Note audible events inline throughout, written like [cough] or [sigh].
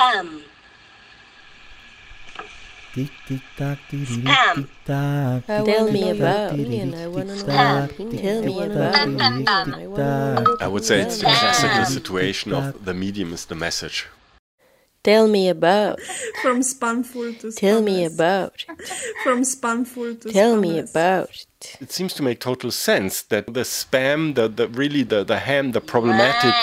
Spam. Tick, tick, tock, tick, Spam. tick, tock. Tell me about me and I wanna know tock, about me. tick, Tell me about me and I wanna know I would say it's the about classical situation of the medium is the message. Tell me about. From spamful to Tell me about. From spamful to Tell me about. It seems to make total sense that the spam, the, the really the, the ham, the problematic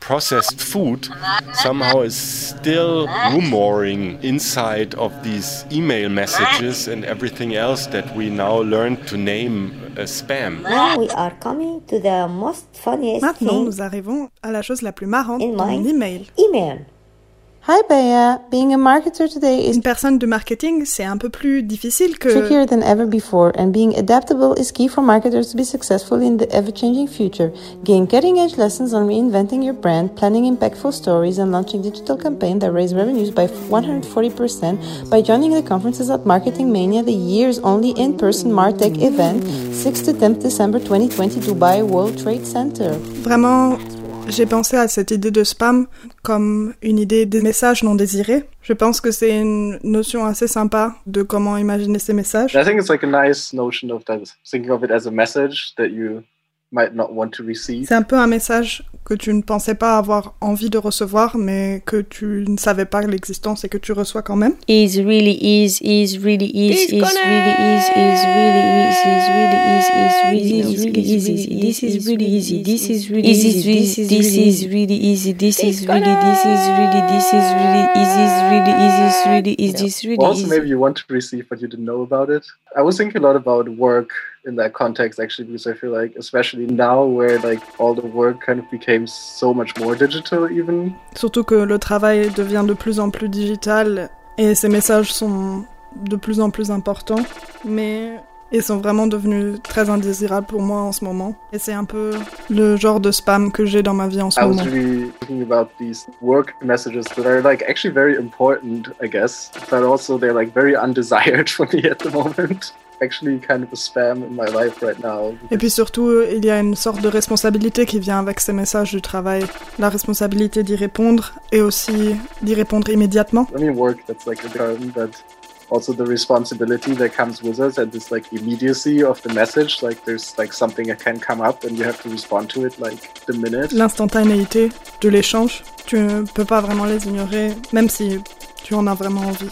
processed food somehow is still rumoring inside of these email messages and everything else that we now learn to name as spam. Now we are coming to the most funniest Maintenant, thing nous arrivons à la chose la plus marrante in dans my mon email. Hi, Bea. Being a marketer today is Une personne de marketing, c'est un peu plus difficile que trickier than ever before, and being adaptable is key for marketers to be successful in the ever changing future. Gain cutting edge lessons on reinventing your brand, planning impactful stories, and launching digital campaigns that raise revenues by 140% by joining the conferences at Marketing Mania, the year's only in person Martech event, 6 to 10 December 2020, Dubai World Trade Center. Vraiment, j'ai pensé à cette idée de spam comme une idée des messages non désirés. Je pense que c'est une notion assez sympa de comment imaginer ces messages. I think it's like a nice notion of that, thinking of it as a message that you might not want to receive. C'est un peu un message que tu ne pensais pas avoir envie de recevoir, mais que tu ne savais pas l'existence et que tu reçois quand même. Is really is is really is is really is is really is is really is is really is really easy. This is really easy. This is really easy. This is really easy. This is really this is really this is really is is really is is really is this really also, maybe easy. you want to receive, but you didn't know about it. I was thinking a lot about work in that context, actually, because I feel like, especially now where like all the work kind of became so much more digital, even Surtout que le travail devient de plus en plus digital et ces messages sont de plus en plus importants, mais ils sont vraiment devenus très indésirables pour moi en ce moment. Et c'est un peu le genre de spam que j'ai dans ma vie en ce I was moment. really thinking about these work messages that are like actually very important, I guess, but also they're like very undesired [laughs] for me at the moment. Actually, kind of a spam in my life right now. Et puis surtout, il y a une sorte de responsabilité qui vient avec ces messages du travail. La responsabilité d'y répondre et aussi d'y répondre immédiatement. I mean, work, that's like a term, but also the responsibility that comes with it and this like immediacy of the message. Like there's like something that can come up and you have to respond to it like the minute. L'instantanéité de l'échange, tu ne peux pas vraiment les ignorer, même si tu en as vraiment envie.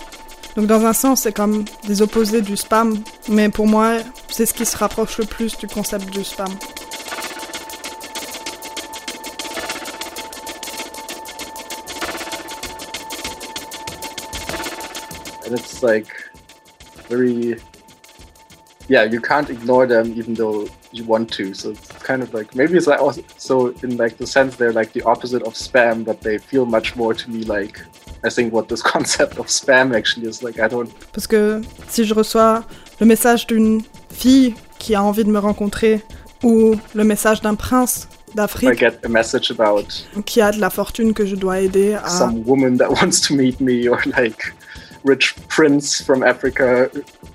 Donc dans un sens, c'est comme des opposés du spam, mais pour moi, c'est ce qui se rapproche le plus du concept du spam. And it's like very, yeah, you can't ignore them even though you want to. So it's kind of like, maybe it's like also, so in like the sense they're like the opposite of spam, but they feel much more to me like, I think what this [laughs] concept of spam actually is like, I don't Parce que si je reçois le message d'une fille qui a envie de me rencontrer, ou le message d'un prince I d'Afrique get a message about qui a de la fortune que je dois aider à... some woman that [laughs] wants to meet me or like rich prince from Africa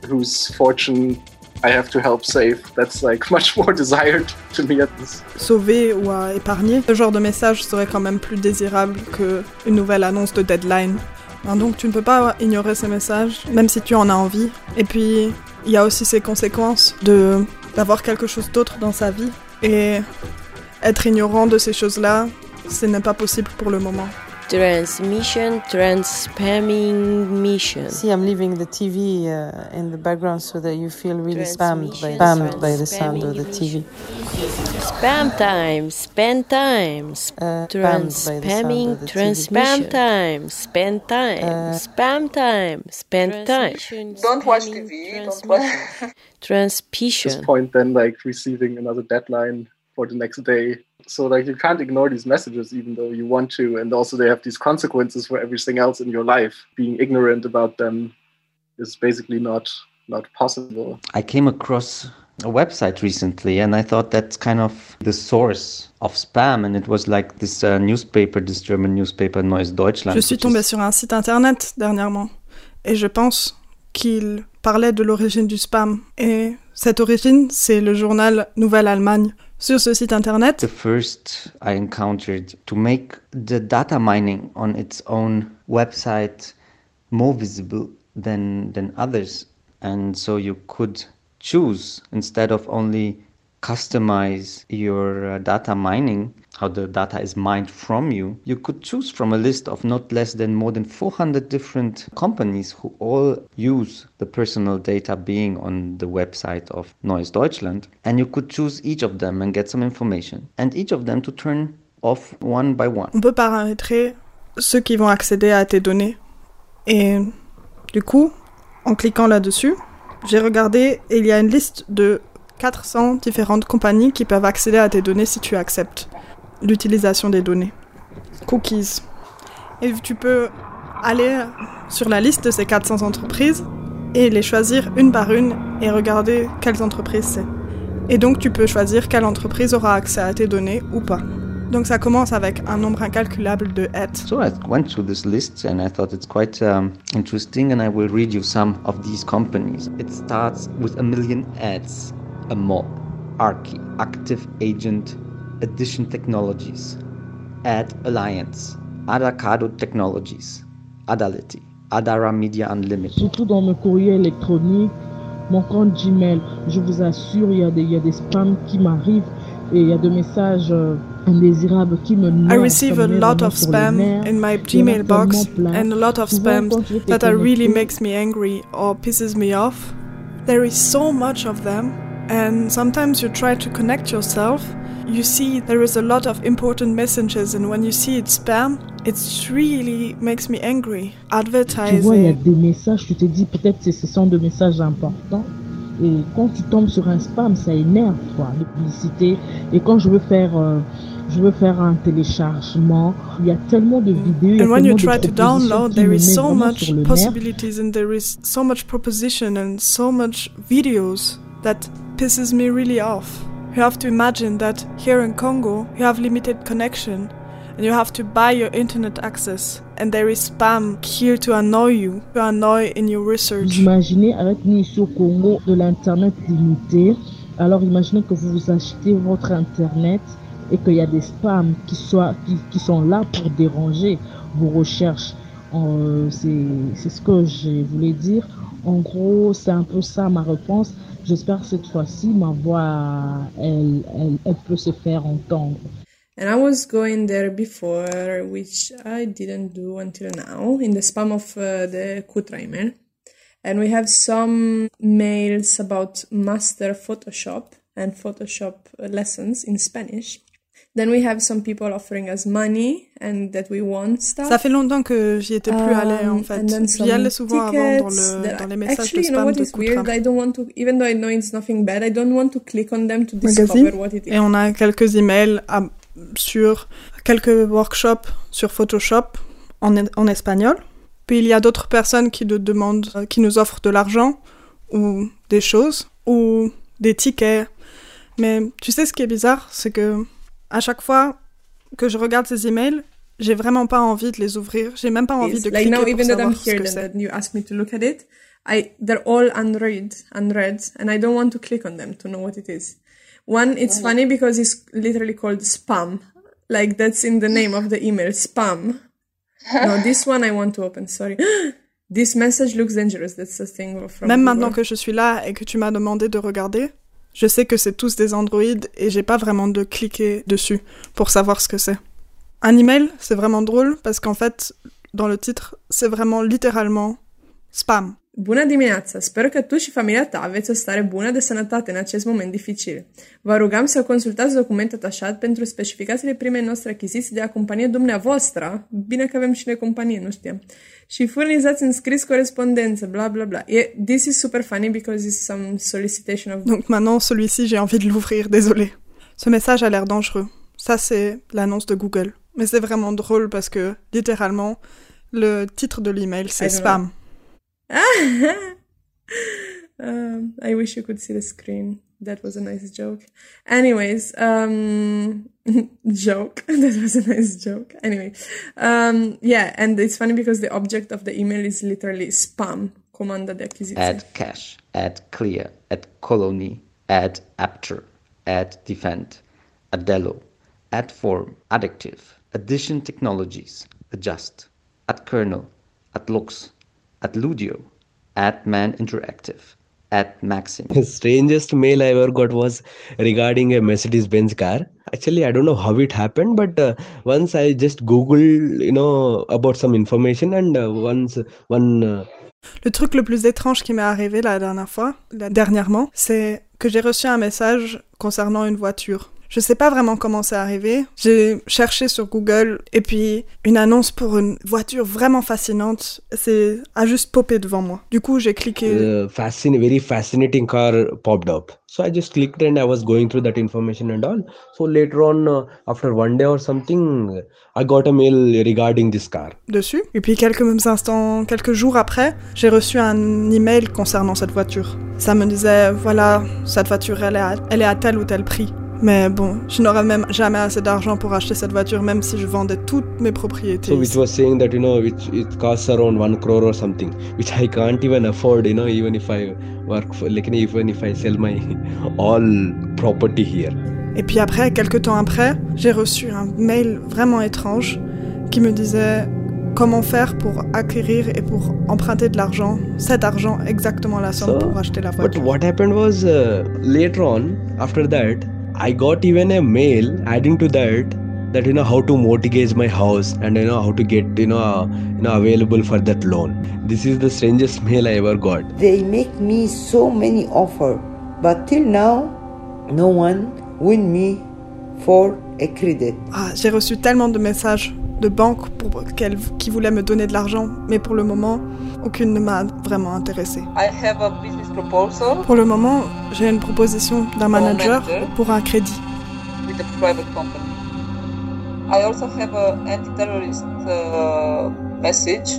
whose fortune I have to help save. That's like [laughs] much more desired to me at this. sauver ou à épargner. Ce genre de message serait quand même plus désirable qu'une nouvelle annonce de deadline. Hein, donc tu ne peux pas ignorer ces messages, même si tu en as envie. Et puis, il y a aussi ces conséquences de d'avoir quelque chose d'autre dans sa vie. Et être ignorant de ces choses-là, ce n'est pas possible pour le moment. Transmission, transpamming mission. See, I'm leaving the TV uh, in the background so that you feel really spammed by, spammed by the sound of the TV. Spam time, spend time, Uh, spammed by transpamming, of trans spam time, spend time, Uh, spam time, spend time. Don't watch TV. Don't watch. This point then like receiving another deadline for the next day. So like you can't ignore these messages even though you want to and also they have these consequences for everything else in your life. Being ignorant about them is basically not not possible. I came across a website recently and I thought that's kind of the source of spam and it was like this uh, newspaper, this German newspaper Neues Deutschland. Je suis which tombée is- sur un site internet dernièrement et je pense qu'il parlait de l'origine du spam. Et cette origine, c'est le journal Nouvelle Allemagne, Sur ce site internet, the first I encountered to make the data mining on its own website more visible than than others. And so you could choose instead of only customize your uh, data mining how the data is mined from you you could choose from a list of not less than more than 400 different companies who all use the personal data being on the website of Neues Deutschland and you could choose each of them and get some information and each of them to turn off one by one. On peut paramétrer ceux qui vont accéder à tes données. Et du coup en cliquant là-dessus j'ai regardé et il y a une liste de 400 différentes compagnies qui peuvent accéder à tes données si tu acceptes l'utilisation des données. Cookies. Et tu peux aller sur la liste de ces 400 entreprises et les choisir une par une et regarder quelles entreprises c'est. Et donc tu peux choisir quelle entreprise aura accès à tes données ou pas. Donc ça commence avec un nombre incalculable de ads. So I went through this list and I thought it's quite um, interesting and I will read you some of these companies. It starts with a million ads. A mob, Archie, Active Agent, Edition Technologies, Ad Alliance, Adacado Technologies, Adality, Adara Media Unlimited. Surtout dans mes courriers électroniques, mon compte Gmail, je vous assure, il y a des, il y a des spams qui m'arrivent et il y a des messages euh, indésirables qui me I receive a lot of spam in my Gmail box and a lot of spams that are really makes me angry or pisses me off. There is so much of them and sometimes you try to connect yourself. You see there is a lot of important messages and when you see it spam, it really makes me angry. Advertising. Tu vois, il y a des messages, tu te dis peut-être que ce sont des messages importants. Et quand tu tombes sur un spam, ça énerve, quoi, les publicités. Et quand je veux faire, euh, je veux faire un téléchargement, il y a tellement de vidéos. And when you try to download, there is so much possibilities and there is so much proposition and so much videos that pisses me really off. You have to imagine that here in Congo, you have limited connection and you have to buy your internet access and there is spam here to annoy you, to annoy in your research. Imaginez avec nous ici au Congo de l'internet limité. Alors imaginez que vous achetez votre internet et qu'il y a des spams qui, soient, qui, qui sont là pour déranger vos recherches. Euh, c'est ce que je voulais dire. En gros, c'est un peu ça ma réponse. J'espère que cette fois-ci, ma voix, elle, elle, elle peut se faire entendre. And I was going there before, which I didn't do until now, in the spam of uh, the email. And we have some mails about master Photoshop and Photoshop lessons in Spanish. Then we have some people offering us money and that we want stuff. Ça fait longtemps que j'y étais plus allée en fait. J'y allais souvent avant dans, le, dans les messages Actually, de you know spam what de is weird? I don't want to, even though I know it's nothing bad, I don't want to click on them to discover Magazine. what it is. Et on a quelques emails à- sur quelques workshops sur Photoshop en, en espagnol. Puis il y a d'autres personnes qui nous demandent, euh, qui nous offrent de l'argent ou des choses ou des tickets. Mais tu sais ce qui est bizarre, c'est que à chaque fois que je regarde ces emails, j'ai vraiment pas envie de les ouvrir. J'ai même pas envie de like cliquer now, pour even I'm savoir ce here que c'est. you asked me to look at it, I they're all unread, unread, and I don't want to click on them to know what it is. One, it's funny because it's literally called spam, like that's in the name of the email, spam. no, [laughs] this one I want to open. Sorry, [gasps] this message looks dangerous. That's the thing from. Même Google. maintenant que je suis là et que tu m'as demandé de regarder, je sais que c'est tous des Android et j'ai pas vraiment de cliquer dessus pour savoir ce que c'est. Un email, c'est vraiment drôle parce qu'en fait, dans le titre, c'est vraiment littéralement spam. Bună dimineața! Sper că tu și familia ta aveți o stare bună de sănătate în acest moment dificil. Vă rugăm să consultați documentul atașat pentru specificațiile primei noastre achiziții de a companie dumneavoastră. Bine că avem și noi companie, nu știam. Și furnizați în scris corespondență, bla bla bla. E, this is super funny because it's some solicitation of... Donc maintenant, celui-ci, j'ai envie de l'ouvrir, désolé. Ce message a l'air dangereux. Ça, c'est l'annonce de Google. Mais c'est vraiment drôle parce que, littéralement, le titre de l'email, c'est spam. [laughs] um, I wish you could see the screen. That was a nice joke. Anyways, um, [laughs] joke. [laughs] that was a nice joke. Anyway, um, yeah, and it's funny because the object of the email is literally spam, comanda de achiziție. Add cache, add clear, add colony, add apture, add defend, Adello, add form, addictive, addition technologies, adjust, add kernel, at lux, at ludio, at man interactive, at maxim. The strangest mail I ever got was regarding a Mercedes Benz car. Actually, I don't know how it happened, but uh, once I just Googled, you know, about some information, and uh, once one. Uh, le truc le plus étrange qui m'est arrivé la dernière fois, la dernièrement, c'est que j'ai reçu un message concernant une voiture. Je sais pas vraiment comment c'est arrivé. J'ai cherché sur Google et puis une annonce pour une voiture vraiment fascinante, c'est a juste popé devant moi. Du coup, j'ai cliqué. Uh, fascin very fascinating car popped up. So I just clicked and I was going through that information and all. So later on, uh, after one day or something, I got a mail regarding this car. Dessus. Et puis quelques instants, quelques jours après, j'ai reçu un email concernant cette voiture. Ça me disait voilà, cette voiture elle est à, elle est à tel ou tel prix. Mais bon, je n'aurais même jamais assez d'argent pour acheter cette voiture, même si je vendais toutes mes propriétés. So it was saying that you know it, it costs around one crore or something, which I can't even afford, you know, even if I work for, like even if I sell my [laughs] all property here. Et puis après, quelques temps après, j'ai reçu un mail vraiment étrange qui me disait comment faire pour acquérir et pour emprunter de l'argent, cet argent exactement la somme So, pour acheter la voiture. But what happened was uh, later on, after that, I got even a mail adding to that that you know how to mortgage my house and you know how to get you know uh, you know available for that loan. This is the strangest [laughs] mail I ever got. They make me so many offer, but till now, no one win me for a credit. Ah, j'ai reçu tellement de messages de banques pour qu'elles- qui voulaient me donner de l'argent, mais pour le moment, aucune ne m'a vraiment intéressé. I have a business proposal Pour le moment, j'ai une proposition d'un manager manager. pour un crédit. with a private company. I also have an anti-terrorist uh, message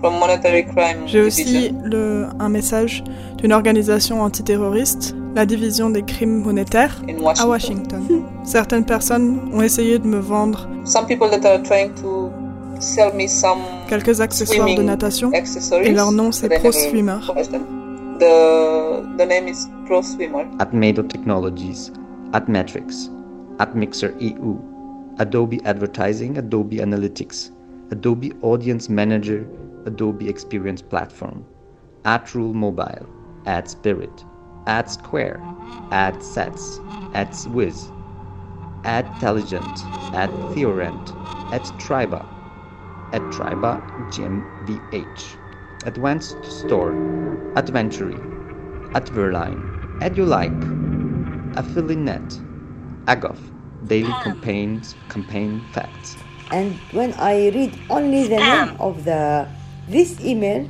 from Monetary Crime J'ai aussi le, un message d'une organisation antiterroriste, la division des crimes monétaires, In à Washington. Washington. Certaines personnes ont essayé de me vendre Some people that are trying to sell me some quelques accessoires de swimming natation et leur nom c'est Pro Swimmer. The the name is Pro Swimmer. at Mado Technologies, at Metrics, at Mixer EU, Adobe Advertising, Adobe Analytics, Adobe Audience Manager, Adobe Experience Platform, at Rule Mobile, at Spirit, at Square, at Sets, at Swiz, at Telligent, at Theorent, at Triba, at Triba GmbH, Advanced Store, Adventury, at Verline, EduLike, Affiliate, Agoff, Daily Campaigns, Campaign Facts. And when I read only the name of the this email,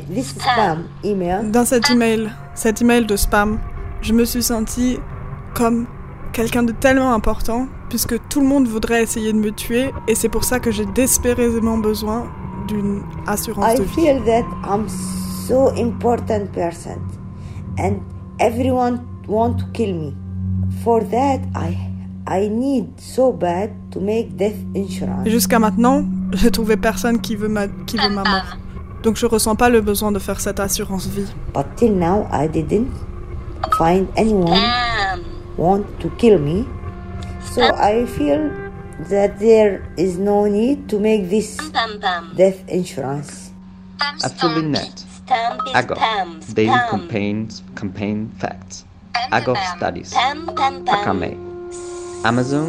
this spam email, Dans cet email, cet email de spam, je me suis sentie comme quelqu'un de tellement important puisque tout le monde voudrait essayer de me tuer et c'est pour ça que j'ai désespérément besoin d'une assurance I de vie. feel that I'm so important person, and everyone want to kill me. For that, I I need so bad to make death insurance. Et jusqu'à maintenant, j'ai trouvé personne qui veut ma, qui veut ma mort. Donc je ressens pas le besoin de faire cette assurance vie. But till now, I didn't find anyone want to kill me. So I feel that there is no need to make this death insurance. Affiliate, Agoff, Daily Campaigns, Campaign Facts, Agoff Studies, Akame, Amazon,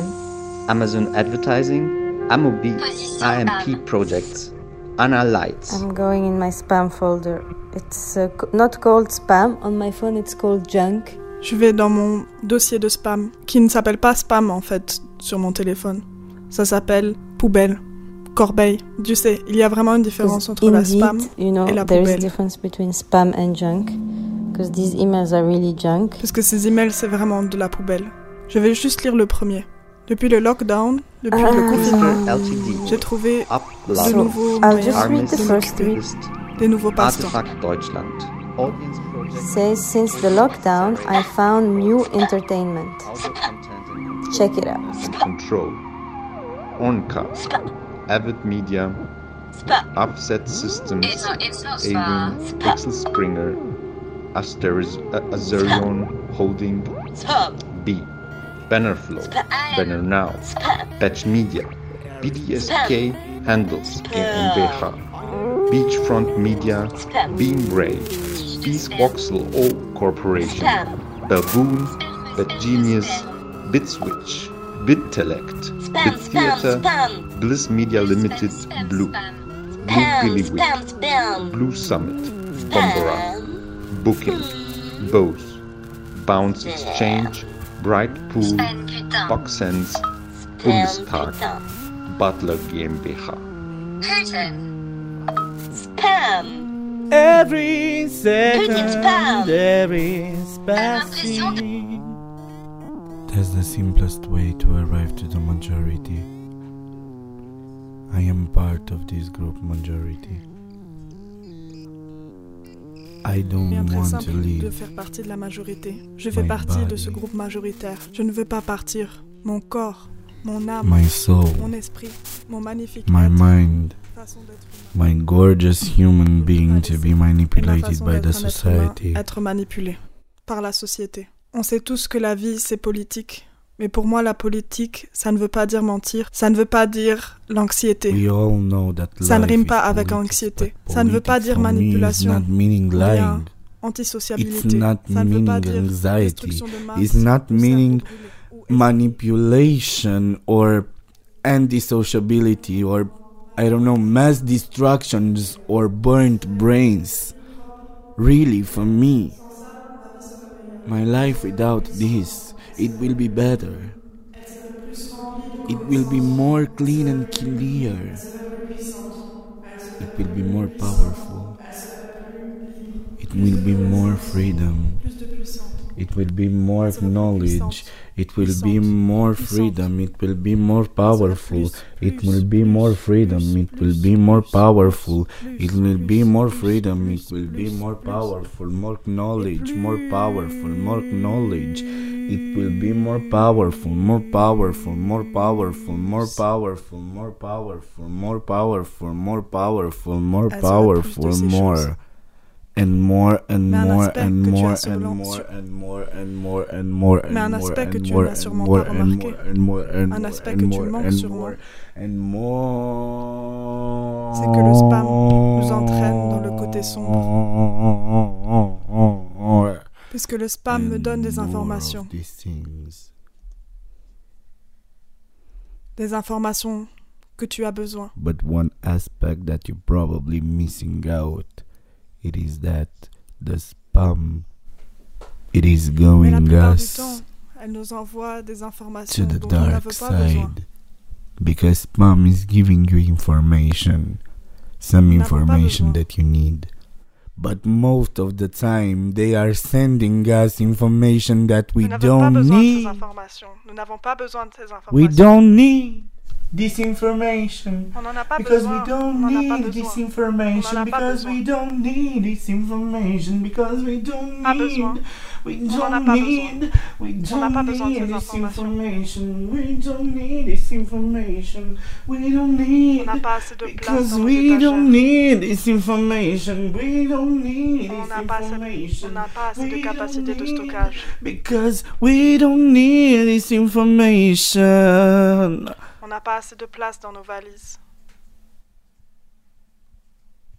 Amazon Advertising, Amobi, AMP Projects, Anna Lights. I'm going in my spam folder. It's uh, c- not called spam. On my phone, it's called junk. Je vais dans mon dossier de spam, qui ne s'appelle pas spam en fait sur mon téléphone. Ça s'appelle poubelle, corbeille. Tu sais, il y a vraiment une différence entre la Indeed, spam you know, et la there is a poubelle. difference between spam and junk. Because these emails are really junk. Parce que ces emails, c'est vraiment de la poubelle. Je vais juste lire le premier. Depuis le lockdown, depuis le Ah. confinement, LTD, j'ai trouvé Up de Love, nouveaux I'll moyens just read Armis the first three. List, des nouveaux passe-temps. Artefact Deutschland, Audience Project, says since the lockdown, I found new entertainment. Audio Content. And Check it out. and Control, Ornka, Avid Media, Offset Systems, Avon, Pixel Springer, Asteriz, uh, Azerion Holding, B, Bannerflow, Banner Now, Patch Media, BDSK Handles GmbH, Beachfront Media, Beam Brave, Peace Voxel O Corporation, Baboon, BitGenius, BitSwitch, BitTelect, Bit Theater, Bliss Media Limited, Blue, Blue Billy Blue Summit, Bombora, Booking, Bose, Bounce Exchange, Bright Pool, Boxsense, Bundestag, Butler GmbH. Spam. Every second, spam. there is passing. That's the simplest way to arrive to the majority. I am part of this group majority. I don't Bien très want simple to de faire partie de la majorité. Je fais My partie de ce groupe majoritaire. Je ne veux pas partir. Mon corps, mon âme, My soul. mon esprit, mon magnifique My être, mind, my gorgeous human being to be manipulated façon by the society. être manipulé par la société. On sait tous que la vie, c'est politique. Mais pour moi, la politique, ça ne veut pas dire mentir, ça ne veut pas dire l'anxiété. Ça ne rime pas avec anxiété. Ça ne veut pas dire manipulation. It's antisociabilité. Ça ne veut pas dire anxiety. destruction de masse, It's not ou meaning manipulation or antisociability or I don't know mass destructions or burnt brains. Really, for me, my life without this, it will be better. It will be more clean and clear. It will be more powerful. It will be more freedom. It will be more knowledge. It will be more freedom. It will be more powerful. It will be more freedom. It will be more powerful. It will be more freedom. It will be more powerful. More knowledge. More powerful. More knowledge. It will be more powerful. More powerful. More powerful. More powerful. More powerful. More powerful. More powerful. More Elle sera plus de powerful. More. And more and more and more and more and more and more and more and more and more and more and more and more and aspect que tu more manques sûrement. more and more. C'est que le spam nous entraîne dans le côté sombre. Puisque le spam me donne des informations. Des informations que tu as besoin. But one aspect that you're probably missing out, it is that the spam, it is Mais la going du us temps, elle nous envoie des to informations the dont on dark pas besoin. side because spam is giving you information some Nous n'avons pas information besoin. that you need but most of the time they are sending us information that we Nous n'avons pas don't besoin de ces need informations. Nous n'avons pas besoin de ces informations. we don't need this information On n'en a pas because besoin. we don't on n'en a pas need this besoin. information On en a pas because we don't need this information because we don't Pas besoin. need we don't need we don't need this information. We don't need this information. We don't On need because we don't need this information. We don't need this information. We don't need- because we don't need this information. On n'a pas assez de place dans nos valises,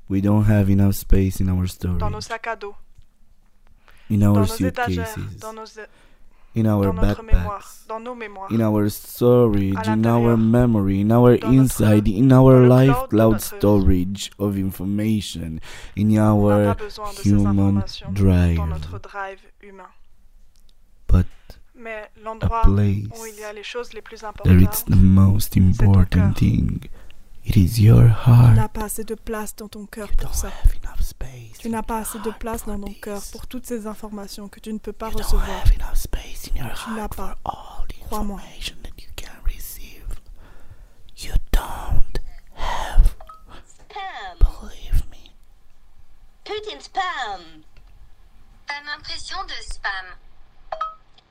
we don't have enough space in our storage dans nos sacs à dos, in our suitcases, in our backpacks, in our storage, in our memory, in our inside, in our life cloud storage of information, in our human drive. But a place where it's the most important thing. It is your tu heart. n'as pas assez de place dans ton cœur You pour don't ça. have enough space. Tu n'as pas assez de place dans ton cœur pour toutes ces informations que tu ne peux pas You don't recevoir. have enough space in your Tu n'as heart pas. for all the Crois-moi. information that you can receive. You don't have. Believe me. Put in spam. Une impression de spam.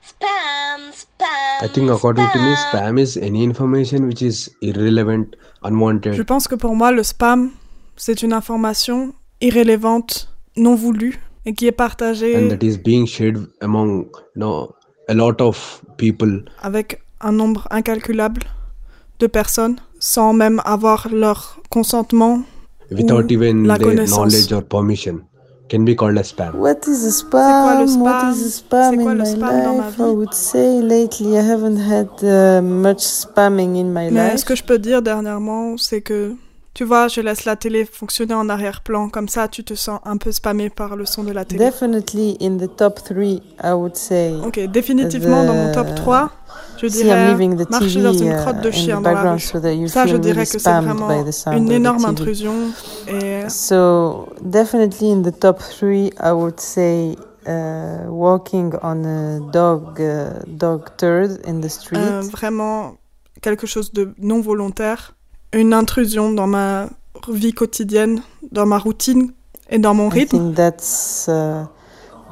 Spam, spam. I think according to me, spam is any information which is irrelevant, unwanted. Je pense que pour moi, le spam, c'est une information irrélevante, non voulue, et qui est partagée and that is being shared among you know a lot of people avec un nombre incalculable de personnes sans même avoir leur consentement without ou even la their connaissance. knowledge or permission can be called as spam? What is a C'est quoi le spam? What spam? is a spam in my spam dans ma life? I would say lately I haven't had uh, much spamming in my Mais life. ce que je peux dire dernièrement, c'est que tu vois, je laisse la télé fonctionner en arrière-plan, comme ça tu te sens un peu spammé par le son de la télé. Definitely in the top three, I would say. Ok, définitivement dans mon top the- 3, je dirais marcher dans une uh, crotte de chien dans la rue. Ça, je dirais que c'est vraiment une énorme intrusion. Et So definitely in the top three, I would say uh, walking on a dog uh, dog turd in the street. euh, vraiment quelque chose de non volontaire, une intrusion dans ma vie quotidienne, dans ma routine et dans mon I rythme. think that's uh,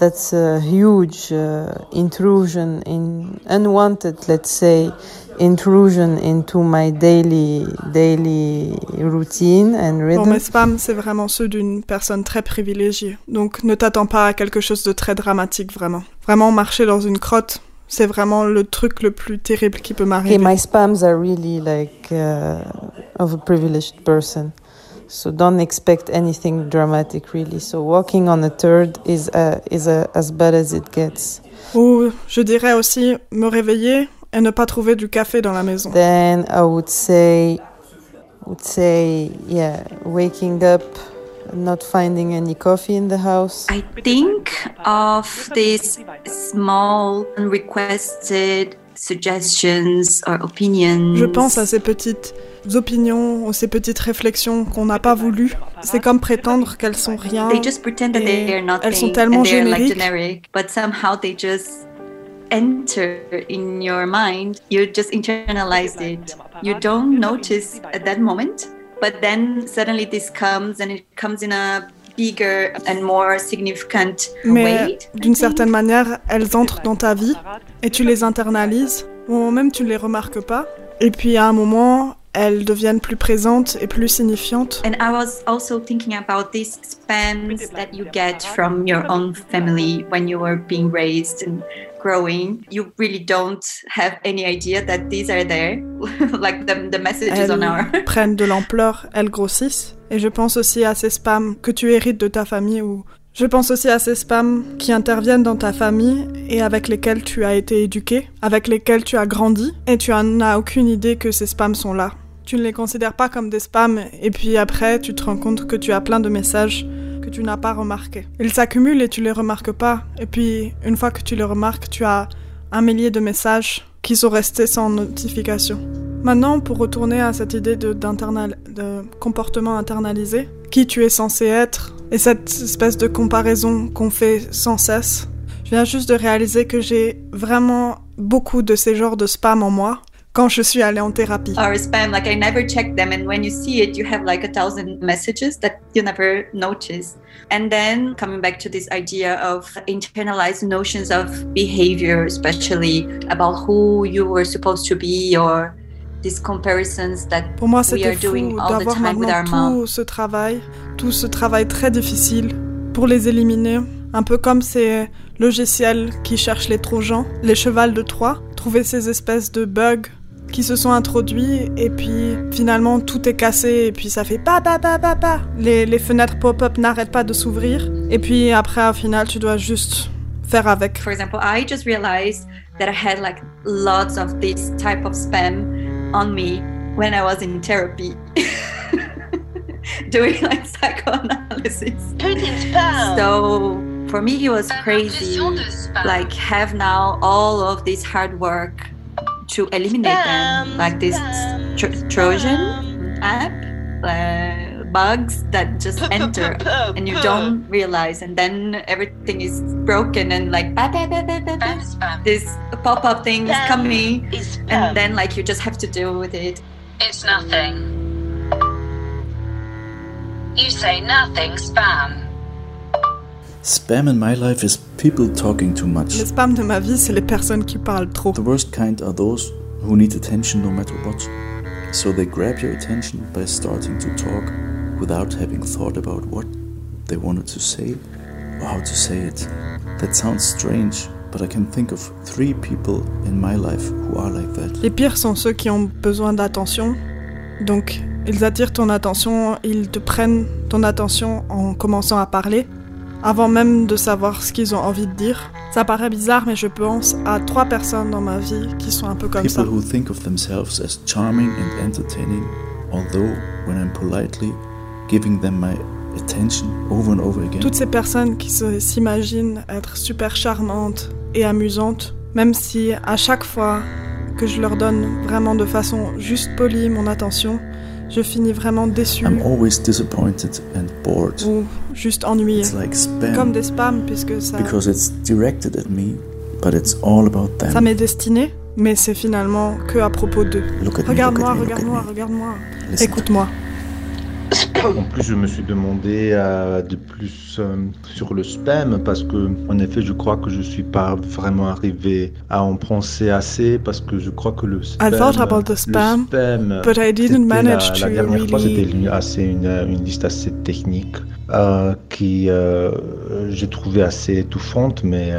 that's a huge uh, intrusion in unwanted, let's say, intrusion into my daily daily routine and Bon, rhythm. mes spams, c'est vraiment ceux d'une personne très privilégiée. Donc ne t'attends pas à quelque chose de très dramatique, vraiment. Vraiment, marcher dans une crotte, c'est vraiment le truc le plus terrible qui peut Okay, m'arriver. my spams are really like uh, of a privileged person. So don't expect anything dramatic, really. So walking on a turd is uh, is uh, as bad as it gets. Ou je dirais aussi me réveiller et ne pas trouver du café dans la maison. Then I would say, would say, yeah, waking up, not finding any coffee in the house. I think of these small unrequested suggestions or opinions. Je pense à ces petites opinions ou ces petites réflexions qu'on n'a pas voulu. C'est comme prétendre qu'elles sont rien. They just pretend that et they are nothing. elles sont tellement like génériques. generic, but somehow they just enter in your mind. You just internalize it. You don't notice at that moment, but then suddenly this comes and it comes in a bigger and more significant Mais way. d'une certaine manière, elles entrent dans ta vie et tu les internalises, ou même tu ne les remarques pas. Et puis à un moment, elles deviennent plus présentes et plus signifiantes. And I was also thinking about these spams that you get from your own family when you were being raised and growing. You really don't have any idea that these are there, [laughs] like the, the messages on our. Elles [laughs] prennent de l'ampleur, elles grossissent. Et je pense aussi à ces spams que tu hérites de ta famille ou je pense aussi à ces spams qui interviennent dans ta famille et avec lesquels tu as été éduqué, avec lesquels tu as grandi et tu n'as aucune idée que ces spams sont là. Tu ne les considères pas comme des spams et puis après tu te rends compte que tu as plein de messages que tu n'as pas remarqués. Ils s'accumulent et tu les remarques pas et puis une fois que tu les remarques, tu as un millier de messages qui sont restés sans notification. Maintenant, pour retourner à cette idée de, de comportement internalisé, qui tu es censé être, et cette espèce de comparaison qu'on fait sans cesse, je viens juste de réaliser que j'ai vraiment beaucoup de ces genres de spam en moi quand je suis allée en thérapie. Or spam, like I never check them, and when you see it, you have like a thousand messages that you never notice. And then coming back to this idea of internalized notions of behavior, especially about who you were supposed to be, or these comparisons that Pour moi, we c'était are doing fou all the d'avoir time with our maintenant tout ce travail, tout ce travail très difficile pour les éliminer. Un peu comme ces logiciels qui cherchent les trojans, les chevals de Troie, trouver ces espèces de bugs qui se sont introduits et puis finalement tout est cassé et puis ça fait pa pa pa pa pa. Les, les fenêtres pop-up n'arrêtent pas de s'ouvrir et puis après au final tu dois juste faire avec. For example, I just realized that I had like lots of this type of spam on me when I was in therapy. [laughs] Doing like psychoanalysis. So for me it was crazy. Like have now all of this hard work to eliminate them. Like this tro- Trojan app. Uh, bugs that just enter and you don't realize and then everything is broken and like ba, ba, ba, ba, ba, ba. this pop-up thing is coming and then like you just have to deal with it It's nothing. You say nothing, spam. Spam in my life is people talking too much. Les spams de ma vie, c'est les personnes qui parlent trop. The worst kind are those who need attention no matter what. So they grab your attention by starting to talk without having thought about what they wanted to say or how to say it. That sounds strange, but I can think of three people in my life who are like that. Les pires sont ceux qui ont besoin d'attention. Donc, ils attirent ton attention, ils te prennent ton attention en commençant à parler, avant même de savoir ce qu'ils ont envie de dire. Ça paraît bizarre, mais je pense à trois personnes dans ma vie qui sont un peu comme ça. People who think of themselves as charming and entertaining, although when I'm politely giving them my attention over and over again. Toutes ces personnes qui se- s'imaginent être super charmantes et amusantes, même si à chaque fois que je leur donne vraiment de façon juste polie mon attention, je finis vraiment déçu I'm always disappointed and bored. ou juste ennuyé. Like. Comme des spams, puisque ça, Because it's directed at me, but it's all about them. ça m'est destiné, mais c'est finalement que à propos d'eux. Regarde-moi, regarde-moi, regarde-moi. Écoute-moi. En plus, je me suis demandé euh, de plus euh, sur le spam parce que, en effet, je crois que je suis pas vraiment arrivé à en penser assez parce que je crois que le spam. I thought about the le spam, spam, but I didn't manage la, to la dernière fois, c'était une, assez une, une liste assez technique euh, qui j'ai trouvé assez étouffante, mais.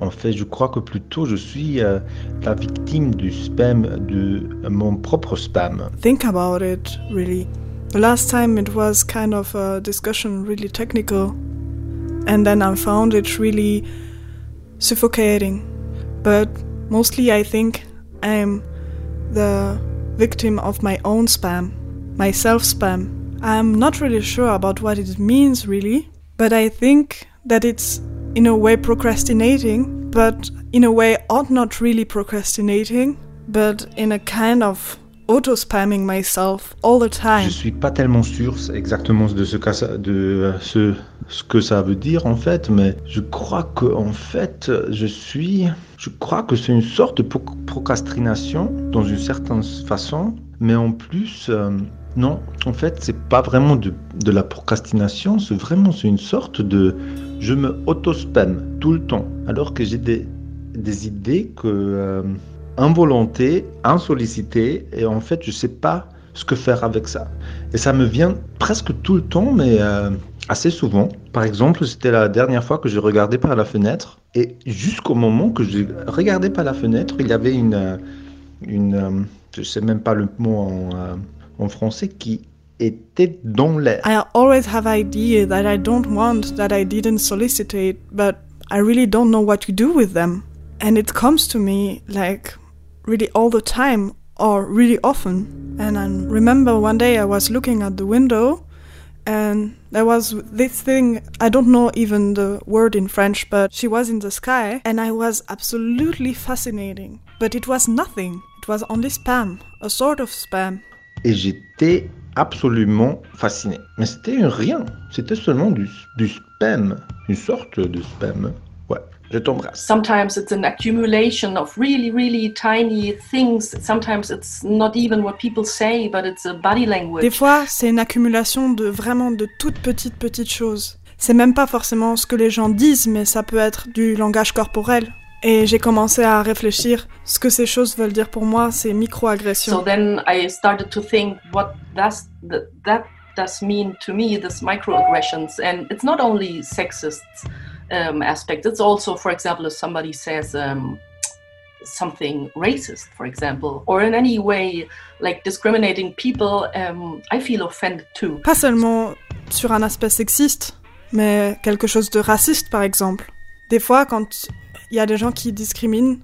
en fait, je crois que plutôt je suis euh, la victime du spam, de mon propre spam. Think about it, really. The last time it was kind of a discussion, really technical, and then I found it really suffocating. But mostly, I think I'm the victim of my own spam, my self spam. I'm not really sure about what it means, really, but I think that it's in a way procrastinating, but in a way, ought not really procrastinating, but in a kind of auto spamming myself all the time. Je suis pas tellement sûr exactement de ce que ça, de euh, ce, que ça veut dire en fait, mais je crois que en fait je suis, je crois que c'est une sorte de pro- procrastination dans une certaine façon, mais en plus euh, non, en fait c'est pas vraiment de, la procrastination, c'est vraiment c'est une sorte de, je me auto spam tout le temps, alors que j'ai des des idées que euh, involonté, insollicité, et en fait, je sais pas ce que faire avec ça. Et ça me vient presque tout le temps, mais euh, assez souvent. Par exemple, c'était la dernière fois que je regardais par la fenêtre, et jusqu'au moment que je regardais par la fenêtre, il y avait une, euh, une euh, je sais même pas le mot en, français, qui était dans l'air. I always have idea that I don't want, that I didn't but I really don't know what to do with them. And it comes to me like really all the time or really often. And I remember one day I was looking at the window and there was this thing, I don't know even the word in French, but she was in the sky and I was absolutely fascinating. But it was nothing. It was only spam, a sort of spam. Et j'étais absolument fasciné. Mais c'était rien, c'était seulement du, du spam, une sorte de spam. Ouais, je t'embrasse. Sometimes it's an accumulation of really, really tiny things. Sometimes it's not even what people say, but it's a body language. Des fois, c'est une accumulation de vraiment de toutes petites petites choses. C'est même pas forcément ce que les gens disent, mais ça peut être du langage corporel. Et j'ai commencé à réfléchir ce que ces choses veulent dire pour moi, ces So micro-agressions. then I started to think what does th- that does mean to me, this microaggressions, and it's not only sexist um, aspect. It's also, for example, if somebody says um, something racist, for example, or in any way like discriminating people, um, I feel offended too. Pas seulement sur un aspect sexiste, mais quelque chose de raciste par exemple. Des fois, quand il y a des gens qui discriminent,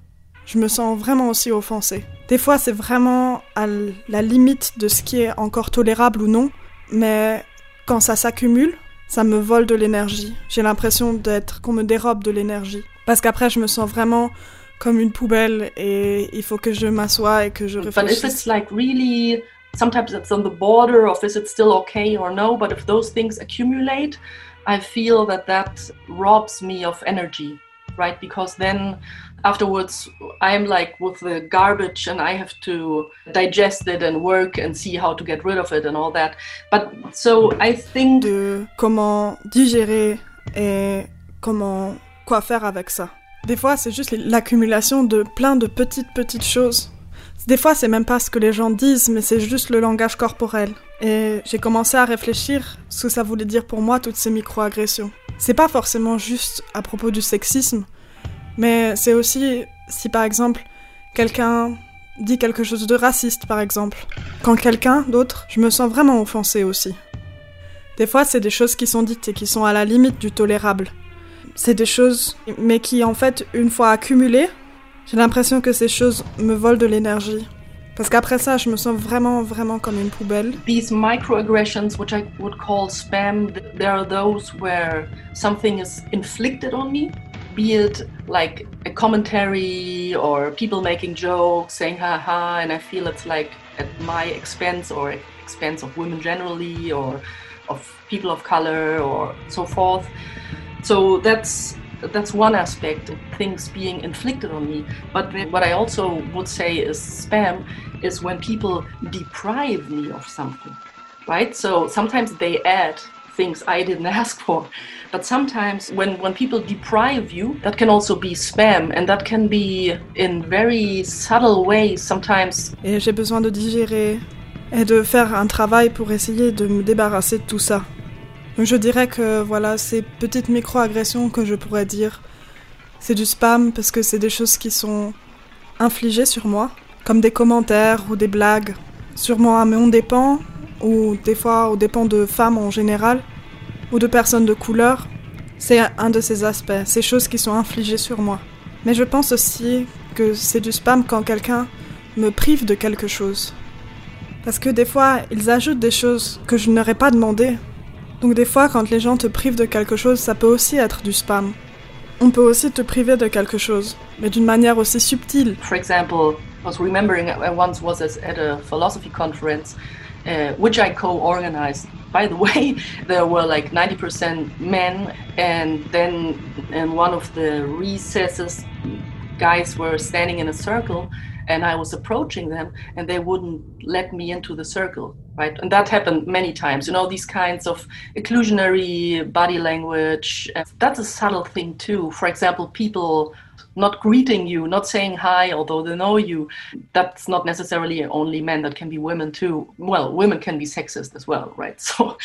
je me sens vraiment aussi offensée. Des fois, c'est vraiment à la limite de ce qui est encore tolérable ou non, mais quand ça s'accumule, ça me vole de l'énergie. J'ai l'impression d'être qu'on me dérobe de l'énergie. Parce qu'après, je me sens vraiment comme une poubelle et il faut que je m'assoie et que je But if réfléchisse. it's like really, sometimes it's on the border of is it still okay or no, but if those things accumulate, I feel that that robs me of energy, right? Because then afterwards I'm like with the garbage and I have to digest it and work and see how to get rid of it and all that. But so I think de comment digérer et comment quoi faire avec ça. Des fois, c'est juste l'accumulation de plein de petites petites choses. Des fois, c'est même pas ce que les gens disent, mais c'est juste le langage corporel. Et j'ai commencé à réfléchir ce que ça voulait dire pour moi toutes ces micro-agressions. C'est pas forcément juste à propos du sexisme, Mais c'est aussi si par exemple quelqu'un dit quelque chose de raciste par exemple. Quand quelqu'un d'autre, je me sens vraiment offensée aussi. Des fois, c'est des choses qui sont dites et qui sont à la limite du tolérable. C'est des choses, mais qui en fait, une fois accumulées, j'ai l'impression que ces choses me volent de l'énergie. Parce qu'après ça, je me sens vraiment, vraiment comme une poubelle. These microaggressions, which I would call spam, there are those where something is inflicted on me, be it like a commentary or people making jokes, saying ha ha, and I feel it's like at my expense or expense of women generally or of people of color or so forth. So that's that's one aspect of things being inflicted on me. But what i also would say is spam is when people deprive me of something right? So sometimes they add things i didn't [laughs] ask for but sometimes when when people deprive you that can also be spam and that can be in very subtle ways sometimes. Et j'ai besoin de digérer et de faire un travail pour essayer de me débarrasser de tout ça. Je dirais que voilà, ces petites micro-agressions que je pourrais dire, c'est du spam parce que c'est des choses qui sont infligées sur moi, comme des commentaires ou des blagues, sûrement à mon dépend, ou des fois au dépend de femmes en général, ou de personnes de couleur. C'est un de ces aspects, ces choses qui sont infligées sur moi. Mais je pense aussi que c'est du spam quand quelqu'un me prive de quelque chose. Parce que des fois, ils ajoutent des choses que je n'aurais pas demandé donc des fois, quand les gens te privent de quelque chose, ça peut aussi être du spam. On peut aussi te priver de quelque chose, mais d'une manière aussi subtile. For example, I was remembering I once was at a philosophy conference, uh, which I co-organized. By the [laughs] way, there were like 90% men, and then in one of the recesses, guys were standing in a circle, and I was approaching them, and they wouldn't let me into the circle. right? And that happened many times. You know, these kinds of inclusionary body language. That's a subtle thing too. For example, people not greeting you, not saying hi, although they know you. That's not necessarily only men. That can be women too. Well, women can be sexist as well, right? [laughs] So.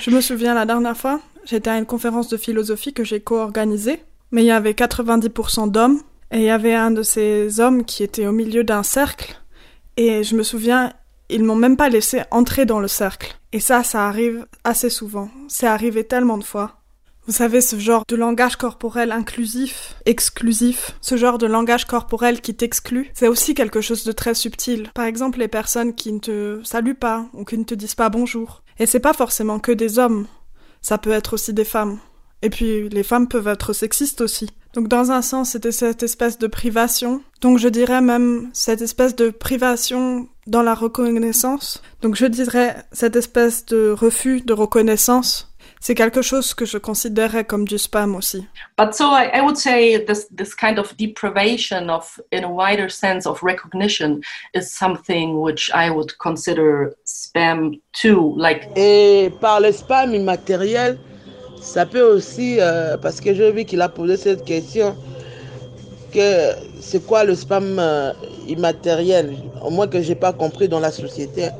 Je me souviens la dernière fois, j'étais à une conférence de philosophie que j'ai co-organisée, mais il y avait 90% d'hommes. Et il y avait un de ces hommes qui était au milieu d'un cercle. Et je me souviens, ils m'ont même pas laissé entrer dans le cercle. Et ça, ça arrive assez souvent. C'est arrivé tellement de fois. Vous savez, ce genre de langage corporel inclusif, exclusif, ce genre de langage corporel qui t'exclut, c'est aussi quelque chose de très subtil. Par exemple, les personnes qui ne te saluent pas ou qui ne te disent pas bonjour. Et c'est pas forcément que des hommes. Ça peut être aussi des femmes. Et puis, les femmes peuvent être sexistes aussi. Donc dans un sens, c'était cette espèce de privation. Donc je dirais même cette espèce de privation dans la reconnaissance. Donc je dirais cette espèce de refus de reconnaissance. C'est quelque chose que je considérais comme du spam aussi. But so I, I would say this this kind of deprivation of, in a wider sense, of recognition is something which I would consider spam too. Like. Et par le spam immatériel, ça peut aussi, euh, parce que j'ai vu qu'il a posé cette question, que c'est quoi le spam euh, immatériel, au moins que j'ai pas compris dans la société.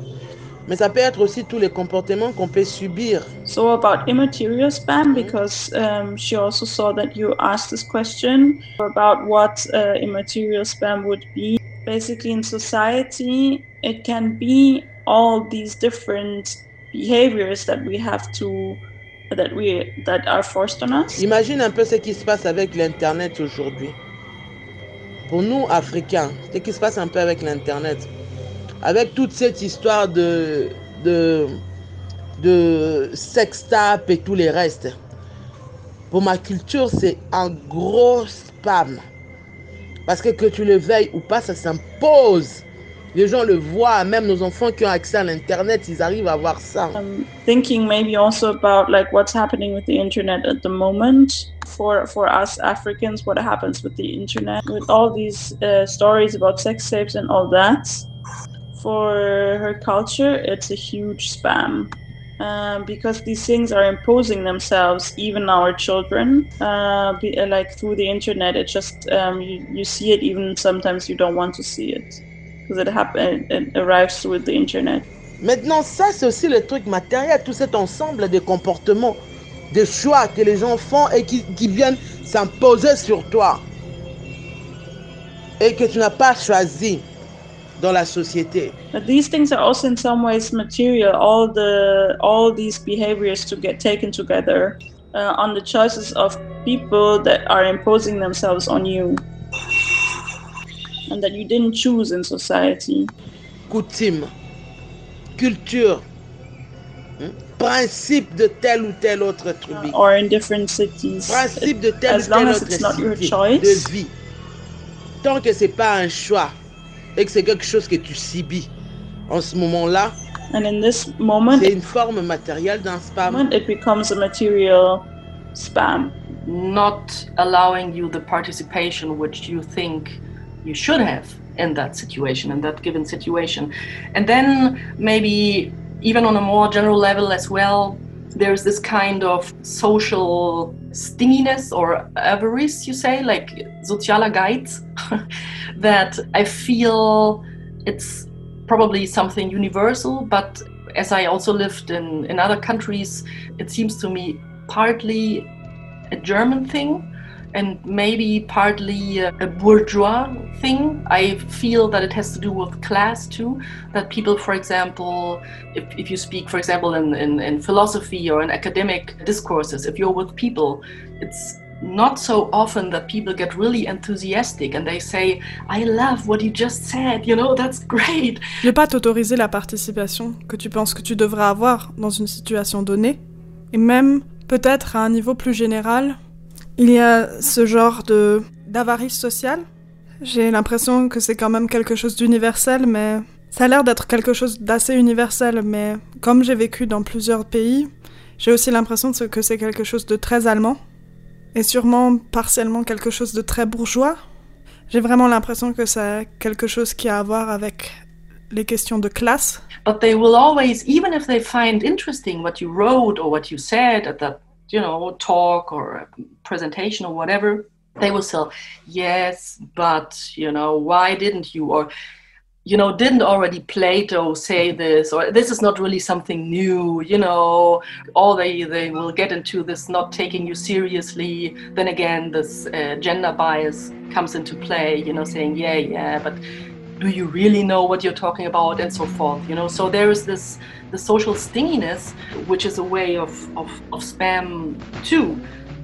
Mais ça peut être aussi tous les comportements qu'on peut subir. So about immaterial spam, because um, she also saw that you asked this question about what uh, immaterial spam would be. Basically, in society, it can be all these different behaviors that we have to that we that are forced on us. Imagine un peu ce qui se passe avec l'internet aujourd'hui. Pour nous Africains, ce qui se passe un peu avec l'internet, avec toute cette histoire de de de sextape et tous les restes. Pour ma culture, c'est un gros spam. Parce que que tu le veilles ou pas, ça s'impose. Les gens le voient, même nos enfants qui ont accès à l'internet, ils arrivent à voir ça. Um, thinking maybe also about like what's happening with the internet at the moment. For for us Africans, what happens with the internet, with all these uh, stories about sex tapes and all that. For her culture, it's a huge spam. Uh, because these things are imposing themselves, even our children, uh, be, like through the internet. It just um, you, you see it, even sometimes you don't want to see it. because it, it arrives with the internet. Maintenant, ça, c'est aussi le truc matériel, tout cet ensemble de comportements, de choix que les gens font et qui, qui viennent s'imposer sur toi. et que tu n'as pas choisi dans la société. But these things are also in some ways material. All the all these behaviors to get taken together uh, on the choices of people that are imposing themselves on you and that you didn't choose in society. Coutume, culture, hein, principe de tel ou tel autre tribu. Or in different cities. Principe de tel as ou tel long as autre it's not your cité choice. de vie. Tant que c'est pas un choix et que c'est quelque chose que tu subis en ce moment-là, And in this moment, c'est une forme matérielle d'un spam. moment, it becomes a material spam. not allowing you the participation which you think you should have in that situation, in that given situation. And then maybe even on a more general level as well, there's this kind of social stinginess or avarice, you say, like sozialer Geiz, [laughs] that I feel it's probably something universal, but as I also lived in, in other countries, it seems to me partly a German thing and maybe partly a, a bourgeois thing. I feel that it has to do with class too. That people, for example, if, if you speak, for example, in, in, in philosophy or in academic discourses, if you're with people, it's not so often that people get really enthusiastic and they say, I love what you just said, you know, that's [laughs] great. Ne pas t'autoriser la participation que tu penses que tu devrais avoir dans une situation donnée, et même peut-être à un niveau plus général, il y a ce genre de d'avarice sociale. J'ai l'impression que c'est quand même quelque chose d'universel, mais ça a l'air d'être quelque chose d'assez universel. Mais comme j'ai vécu dans plusieurs pays, j'ai aussi l'impression que c'est quelque chose de très allemand, et sûrement partiellement quelque chose de très bourgeois. J'ai vraiment l'impression que c'est quelque chose qui a à voir avec les questions de classe. but they will always even if they find interesting what you wrote or what you said at that you know talk or presentation or whatever they will say yes but you know why didn't you or you know didn't already plato say this or this is not really something new you know all they they will get into this not taking you seriously. Then again this uh, gender bias comes into play you know saying yeah yeah but do you really know what you're talking about? and so forth you know. So there is this the social stinginess which is a way of, of, of spam too.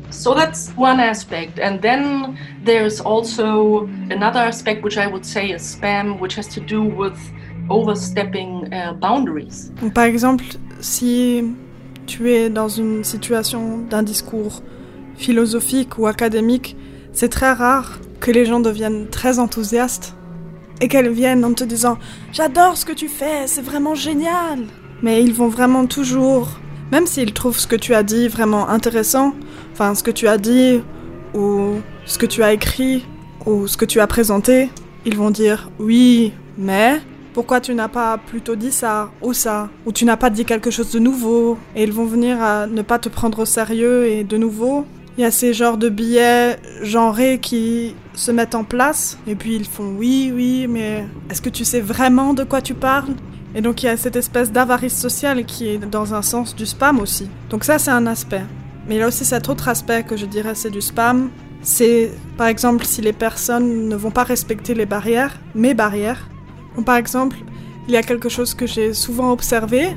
So that's one aspect. And then there's also another aspect which i would say is spam which has to do with overstepping uh, boundaries. Par exemple, si tu es dans une situation d'un discours philosophique ou académique, c'est très rare que les gens deviennent très enthousiastes et qu'elles viennent en te disant J'adore ce que tu fais, c'est vraiment génial Mais ils vont vraiment toujours, même s'ils trouvent ce que tu as dit vraiment intéressant, enfin ce que tu as dit ou ce que tu as écrit ou ce que tu as présenté, ils vont dire Oui, mais pourquoi tu n'as pas plutôt dit ça ou ça? Ou tu n'as pas dit quelque chose de nouveau? Et ils vont venir à ne pas te prendre au sérieux et de nouveau, il y a ces genres de billets genrés qui se mettent en place. Et puis ils font oui, oui, mais est-ce que tu sais vraiment de quoi tu parles? Et donc il y a cette espèce d'avarice sociale qui est dans un sens du spam aussi. Donc ça c'est un aspect. Mais il y a aussi cet autre aspect que je dirais c'est du spam. C'est par exemple si les personnes ne vont pas respecter les barrières, mes barrières, ou par exemple, il y a quelque chose que j'ai souvent observé,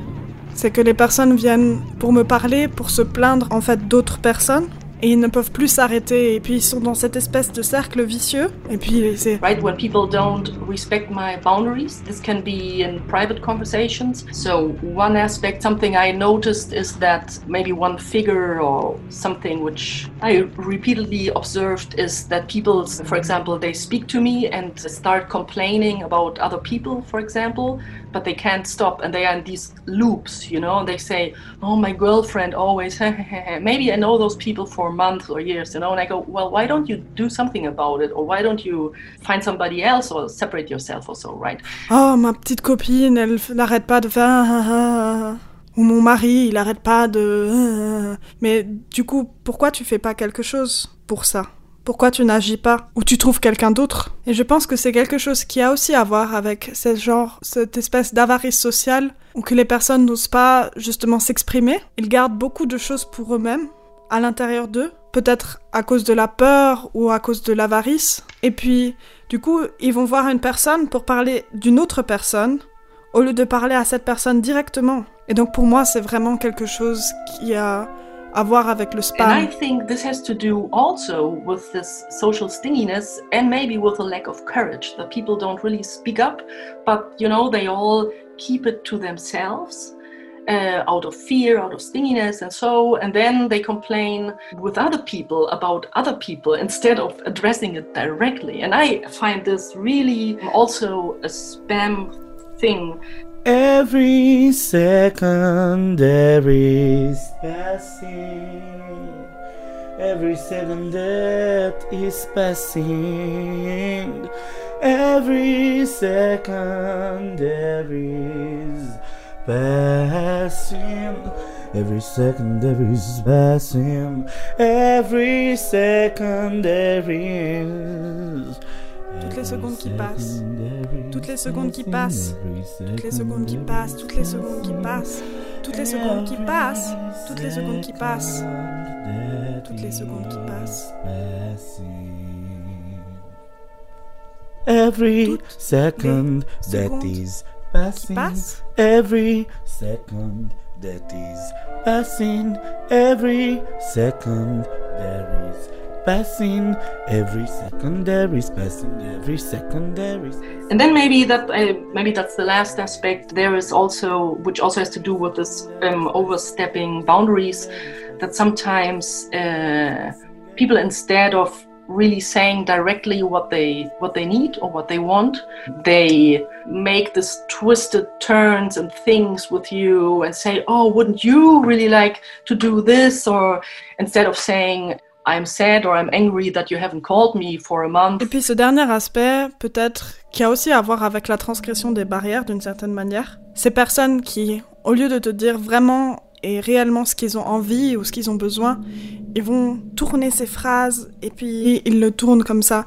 c'est que les personnes viennent pour me parler, pour se plaindre en fait d'autres personnes, et ils ne peuvent plus s'arrêter, et puis ils sont dans cette espèce de cercle vicieux, et puis c'est... right when people don't respect my boundaries this can be in private conversations. So one aspect something i noticed is that maybe one figure or something which i repeatedly observed is that people for example they speak to me and start complaining about other people for example but they can't stop and they are in these loops you know? They say oh my girlfriend always [laughs] maybe i know those people for months or years you know? And i go well why don't you do something about it? Or why don't you find somebody else or separate yourself or so right? Oh, ma petite copine, elle n'arrête pas de faire... ah, ah, ah. Ou mon mari, il arrête pas de... Mais du coup, pourquoi tu fais pas quelque chose pour ça? Pourquoi tu n'agis pas Ou tu trouves quelqu'un d'autre Et je pense que c'est quelque chose qui a aussi à voir avec ce genre, cette espèce d'avarice sociale où que les personnes n'osent pas justement s'exprimer. Ils gardent beaucoup de choses pour eux-mêmes. à l'intérieur d'eux, peut-être à cause de la peur ou à cause de l'avarice. Et puis, du coup, ils vont voir une personne pour parler d'une autre personne au lieu de parler à cette personne directement. Et donc pour moi, c'est vraiment quelque chose qui a And I think this has to do also with this social stinginess and maybe with a lack of courage that people don't really speak up, but you know, they all keep it to themselves. Uh, out of fear, out of stinginess, and so, and then they complain with other people about other people instead of addressing it directly. And I find this really also a spam thing. Every second there is passing. Every second that is passing. Every second there is passing. Every second there is passing. Every second there is. Toutes les secondes qui passent. Toutes les secondes qui passent. Toutes les secondes qui passent. Toutes les secondes qui passent. Toutes les secondes qui passent. Toutes les secondes qui passent. Toutes les secondes qui passent. Every second that is passing. Every second that is passing. Every second there is passing. Every second there is passing. Every second there is. And then maybe that uh, maybe that's the last aspect. There is also which also has to do with this um, overstepping boundaries. That sometimes uh, people instead of really saying directly what they what they need or what they want they make this twisted turns and things with you and say oh wouldn't you really like to do this or instead of saying I'm sad or I'm angry that you haven't called me for a month. Et puis ce dernier aspect, peut-être, qui a aussi à voir avec la transgression des barrières d'une certaine manière, ces personnes qui, au lieu de te dire vraiment et réellement ce qu'ils ont envie ou ce qu'ils ont besoin, ils vont tourner ces phrases et puis ils le tournent comme ça.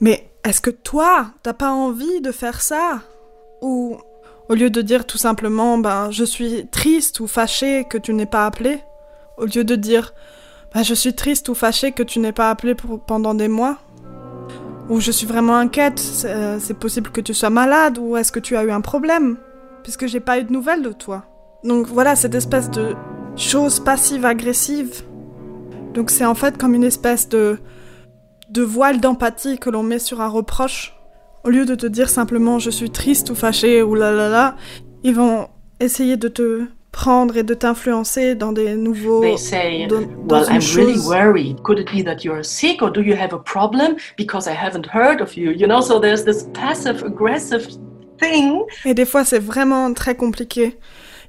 Mais est-ce que toi, t'as pas envie de faire ça? Ou au lieu de dire tout simplement, ben, je suis triste ou fâché que tu n'aies pas appelé, au lieu de dire, ben, je suis triste ou fâché que tu n'aies pas appelé pendant des mois, ou je suis vraiment inquiète, c'est possible que tu sois malade, ou est-ce que tu as eu un problème, puisque j'ai pas eu de nouvelles de toi. Donc voilà, cette espèce de chose passive-agressive. Donc c'est en fait comme une espèce de, de voile d'empathie que l'on met sur un reproche. Au lieu de te dire simplement je suis triste ou fâché ou là là là, ils vont essayer de te prendre et de t'influencer dans des nouveaux They say, dans, dans well, I'm really worried. Could it be that you're sick or do you have a problem? Because I haven't heard of you? You know, so there's this passive aggressive thing. Et des fois c'est vraiment très compliqué.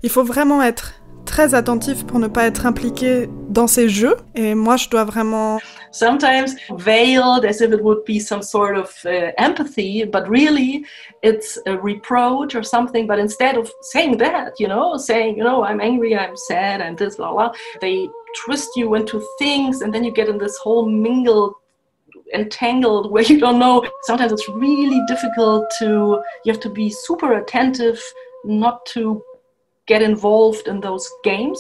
Il faut vraiment être très attentif pour ne pas être impliqué dans ces jeux. Et moi, je dois vraiment Sometimes veiled as if it would be some sort of uh, empathy, but really it's a reproach or something. But instead of saying that, you know, saying, you know, I'm angry, I'm sad, and this, blah, blah, they twist you into things, and then you get in this whole mingled entangled where you don't know sometimes it's really difficult to you have to be super attentive not to get involved in those games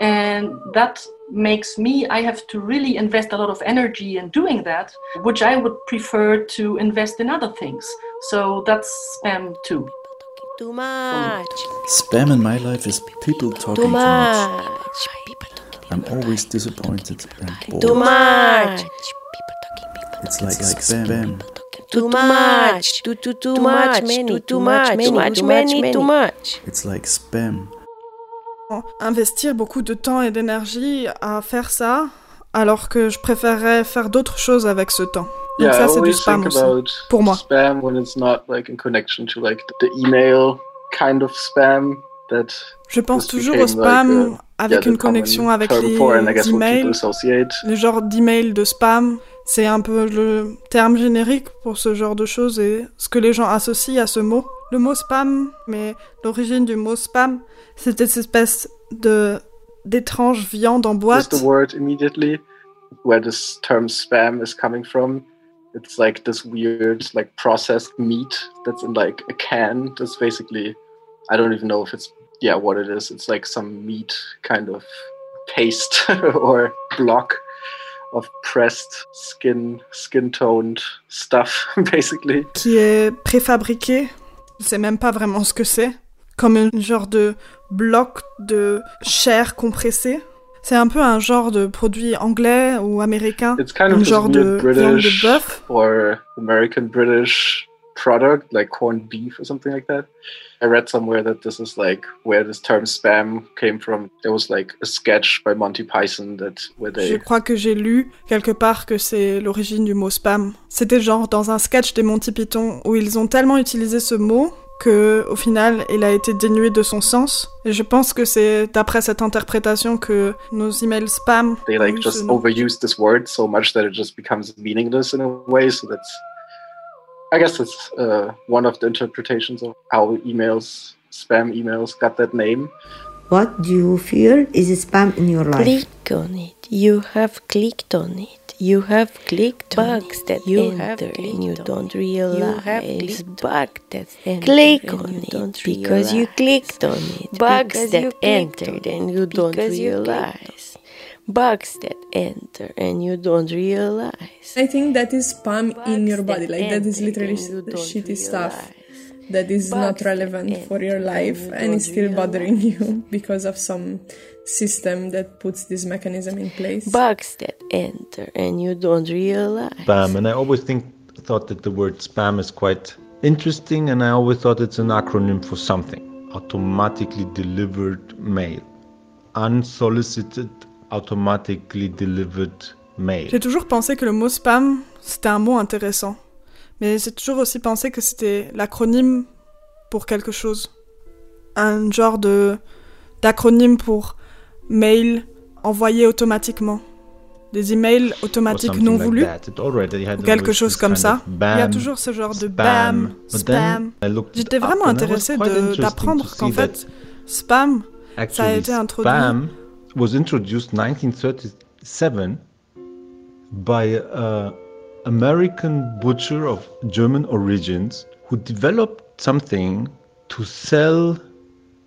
and that makes me i have to really invest a lot of energy in doing that which i would prefer to invest in other things so that's spam too Too much. Spam in my life is people talking Too too much. much. I'm always disappointed and bored. Too much. It's like, like spam. Too much. Too too too much. Many. Too much. Many. Too many. Too much. It's like spam. investir beaucoup de temps et d'énergie à faire ça, alors que je préférerais faire d'autres choses avec ce temps. Donc yeah, ça, I c'est du always spam think aussi. Pour moi. spam when it's not like in connection to like the email kind of spam that Je pense toujours au spam like, uh, avec yeah, une connexion avec les emails. people associate. Le genre d'email de spam, c'est un peu le terme générique pour ce genre de choses et ce que les gens associent à ce mot. Le mot spam, mais l'origine du mot spam, c'était cette espèce de d'étrange viande en boîte. the word immediately where this term spam is coming from. It's like this weird, like processed meat that's in like a can. That's basically, I don't even know if it's, yeah, what it is. It's like some meat kind of paste [laughs] or block of pressed skin, skin toned stuff, [laughs] basically. Qui est préfabriqué. Je sais même pas vraiment ce que c'est. Comme un genre de bloc de chair compressée. C'est un peu un genre de produit anglais ou américain. It's kind of un genre de viande de British bœuf. or American British product, like corned beef or something like that. I read somewhere that this is like where this term spam came from. There was like a sketch by Monty Python that where Je they crois que j'ai lu quelque part que c'est l'origine du mot spam. C'était genre dans un sketch des Monty Python où ils ont tellement utilisé ce mot que au final il a été dénué de son sens. Et je pense que c'est d'après cette interprétation que nos emails spam they like just overuse this word so much that it just becomes meaningless in a way. So that's, I guess, it's uh, one of the interpretations of how emails, spam emails, got that name. What do you feel is spam in your life? Click on it. You have clicked on it. You have clicked bugs that you enter and you don't realize. bugs that click on it. because you clicked on it. Bugs that entered and you don't realize bugs that enter and you don't realize. I think that is spam in your body. Like that is literally and you don't shitty stuff that is not relevant for your life and is still bothering you [laughs] because of some system that puts this mechanism in place. bugs that enter and you don't realize. Spam and i always think thought that the word spam is quite interesting and i always thought it's an acronym for something. Automatically delivered mail. Unsolicited automatically delivered mail J'ai toujours pensé que le mot spam, c'était un mot intéressant. Mais j'ai toujours aussi pensé que c'était l'acronyme pour quelque chose. Un genre de d'acronyme pour mail envoyé automatiquement. Des emails automatiques non voulus. ou quelque chose comme ça. Il y a toujours ce genre de spam. bam, spam. J'étais vraiment intéressée d'apprendre qu'en fait, spam, ça a été introduit. spam was introduced 1937 by an American butcher of German origins who developed something to sell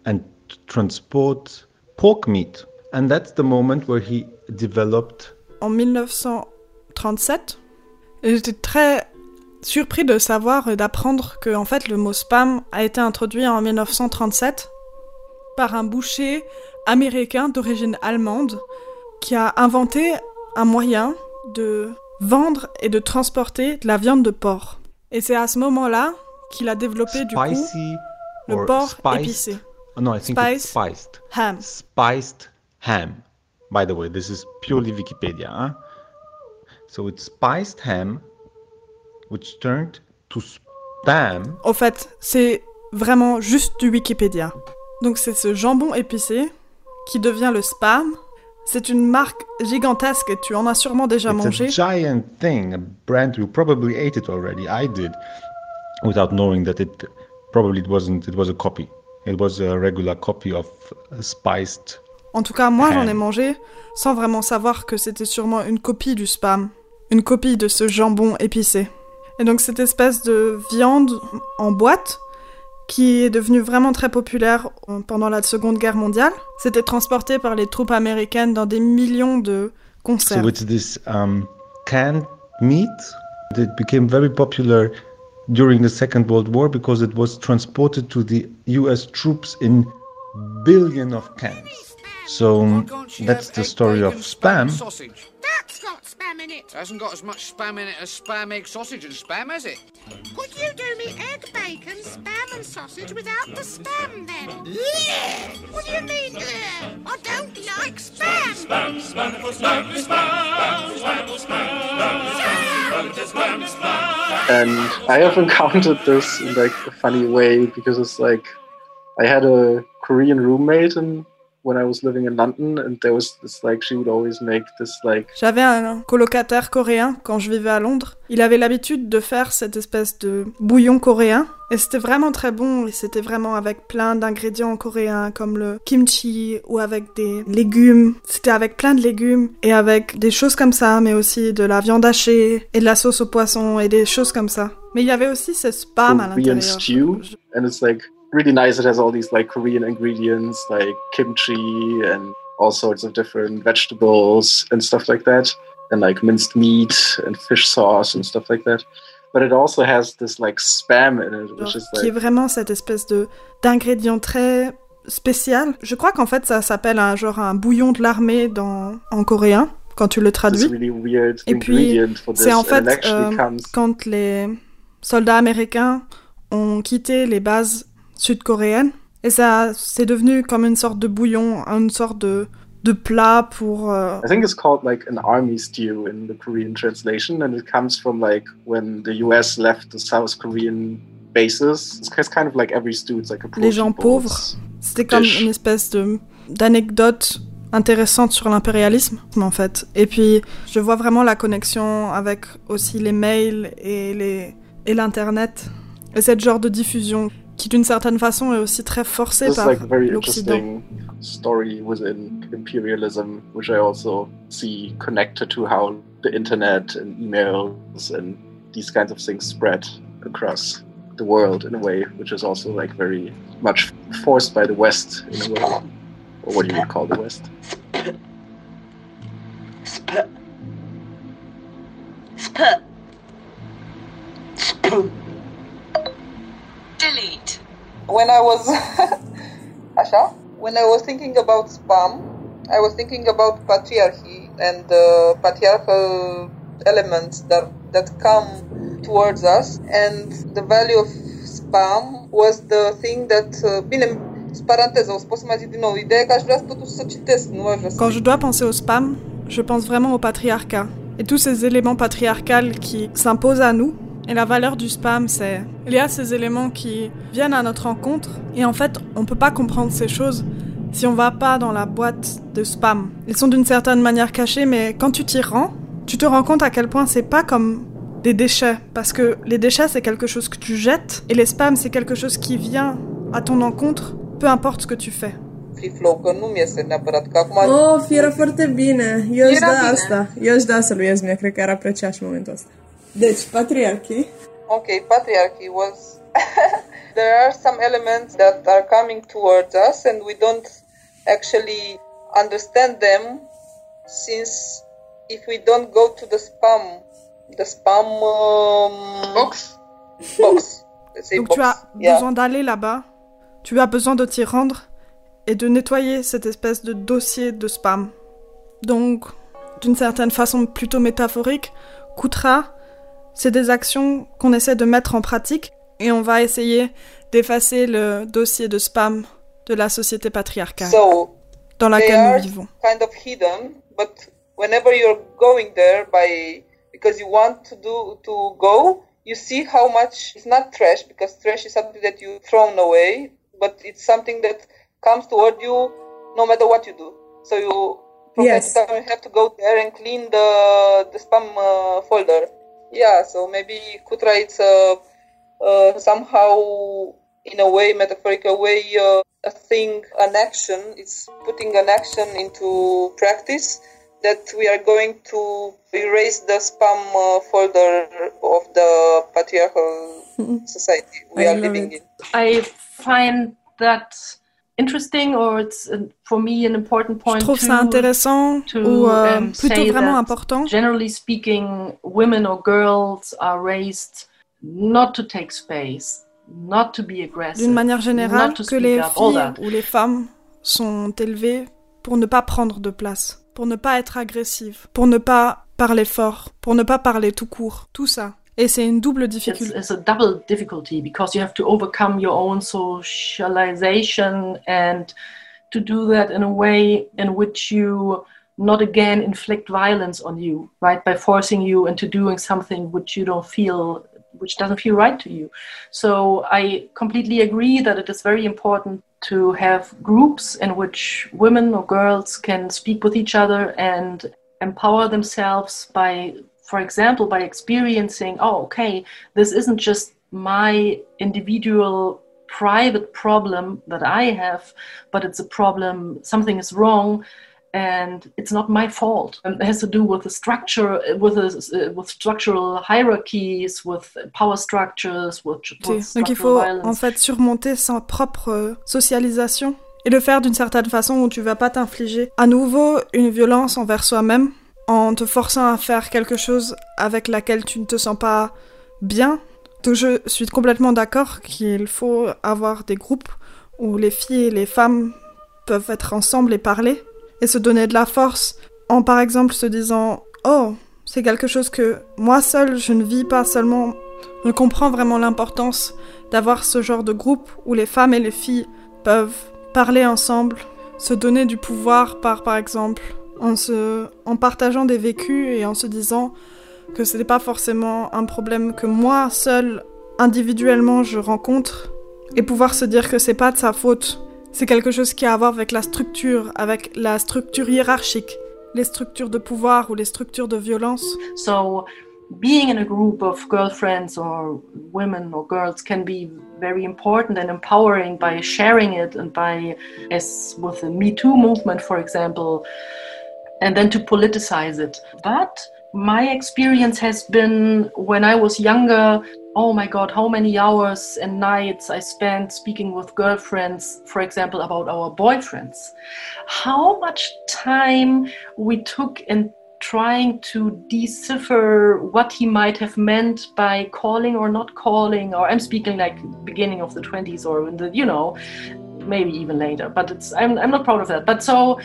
and transport pork meat. And that's the moment where he developed en 1937. Et j'étais très surpris de savoir d'apprendre que en fait le mot spam a été introduit en 1937 par un boucher américain d'origine allemande qui a inventé un moyen de vendre et de transporter de la viande de porc. Et c'est à ce moment-là qu'il a développé du coup le or porc spiced? épicé. Oh, no, I think it's spiced. ham. Spiced ham. By the way, this is purely Wikipedia. Huh? So it's spiced ham, which turned to spam. Au fait, c'est vraiment juste du Wikipédia. Donc c'est ce jambon épicé qui devient le spam. C'est une marque gigantesque et tu en as sûrement déjà It's mangé. a giant thing, a brand. You probably ate it already. I did, without knowing that it probably it wasn't. It was a copy. It was a regular copy of a spiced. En tout cas, moi j'en ai mangé sans vraiment savoir que c'était sûrement une copie du spam. Une copie de ce jambon épicé. Et donc cette espèce de viande en boîte qui est devenue vraiment très populaire pendant la Seconde Guerre mondiale, c'était transporté par les troupes américaines dans des millions de concerts. So it's this um, canned meat that became very popular during the Second World War because it was transported to the U.S. troops in billion of cans. So um, that's the story of spam. Sausage. That's got spam in it. Hasn't got as much spam in it as spam, egg, sausage, and spam, has it? Could you do me egg, bacon, spam, and sausage without the spam then? Yeah! What do you mean, bleh? I don't like spam! Spam, spam, spam, spam, spam, spam, spam, spam, spam. And I have [laughs] encountered this in like a funny way because it's like I had a Korean roommate and when I was living in London and there was this like she would always make this like J'avais un colocataire coréen quand je vivais à Londres. Il avait l'habitude de faire cette espèce de bouillon coréen. Et c'était vraiment très bon. Et c'était vraiment avec plein d'ingrédients coréens comme le kimchi ou avec des légumes. C'était avec plein de légumes et avec des choses comme ça, mais aussi de la viande hachée et de la sauce au poisson et des choses comme ça. Mais il y avait aussi ce spam à l'intérieur. Like really nice it has all these like Korean ingredients like kimchi and all sorts of different vegetables and stuff like that, and like minced meat and fish sauce and stuff like that. But it also has this like spam in it, which is qui est like vraiment cette espèce de d'ingrédient très spécial. Je crois qu'en fait ça s'appelle un genre un bouillon de l'armée dans en coréen quand tu le traduis. really weird Et puis c'est en fait euh, comes quand les soldats américains ont quitté les bases sud-coréennes et ça c'est devenu comme une sorte de bouillon, une sorte de de plat pour euh, I think it's called like an army stew in the Korean translation, and it comes from like when the U.S. left the South Korean bases. It's kind of like every stew. It's like a les gens pauvres. C'était comme une espèce de d'anecdote intéressante sur l'impérialisme en fait. Et puis je vois vraiment la connexion avec aussi les mails et les et l'internet et cette genre de diffusion qui d'une certaine façon est aussi très forcée This is par like a very l'Occident. interesting story within imperialism, which I also see connected to how the internet and emails and these kinds of things spread across the world in a way, which is also like very much forced by the West in a way, or what do you would call the West. Delete. When I was [laughs] Asha, when I was thinking about spam, I was thinking about patriarchy and uh, patriarchal elements that that come towards us, and the value of spam was the thing that. Uh, bine, paranteză, o să pot să mai zic din nou. Ideea e că aș vrea totuși să citesc, nu aș vrea să... Quand je dois penser au spam, je pense vraiment au patriarcat et tous ces éléments patriarcals qui s'imposent à nous. Et la valeur du spam, c'est il y a ces éléments qui viennent à notre rencontre et en fait, on peut pas comprendre ces choses si on va pas dans la boîte de spam. Ils sont d'une certaine manière cachés, mais quand tu t'y rends, tu te rends compte à quel point c'est pas comme des déchets parce que les déchets c'est quelque chose que tu jettes et les spams c'est quelque chose qui vient à ton encontre, peu importe ce que tu fais. Oh, fi era foarte bine. Eu aș Era da bine. asta. Eu aș da să lui Esmia, cred că ar aprecia și momentul ăsta. Deci, patriarchii. Okay, patriarchy was. [laughs] there are some elements that are coming towards us, and we don't actually understand them since if we don't go to the spam, the spam um, box, box. [laughs] Donc box. tu as yeah. besoin d'aller là-bas, tu as besoin de t'y rendre et de nettoyer cette espèce de dossier de spam. Donc, d'une certaine façon plutôt métaphorique, Kutra, c'est des actions qu'on essaie de mettre en pratique et on va essayer d'effacer le dossier de spam de la société patriarcale So dans laquelle nous vivons. kind of hidden, but whenever you're going there by because you want to do to go, you see how much it's not trash because trash is something that you thrown away, but it's something that comes toward you no matter what you do. So you from Yes. time you have to go there and clean the the spam uh, folder. Yeah, so maybe Kutra it's uh, uh, somehow in a way metaphorical way uh, a thing an action it's putting an action into practice that we are going to erase the spam uh, folder of the patriarchal [laughs] society we I are living it. in I find that interesting, or it's uh, for me an important point. Je trouve to, ça intéressant ou euh, um, plutôt say vraiment that important? Generally speaking, women or girls are raised not to take space, not to be aggressive, D'une manière générale, que les filles ou les femmes sont élevées pour ne pas prendre de place, pour ne pas être agressives, pour ne pas parler fort, pour ne pas parler tout court, tout ça. Et c'est une double It's, it's a double difficulty because you have to overcome your own socialization and to do that in a way in which you not again inflict violence on you, right? By forcing you into doing something which you don't feel, which doesn't feel right to you. So I completely agree that it is very important to have groups in which women or girls can speak with each other and empower themselves by for example by experiencing oh okay this isn't just my individual private problem that i have but it's a problem something is wrong and it's not my fault. And it has to do with the structure with the, uh, with structural hierarchies with power structures with, with Donc il faut violence. en fait surmonter sa propre euh, socialisation et le faire d'une certaine façon où tu vas pas t'infliger à nouveau une violence envers soi-même en te forçant à faire quelque chose avec laquelle tu ne te sens pas bien. Donc je suis complètement d'accord qu'il faut avoir des groupes où les filles et les femmes peuvent être ensemble et parler et se donner de la force en par exemple se disant oh c'est quelque chose que moi seul je ne vis pas seulement je comprends vraiment l'importance d'avoir ce genre de groupe où les femmes et les filles peuvent parler ensemble se donner du pouvoir par par exemple en se en partageant des vécus et en se disant que ce n'est pas forcément un problème que moi seul individuellement je rencontre. Et pouvoir se dire que c'est pas de sa faute. C'est quelque chose qui a à voir avec la structure, avec la structure hiérarchique, les structures de pouvoir ou les structures de violence. So, being in a group of girlfriends or women or girls can be very important and empowering by sharing it and by, as with the Me Too movement, for example, and then to politicize it. But my experience has been when I was younger, oh my god, how many hours and nights I spent speaking with girlfriends, for example, about our boyfriends. How much time we took in trying to decipher what he might have meant by calling or not calling, or I'm speaking like beginning of the 20s or in the, you know, maybe even later but it's I'm, I'm not proud of that. But so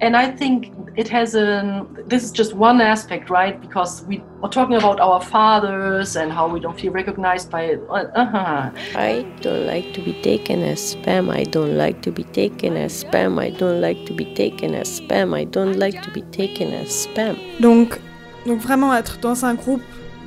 and i think it has a this is just one aspect right? Because we are talking about our fathers and how we don't feel recognized by it uh-huh. i don't like to be taken as spam. I don't like to be taken as spam. I don't like to be taken as spam. I don't like to be taken as spam. Donc donc vraiment être dans un groupe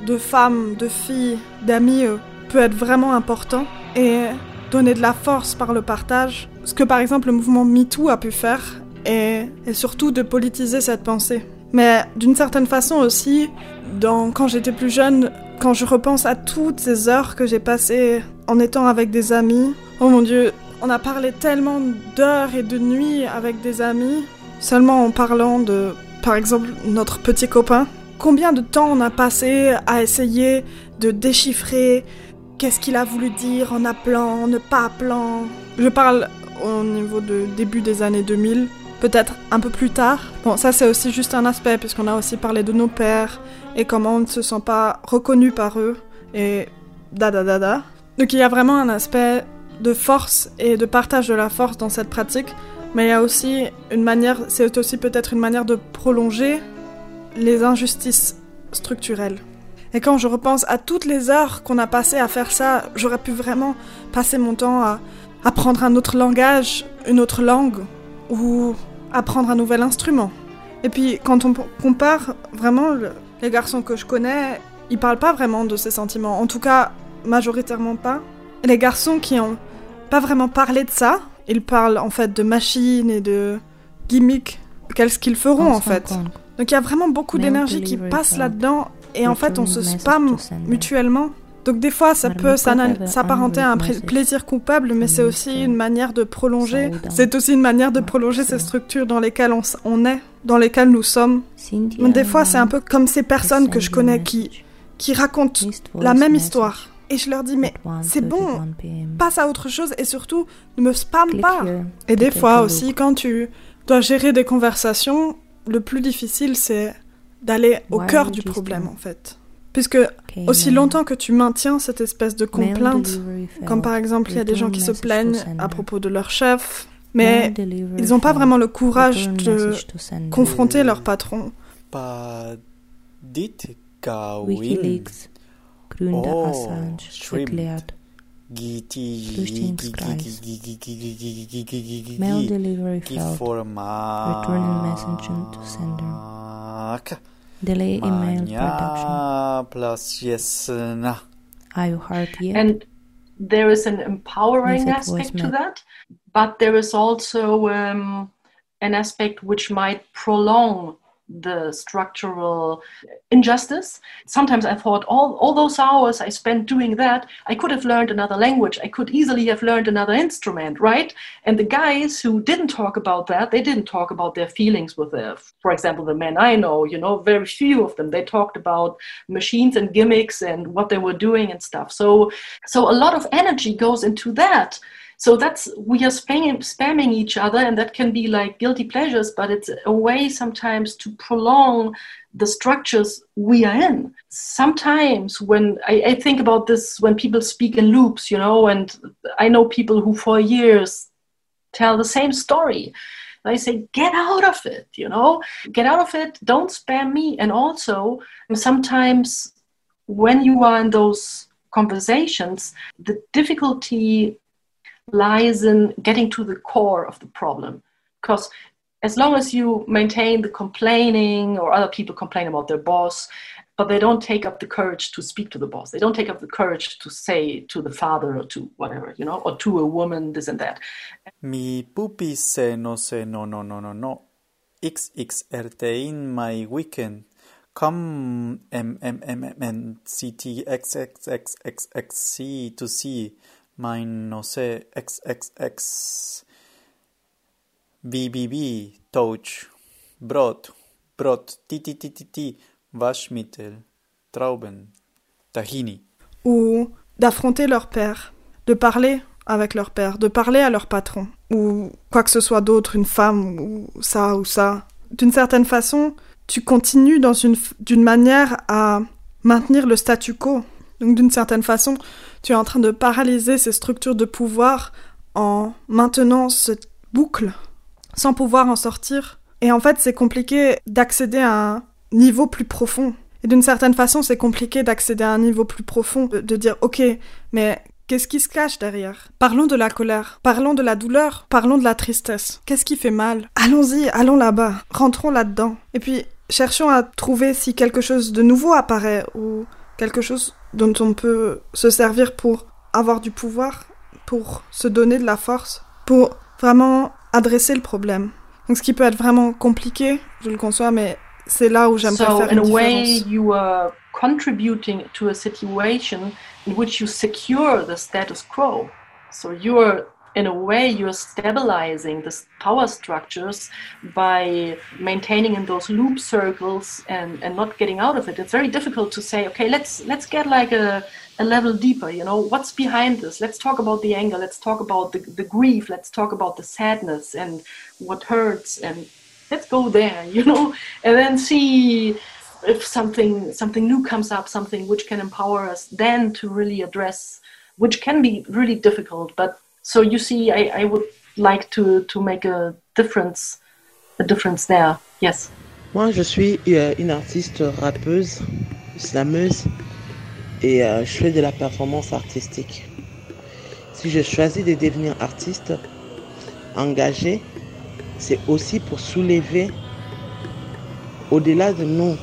de femmes de filles d'amis euh, peut être vraiment important. Et donner de la force par le partage, ce que par exemple le mouvement MeToo a pu faire, et, et surtout de politiser cette pensée. Mais d'une certaine façon aussi, dans, quand j'étais plus jeune, quand je repense à toutes ces heures que j'ai passées en étant avec des amis, oh mon dieu, on a parlé tellement d'heures et de nuits avec des amis, seulement en parlant de, par exemple, notre petit copain. Combien de temps on a passé à essayer de déchiffrer qu'est-ce qu'il a voulu dire en appelant, en ne pas appelant? Je parle au niveau de début des années 2000, peut-être un peu plus tard. Bon, ça c'est aussi juste un aspect, puisqu'on a aussi parlé de nos pères et comment on ne se sent pas reconnu par eux et da da da da. Donc il y a vraiment un aspect de force et de partage de la force dans cette pratique, mais il y a aussi une manière, c'est aussi peut-être une manière de prolonger les injustices structurelles. Et quand je repense à toutes les heures qu'on a passées à faire ça, j'aurais pu vraiment passer mon temps à apprendre un autre langage, une autre langue, ou apprendre un nouvel instrument. Et puis quand on compare, vraiment, les garçons que je connais, ils parlent pas vraiment de ces sentiments. En tout cas, majoritairement pas. Et les garçons qui ont pas vraiment parlé de ça, ils parlent en fait de machines et de gimmicks. Qu'est-ce qu'ils feront en fait Donc il y a vraiment beaucoup d'énergie qui passe là-dedans et en fait on se spam mutuellement. Donc des fois ça peut s'apparenter à un plaisir coupable, mais c'est aussi une manière de prolonger. C'est aussi une manière de prolonger ces structures dans lesquelles on, on est, dans lesquelles nous sommes. Mais des fois c'est un peu comme ces personnes que je connais qui qui racontent la même histoire. Et je leur dis mais c'est bon, passe à autre chose et surtout ne me spam pas. Et des fois aussi quand tu dois gérer des conversations, le plus difficile c'est d'aller au cœur du problème en fait. Puisque aussi longtemps que tu maintiens cette espèce de complainte, comme par exemple il y a des gens qui se plaignent à propos de leur chef, mais ils n'ont pas vraiment le courage de confronter leur patron. Wikileaks. Gründe Assange erklärt, Flüchtlingskreis, Mail Delivery failed, returning message to sender. Delay email production. Are you hard yet? And there is an empowering aspect to that, but there is also um, an aspect which might prolong the structural injustice. Sometimes I thought all, all those hours I spent doing that, I could have learned another language. I could easily have learned another instrument, right? And the guys who didn't talk about that, they didn't talk about their feelings with their, for example, the men I know, you know, very few of them. They talked about machines and gimmicks and what they were doing and stuff. So so a lot of energy goes into that So that's we are spamming, spamming each other, and that can be like guilty pleasures, but it's a way sometimes to prolong the structures we are in. Sometimes when I, I think about this, when people speak in loops, you know, and I know people who for years tell the same story. I say, get out of it, you know, get out of it, don't spam me. And also, sometimes when you are in those conversations, the difficulty lies in getting to the core of the problem. Because as long as you maintain the complaining or other people complain about their boss, but they don't take up the courage to speak to the boss. They don't take up the courage to say to the father or to whatever, you know, or to a woman, this and that. Mi pupi se no se no no no no no. XXRT in my weekend. Come M M M M N C T X X X X X C to see mine no se X X X BBB Touch Brot Brot T T T T T Waschmittel Trauben Tahini Ou d'affronter leur père, de parler avec leur père, de parler à leur patron, ou quoi que ce soit d'autre, une femme, ou ça, ou ça. D'une certaine façon, tu continues dans une, d'une manière à maintenir le statu quo. Donc d'une certaine façon, tu es en train de paralyser ces structures de pouvoir en maintenant cette boucle sans pouvoir en sortir. Et en fait, c'est compliqué d'accéder à un niveau plus profond. Et d'une certaine façon, c'est compliqué d'accéder à un niveau plus profond, de, dire, ok, mais Qu'est-ce qui se cache derrière? Parlons de la colère, parlons de la douleur, parlons de la tristesse. Qu'est-ce qui fait mal? Allons-y, allons là-bas, rentrons là-dedans. Et puis, cherchons à trouver si quelque chose de nouveau apparaît ou quelque chose dont on peut se servir pour avoir du pouvoir, pour se donner de la force, pour vraiment adresser le problème. Donc ce qui peut être vraiment compliqué, je le conçois, mais c'est là où j'aimerais so, faire in une way, différence. you are contributing to a situation in which you secure the status quo. So you are, in a way, you're stabilizing the power structures by maintaining in those loop circles and, and not getting out of it. It's very difficult to say, okay, let's let's get like a, a level deeper. You know, what's behind this? Let's talk about the anger. Let's talk about the, the grief. Let's talk about the sadness and what hurts and let's go there [laughs] you know and then see if something something new comes up something which can empower us then to really address which can be really difficult but so you see i, I would like to to make a difference a difference there yes Moi, je suis euh, une artiste rappeuse, slameuse, et euh, je fais de la performance artistique. Si je choisis de devenir artiste engagé, c'est aussi pour soulever au-delà de nous,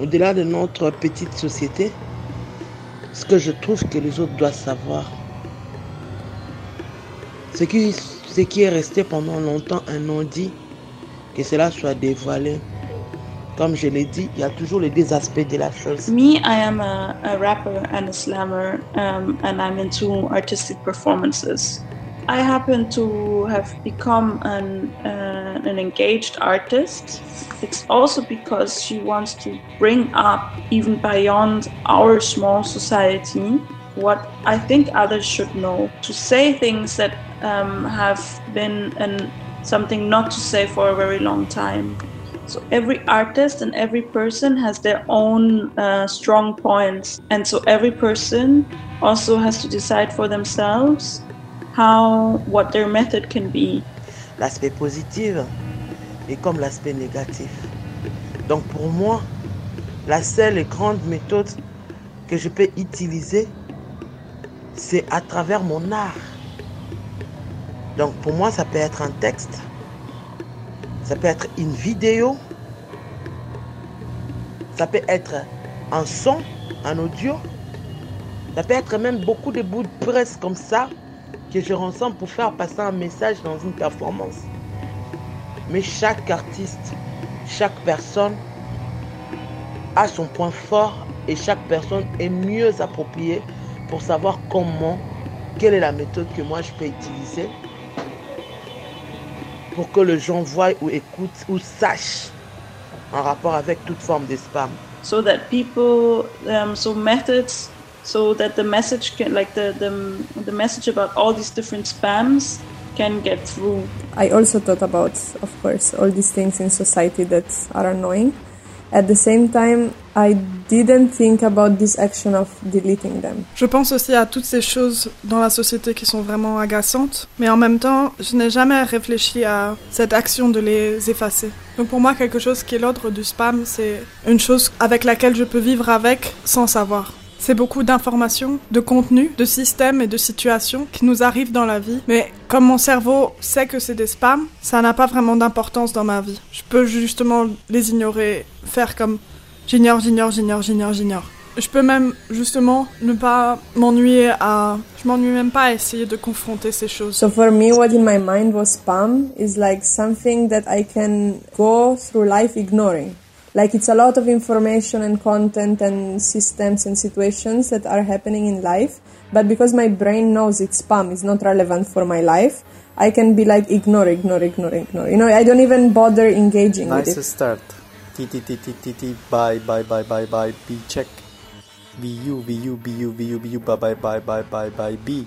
au-delà de notre petite société, ce que je trouve que les autres doivent savoir. Ce qui, est resté pendant longtemps un non-dit, que cela soit dévoilé. Comme je l'ai dit, il y a toujours les deux aspects de la chose. Me, I am a, a rapper and a slammer, um, and I'm into artistic performances. I happen to have become an, uh, an engaged artist. It's also because she wants to bring up, even beyond our small society, what I think others should know. To say things that um, have been an, something not to say for a very long time. So every artist and every person has their own uh, strong points. And so every person also has to decide for themselves how what their method can be. L'aspect positif est comme l'aspect négatif. Donc pour moi, la seule et grande méthode que je peux utiliser, c'est à travers mon art. Donc pour moi, ça peut être un texte, ça peut être une vidéo, ça peut être un son, un audio, ça peut être même beaucoup de bouts de presse comme ça que je rassemble pour faire passer un message dans une performance. Mais chaque artiste, chaque personne a son point fort et chaque personne est mieux appropriée pour savoir comment, quelle est la méthode que moi je peux utiliser pour que les gens voient ou écoutent ou sachent en rapport avec toute forme de spam. so that people um, so methods so that the message can like the, the the message about all these different spams can get through. I also thought about, of course, all these things in society that are annoying. At the same time, I didn't think about this action of deleting them. Je pense aussi à toutes ces choses dans la société qui sont vraiment agaçantes, mais en même temps, je n'ai jamais réfléchi à cette action de les effacer. Donc pour moi, quelque chose qui est l'ordre du spam, c'est une chose avec laquelle je peux vivre avec sans savoir. C'est beaucoup d'informations, de contenu, de systèmes et de situations qui nous arrivent dans la vie. Mais comme mon cerveau sait que c'est des spams, ça n'a pas vraiment d'importance dans ma vie. Je peux justement les ignorer, faire comme j'ignore, j'ignore, j'ignore, j'ignore, j'ignore. Je peux même justement ne pas m'ennuyer à. Je m'ennuie même pas à essayer de confronter ces choses. So for me, what in my mind was spam is like something that I can go through life ignoring. Like it's a lot of information and content and systems and situations that are happening in life. But because my brain knows it's spam, it's not relevant for my life, I can be like ignore, ignore, ignore, ignore. You know, I don't even bother engaging nice with it. start. T T T T T T bye bye bye bye bye B check. V U V U B U V U B U bye bye bye bye bye bye B.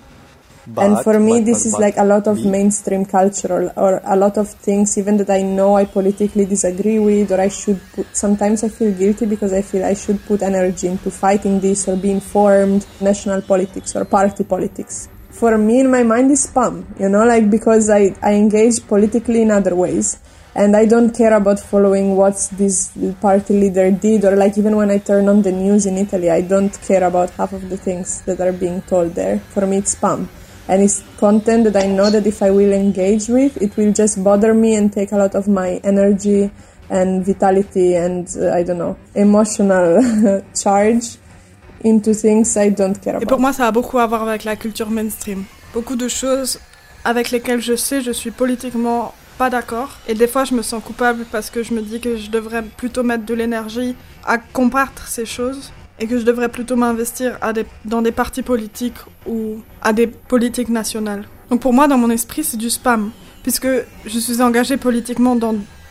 and for me, but, this but, is but, like a lot of mainstream culture or, or a lot of things, even that I know I politically disagree with, or I should put. Sometimes I feel guilty because I feel I should put energy into fighting this or be informed, national politics or party politics. For me, in my mind, is spam, you know, like because I, I engage politically in other ways. And I don't care about following what this party leader did, or like even when I turn on the news in Italy, I don't care about half of the things that are being told there. For me, it's spam and it's content that I know that if I will engage with, it will just bother me and take a lot of my energy and vitality and uh, I don't know emotional [laughs] charge into things I don't care Et about. pour moi, ça a beaucoup à voir avec la culture mainstream. Beaucoup de choses avec lesquelles je sais je suis politiquement pas d'accord. Et des fois, je me sens coupable parce que je me dis que je devrais plutôt mettre de l'énergie à combattre ces choses et que je devrais plutôt m'investir dans des partis politiques ou à des politiques nationales. Donc pour moi, dans mon esprit, c'est du spam, puisque je suis engagée politiquement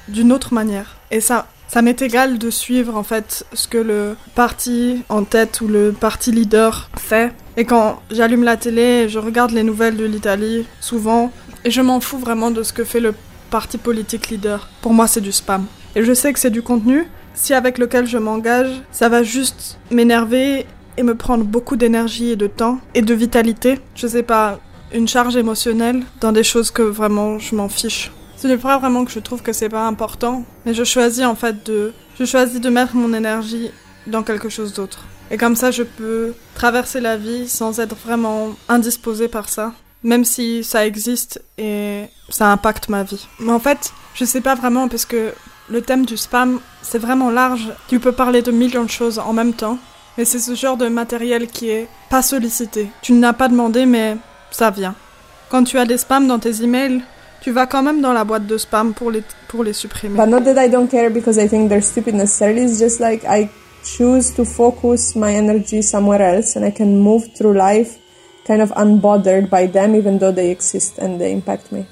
d'une autre manière. Et ça, ça m'est égal de suivre en fait ce que le parti en tête ou le parti leader fait. Et quand j'allume la télé, je regarde les nouvelles de l'Italie, souvent, et je m'en fous vraiment de ce que fait le parti politique leader. Pour moi, c'est du spam. Et je sais que c'est du contenu, si avec lequel je m'engage, ça va juste m'énerver et me prendre beaucoup d'énergie et de temps et de vitalité. Je sais pas, une charge émotionnelle dans des choses que vraiment je m'en fiche. Ce n'est pas vraiment que je trouve que c'est pas important, mais je choisis en fait de, je choisis de mettre mon énergie dans quelque chose d'autre. Et comme ça, je peux traverser la vie sans être vraiment indisposée par ça, même si ça existe et ça impacte ma vie. Mais en fait, je sais pas vraiment parce que le thème du spam, c'est vraiment large. Tu peux parler de millions de choses en même temps, mais c'est ce genre de matériel qui est pas sollicité. Tu n'as pas demandé, mais ça vient. Quand tu as des spams dans tes emails, tu vas quand même dans la boîte de spam pour les, pour les supprimer. But not that I don't care because I think they're stupid necessarily. It's just like I choose to focus my energy somewhere else and I can move through life kind of unbothered by them even though they exist and they impact me.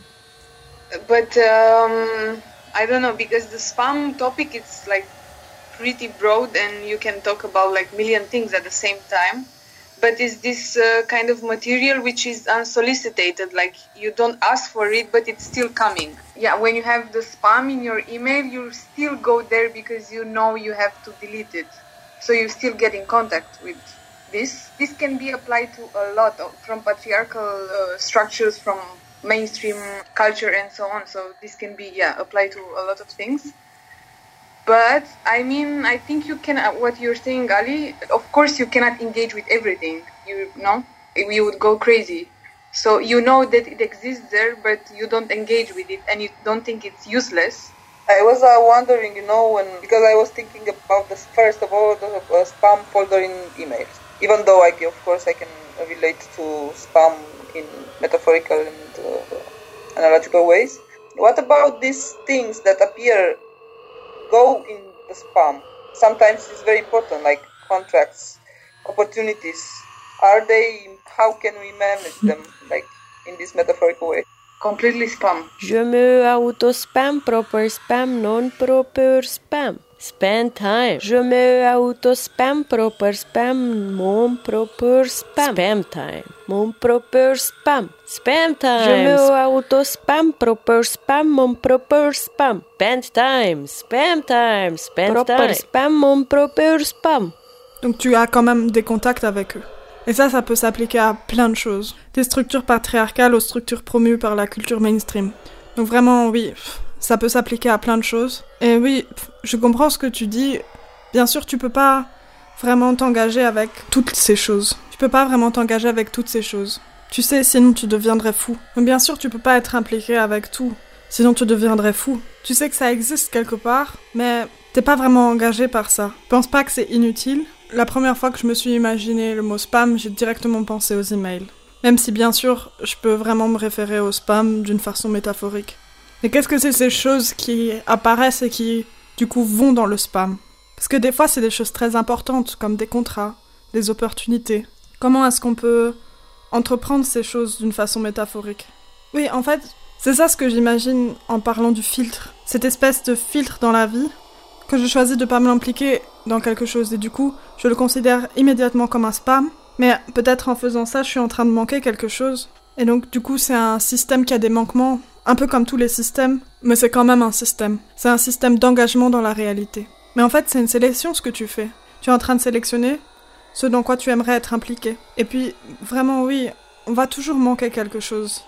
But um, I don't know because the spam topic it's like pretty broad and you can talk about like million things at the same time. But it's this uh, kind of material which is unsolicited, like you don't ask for it, but it's still coming. Yeah, when you have the spam in your email, you still go there because you know you have to delete it. So you still get in contact with this. This can be applied to a lot of, from patriarchal uh, structures, from mainstream culture, and so on. So this can be yeah applied to a lot of things. But I mean, I think you can. uh, What you're saying, Ali. Of course, you cannot engage with everything. You know, you would go crazy. So you know that it exists there, but you don't engage with it, and you don't think it's useless. I was uh, wondering, you know, when because I was thinking about this first of all the uh, spam folder in emails. Even though I, of course, I can relate to spam in metaphorical and uh, analogical ways. What about these things that appear, go in the spam? Sometimes it's very important, like contracts, opportunities. Are they? How can we manage them, like in this metaphorical way? Completely spam. Je me auto-spam, proper spam, non-proper spam. Spam time. Je me auto-spam proper spam. Mon proper spam. Spam time. Mon proper spam. Spam time. Je me auto-spam proper spam. Mon proper spam. Spam time. Spam time. Spam proper spam. Mon proper spam. Donc tu as quand même des contacts avec eux. Et ça, ça peut s'appliquer à plein de choses. Des structures patriarcales aux structures promues par la culture mainstream. Donc vraiment, oui, ça peut s'appliquer à plein de choses. Et oui, je comprends ce que tu dis. Bien sûr, tu peux pas vraiment t'engager avec toutes ces choses. Tu peux pas vraiment t'engager avec toutes ces choses. Tu sais, sinon tu deviendrais fou. Donc bien sûr, tu peux pas être impliqué avec tout. Sinon tu deviendrais fou. Tu sais que ça existe quelque part, mais t'es pas vraiment engagé par ça. Pense pas que c'est inutile. La première fois que je me suis imaginé le mot spam, j'ai directement pensé aux emails. Même si bien sûr, je peux vraiment me référer au spam d'une façon métaphorique. Mais qu'est-ce que c'est ces choses qui apparaissent et qui, du coup, vont dans le spam? Parce que des fois, c'est des choses très importantes, comme des contrats, des opportunités. Comment est-ce qu'on peut entreprendre ces choses d'une façon métaphorique? Oui, en fait, c'est ça ce que j'imagine en parlant du filtre. Cette espèce de filtre dans la vie que je choisis de pas m'impliquer dans quelque chose et du coup, je le considère immédiatement comme un spam. Mais peut-être en faisant ça, je suis en train de manquer quelque chose. Et donc, du coup, c'est un système qui a des manquements, un peu comme tous les systèmes, mais c'est quand même un système. C'est un système d'engagement dans la réalité. Mais en fait, c'est une sélection ce que tu fais. Tu es en train de sélectionner ce dans quoi tu aimerais être impliqué. Et puis, vraiment, oui, on va toujours manquer quelque chose.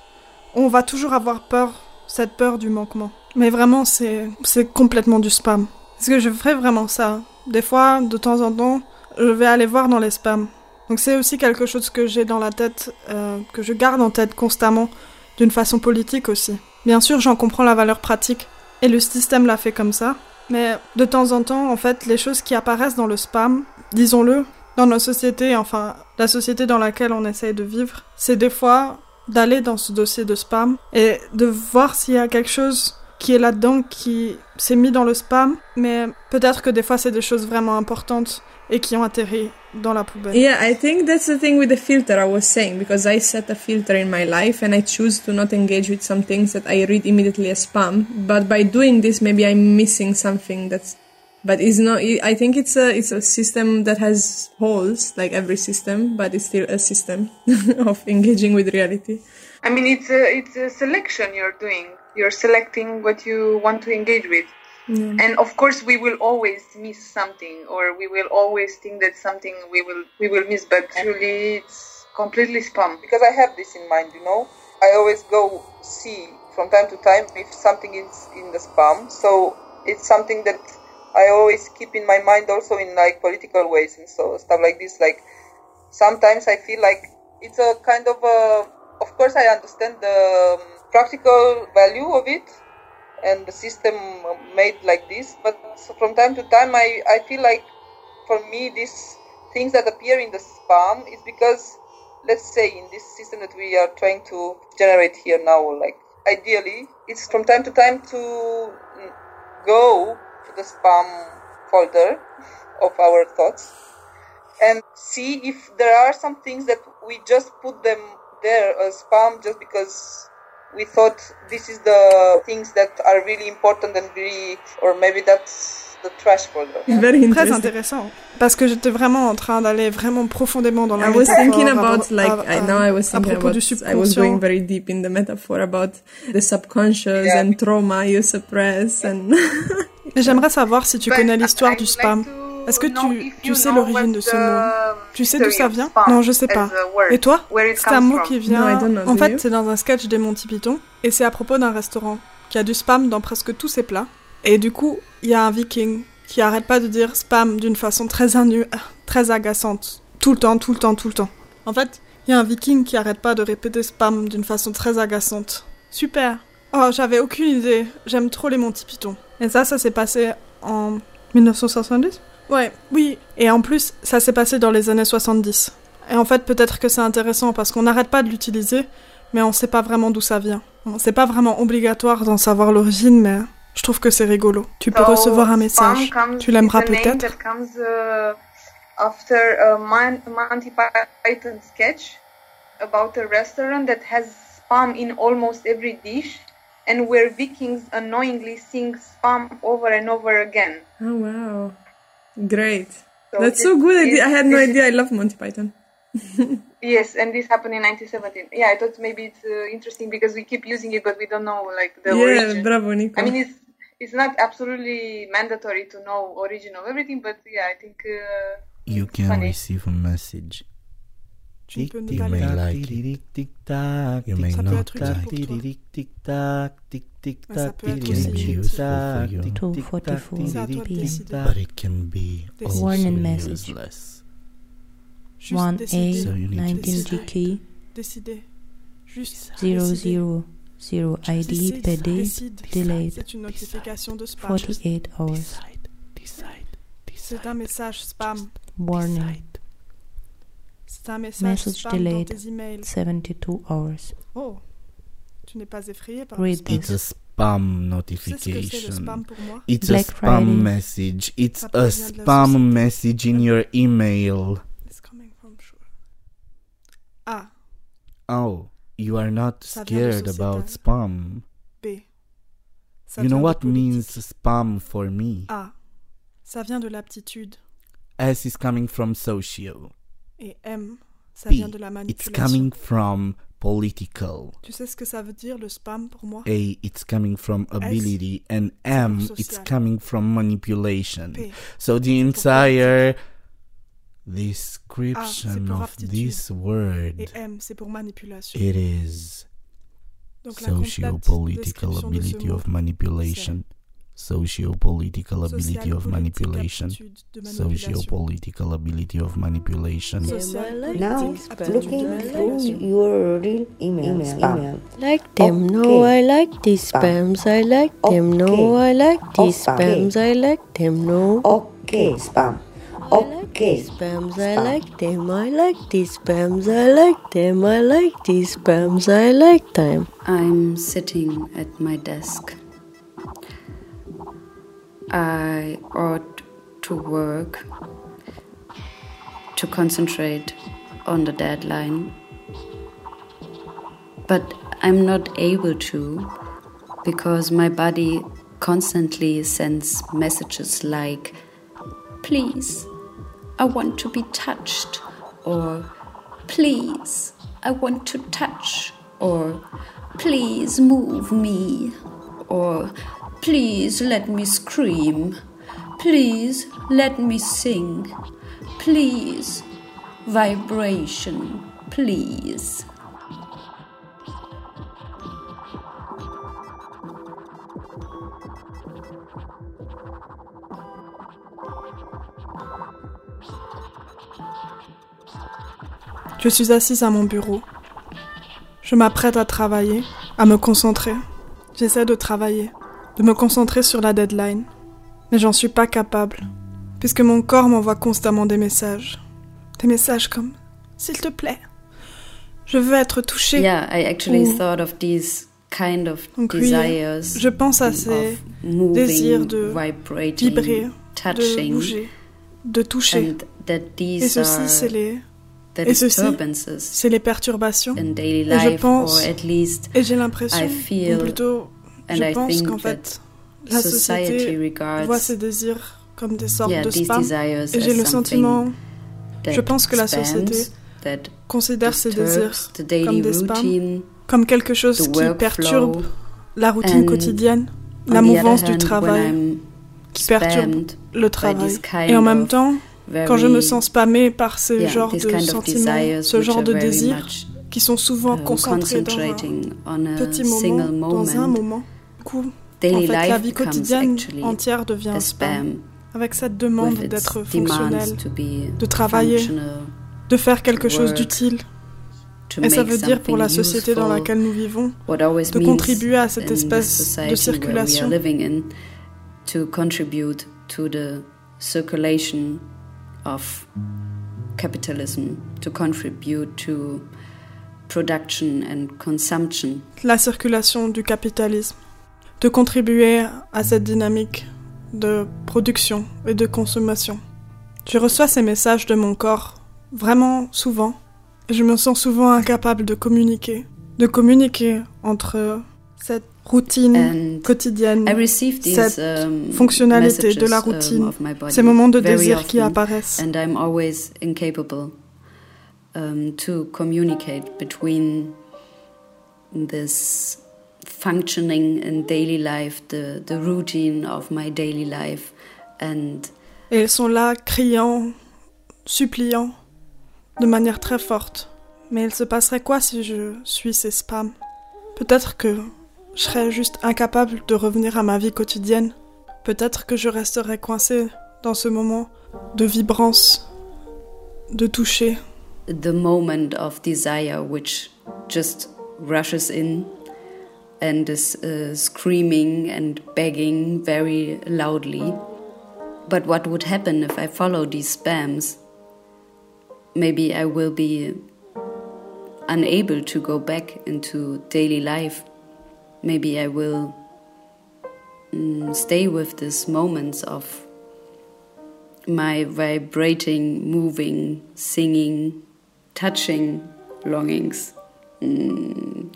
On va toujours avoir peur, cette peur du manquement. Mais vraiment, c'est complètement du spam. Est-ce que je ferais vraiment ça Des fois, de temps en temps, je vais aller voir dans les spams. Donc c'est aussi quelque chose que j'ai dans la tête, euh, que je garde en tête constamment, d'une façon politique aussi. Bien sûr, j'en comprends la valeur pratique, et le système l'a fait comme ça. Mais de temps en temps, en fait, les choses qui apparaissent dans le spam, disons-le, dans nos sociétés, enfin, la société dans laquelle on essaye de vivre, c'est des fois d'aller dans ce dossier de spam et de voir s'il y a quelque chose qui est là-dedans, qui s'est mis dans le spam, mais peut-être que des fois c'est des choses vraiment importantes et qui ont atterri dans la poubelle. Yeah, I think that's the thing with the filter I was saying because I set a filter in my life and I choose to not engage with some things that I read immediately as spam. But by doing this, maybe I'm missing something that's. But it's not. I think it's a it's a system that has holes, like every system, but it's still a system [laughs] of engaging with reality. I mean, it's a it's a selection you're doing. You're selecting what you want to engage with. Yeah. And of course, we will always miss something, or we will always think that something we will we will miss. But truly, it's completely spam. Because I have this in mind, you know. I always go see from time to time if something is in the spam. So it's something that I always keep in my mind, also in like political ways and so stuff like this. Like sometimes I feel like it's a kind of a. Of course, I understand the um, practical value of it and the system made like this. But from time to time I, I feel like for me these things that appear in the spam is because let's say in this system that we are trying to generate here now like ideally it's from time to time to go to the spam folder of our thoughts and see if there are some things that we just put them there as spam just because we thought this is the things that are really important and really, or maybe that's the trash folder. Very Très intéressant. Parce que j'étais vraiment en train d'aller vraiment profondément dans la I was métaphore thinking about like à- I know I was thinking about I was going very deep in the metaphor about the subconscious and trauma you suppress and j'aimerais savoir si tu connais l'histoire du spam. Est-ce que tu, tu sais l'origine de ce mot Tu sais d'où ça vient Non, je sais pas. Et toi C'est un mot qui vient. En fait, c'est dans un sketch des Monty Python et c'est à propos d'un restaurant qui a du spam dans presque tous ses plats. Et du coup, il y a un viking qui arrête pas de dire spam d'une façon très innu, très agaçante, tout le temps, tout le temps, tout le temps. En fait, il y a un viking qui arrête pas de répéter spam d'une façon très agaçante. Super. Oh, j'avais aucune idée. J'aime trop les Monty Python. Et ça, ça s'est passé en 1970 Ouais, oui. Et en plus, ça s'est passé dans les années 70. Et en fait, peut-être que c'est intéressant parce qu'on n'arrête pas de l'utiliser, mais on sait pas vraiment d'où ça vient. C'est pas vraiment obligatoire d'en savoir l'origine, mais je trouve que c'est rigolo. Tu peux So, recevoir un message. comes- Tu l'aimeras peut-être. uh, after a Mon- Monty Python sketch about a restaurant that has spam in almost every dish. and where Vikings unknowingly sing spam over and over again. Oh wow, great! So That's so good. I, is- I had no this is- idea. I love Monty Python. [laughs] Yes, and this happened in 1917. Yeah, I thought maybe it's uh, interesting because we keep using it, but we don't know like the yeah, origin. bravo, Nico. I mean, it's it's not absolutely mandatory to know origin of everything, but yeah, I think uh, You can funny. receive a message. Tu peux ne You may like it. You may not être utile like pour it. Toi. tic-tac, tic-tic-tac, Mais ça peut être It aussi can be utile. useful for you. 2:44 C'est à toi de p.m. décider. But it can be also Warning message. useless. Juste 1A décider. So you need to 19 decide. GK Décider. Juste 000 décider. ID Décide, PD décide. delayed C'est une notification de spam. 48 hours. C'est un message spam. Warning. C'est un message Message spam dans delayed tes emails. 72 hours. Oh, tu n'es pas effrayé par Read le spam. It's a spam Tu sais ce que c'est le notification. spam pour moi It's Black a spam Friday. message. It's a provient de la spam message in your email. It's coming from sure. A. Ah. Oh, you are not Ça scared about spam. B. Ça You know what means spam for me? A. Ça vient de l'aptitude. S is coming from social. Et M. Ça P, vient de la it's coming from political. Tu sais ce que ça veut dire le spam pour moi A, it's coming from ability, and M, it's coming from manipulation. P, So the entire description ah, pour of this word, Et M, c'est pour manipulation. it is socio-political description de ce ability of manipulation. Socio-political ability of manipulation. aptitude de manipulation. Socio-political ability of manipulation. Now, looking de through your real email, spam. Like them, no, I like these spams, I like them, no, I like these spams, I like them, no. Okay, spam. Okay. Spams, I like them, I like these spams, I like them, I like these spams, I like them. I'm sitting at my desk. I ought to work, to concentrate on the deadline, but I'm not able to because my body constantly sends messages like, please, I want to be touched, or please, I want to touch, or please move me, or please let me scream, please let me sing, please, vibration, please. Je suis assise à mon bureau. Je m'apprête à travailler, à me concentrer. J'essaie de travailler, de me concentrer sur la deadline. Mais j'en suis pas capable, puisque mon corps m'envoie constamment des messages. Des messages comme S'il te plaît, je veux être touché. Yeah, I actually Ou- thought of these kind of Donc oui, desires. je pense à ces moving, désirs de vibrer, de touching, bouger, de toucher. and that these Et ceci, c'est les et ceci, c'est les perturbations. in daily Et je pense, or at least et j'ai l'impression, plutôt, and je I pense think qu'en fait, la society société regards voit ces désirs comme des sortes yeah, de spam. Et j'ai le sentiment, je pense que la société considère ces désirs comme des spams, routine, comme quelque chose qui perturbe la routine quotidienne, la the mouvance du travail, qui perturbe le by travail. Et en même of temps, quand je me sens spammée par ce yeah, genre this de sentiments, ce genre de désirs qui sont souvent uh, concentrés dans un petit moment, dans un moment, coup, en fait, la vie quotidienne entière devient spam. Avec cette demande d'être fonctionnel, to be de travailler, functional, de faire quelque to chose d'utile. to Et ça veut dire pour la société dans laquelle nous vivons de contribuer à cette espèce de circulation. are living in to contribute to the circulation of capitalism, to contribute to production and consumption. la circulation du capitalisme, de contribuer à cette dynamique de production et de consommation. Je reçois ces messages de mon corps vraiment souvent et je me sens souvent incapable de communiquer, de communiquer entre cette routine quotidienne, cette um, fonctionnalité de la um, routine, ces moments de désir qui apparaissent. And I'm always incapable um, to communicate between this functioning in daily life, the, the routine of my daily life, and. Et elles sont là, criant, suppliant, de manière très forte. Mais il se passerait quoi si je suis ces spams? Peut-être que je serais juste incapable de revenir à ma vie quotidienne. Peut-être que je resterais coincée dans ce moment de vibrance, de toucher. The moment of desire which just rushes in and is uh, screaming and begging very loudly. But what would happen if I follow these spams? Maybe I will be unable to go back into daily life. Maybe I will mm, stay with these moments of my vibrating, moving, singing, touching longings. Mm,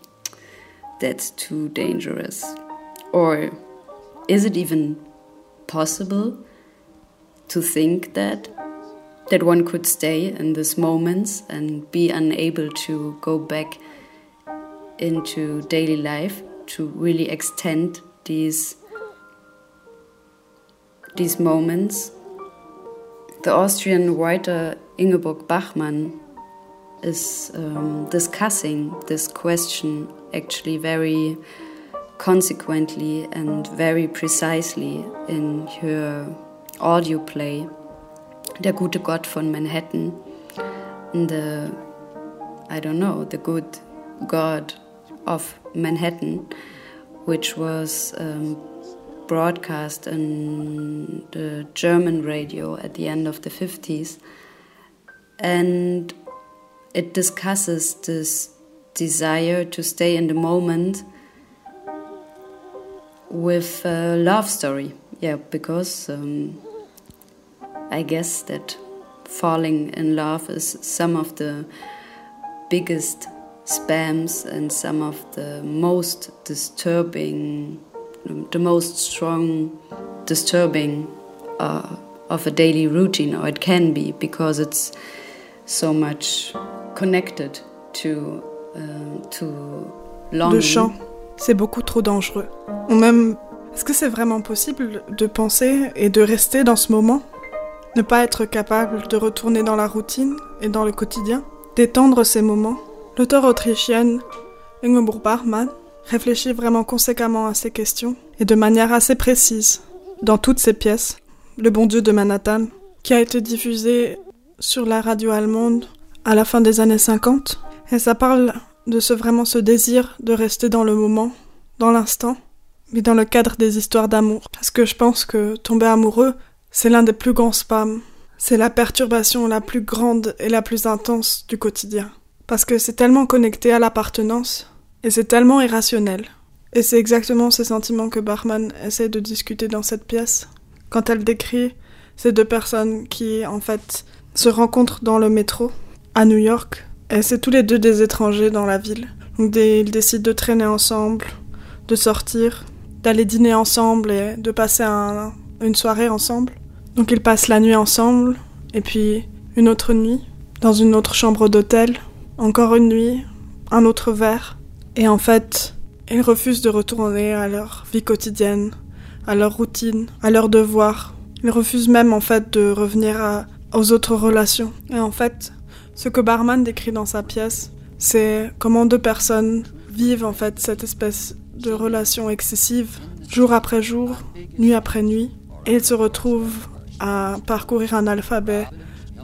that's too dangerous. Or is it even possible to think that? that one could stay in these moments and be unable to go back into daily life to really extend these these moments. The Austrian writer Ingeborg Bachmann is um, discussing this question actually very consequently and very precisely in her audio play der gute Gott von Manhattan, the, I don't know, the good God of Manhattan, which was um, broadcast in the German radio at the end of the 50s. And it discusses this desire to stay in the moment with a love story. Yeah, because um, I guess that falling in love is some of the biggest spams and some of the most disturbing, the most strong disturbing uh, of a daily routine, or it can be because it's so much connected to. Le chant, c'est beaucoup trop dangereux. Ou même, est-ce que c'est vraiment possible de penser et de rester dans ce moment? Ne pas être capable de retourner dans la routine et dans le quotidien, d'étendre ces moments? L'auteur autrichienne Ingeborg Bachmann réfléchit vraiment conséquemment à ces questions et de manière assez précise dans toutes ses pièces. Le bon Dieu de Manhattan, qui a été diffusé sur la radio allemande à la fin des années 50, et ça parle de ce vraiment ce désir de rester dans le moment, dans l'instant, mais dans le cadre des histoires d'amour. Parce que je pense que tomber amoureux, c'est l'un des plus grands spams. C'est la perturbation la plus grande et la plus intense du quotidien. Parce que c'est tellement connecté à l'appartenance et c'est tellement irrationnel. Et c'est exactement ces sentiments que Bachman essaie de discuter dans cette pièce. Quand elle décrit ces deux personnes qui, en fait, se rencontrent dans le métro à New York. Et c'est tous les deux des étrangers dans la ville. Donc ils décident de traîner ensemble, de sortir, d'aller dîner ensemble et de passer une soirée ensemble. Donc ils passent la nuit ensemble, et puis une autre nuit, dans une autre chambre d'hôtel, encore une nuit, un autre verre. Et en fait, ils refusent de retourner à leur vie quotidienne, à leur routine, à leurs devoirs. Ils refusent même en fait de revenir aux autres relations. Et en fait, ce que Barman décrit dans sa pièce, c'est comment deux personnes vivent en fait cette espèce de relation excessive, jour après jour, nuit après nuit, et ils se retrouvent à parcourir un alphabet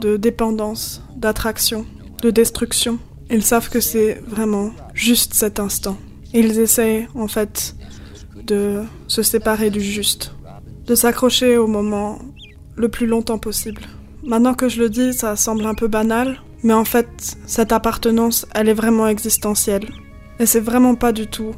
de dépendance, d'attraction, de destruction. Ils savent que c'est vraiment juste cet instant. Ils essayent en fait de se séparer du juste, de s'accrocher au moment le plus longtemps possible. Maintenant que je le dis, ça semble un peu banal, mais en fait, cette appartenance, elle est vraiment existentielle. Et c'est vraiment pas du tout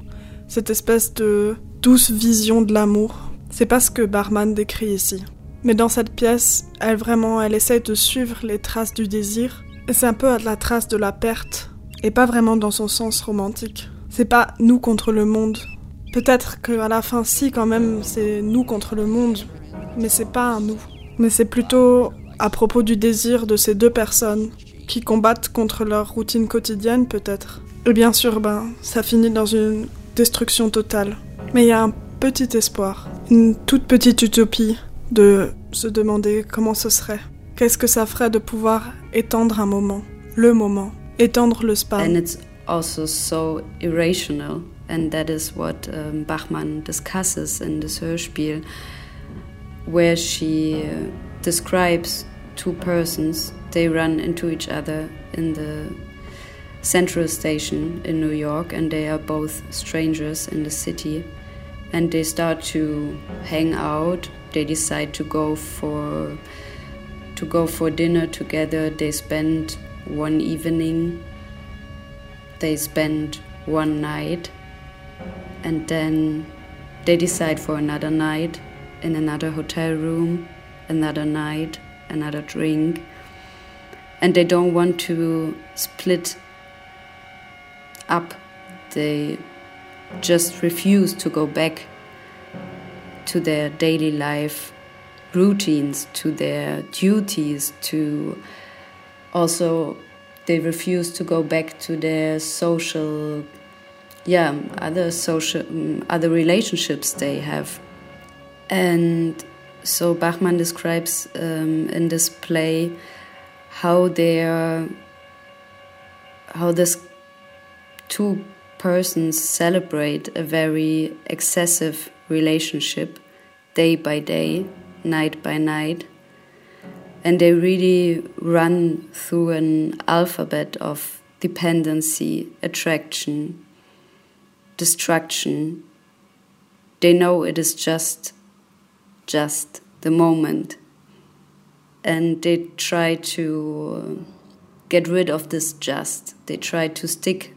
cette espèce de douce vision de l'amour. C'est pas ce que Barman décrit ici. Mais dans cette pièce, elle vraiment, elle essaie de suivre les traces du désir. Et c'est un peu à la trace de la perte. Et pas vraiment dans son sens romantique. C'est pas nous contre le monde, Peut-être qu'à la fin, si, quand même, c'est nous contre le monde, mais c'est pas un nous. Mais c'est plutôt à propos du désir de ces deux personnes qui combattent contre leur routine quotidienne, peut-être. Et bien sûr, ben, ça finit dans une destruction totale. Mais il y a un petit espoir, une toute petite utopie de se demander comment ce serait. Qu'est-ce que ça ferait de pouvoir étendre un moment, le moment, étendre le also so irrational, and that is what um, Bachmann discusses in this Hörspiel, where she uh, describes two persons. They run into each other in the Central Station in New York, and they are both strangers in the city. And they start to hang out. They decide to go for to go for dinner together. They spend one evening. They spend one night, and then they decide for another night in another hotel room, another night, another drink. And they don't want to split up. They just refuse to go back to their daily life routines, to their duties, to also they refuse to go back to their social yeah other social um, other relationships they have and so bachmann describes um, in this play how they how this two persons celebrate a very excessive relationship day by day night by night and they really run through an alphabet of dependency, attraction, destruction. They know it is just, just the moment, and they try to uh, get rid of this just. They try to stick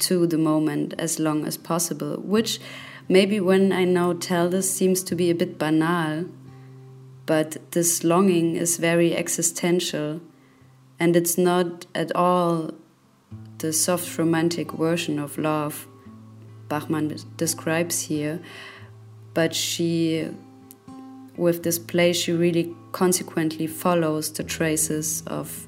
to the moment as long as possible, which maybe when I now tell this seems to be a bit banal but this longing is very existential and it's not at all the soft romantic version of love Bachmann describes here, but she, with this play, she really consequently follows the traces of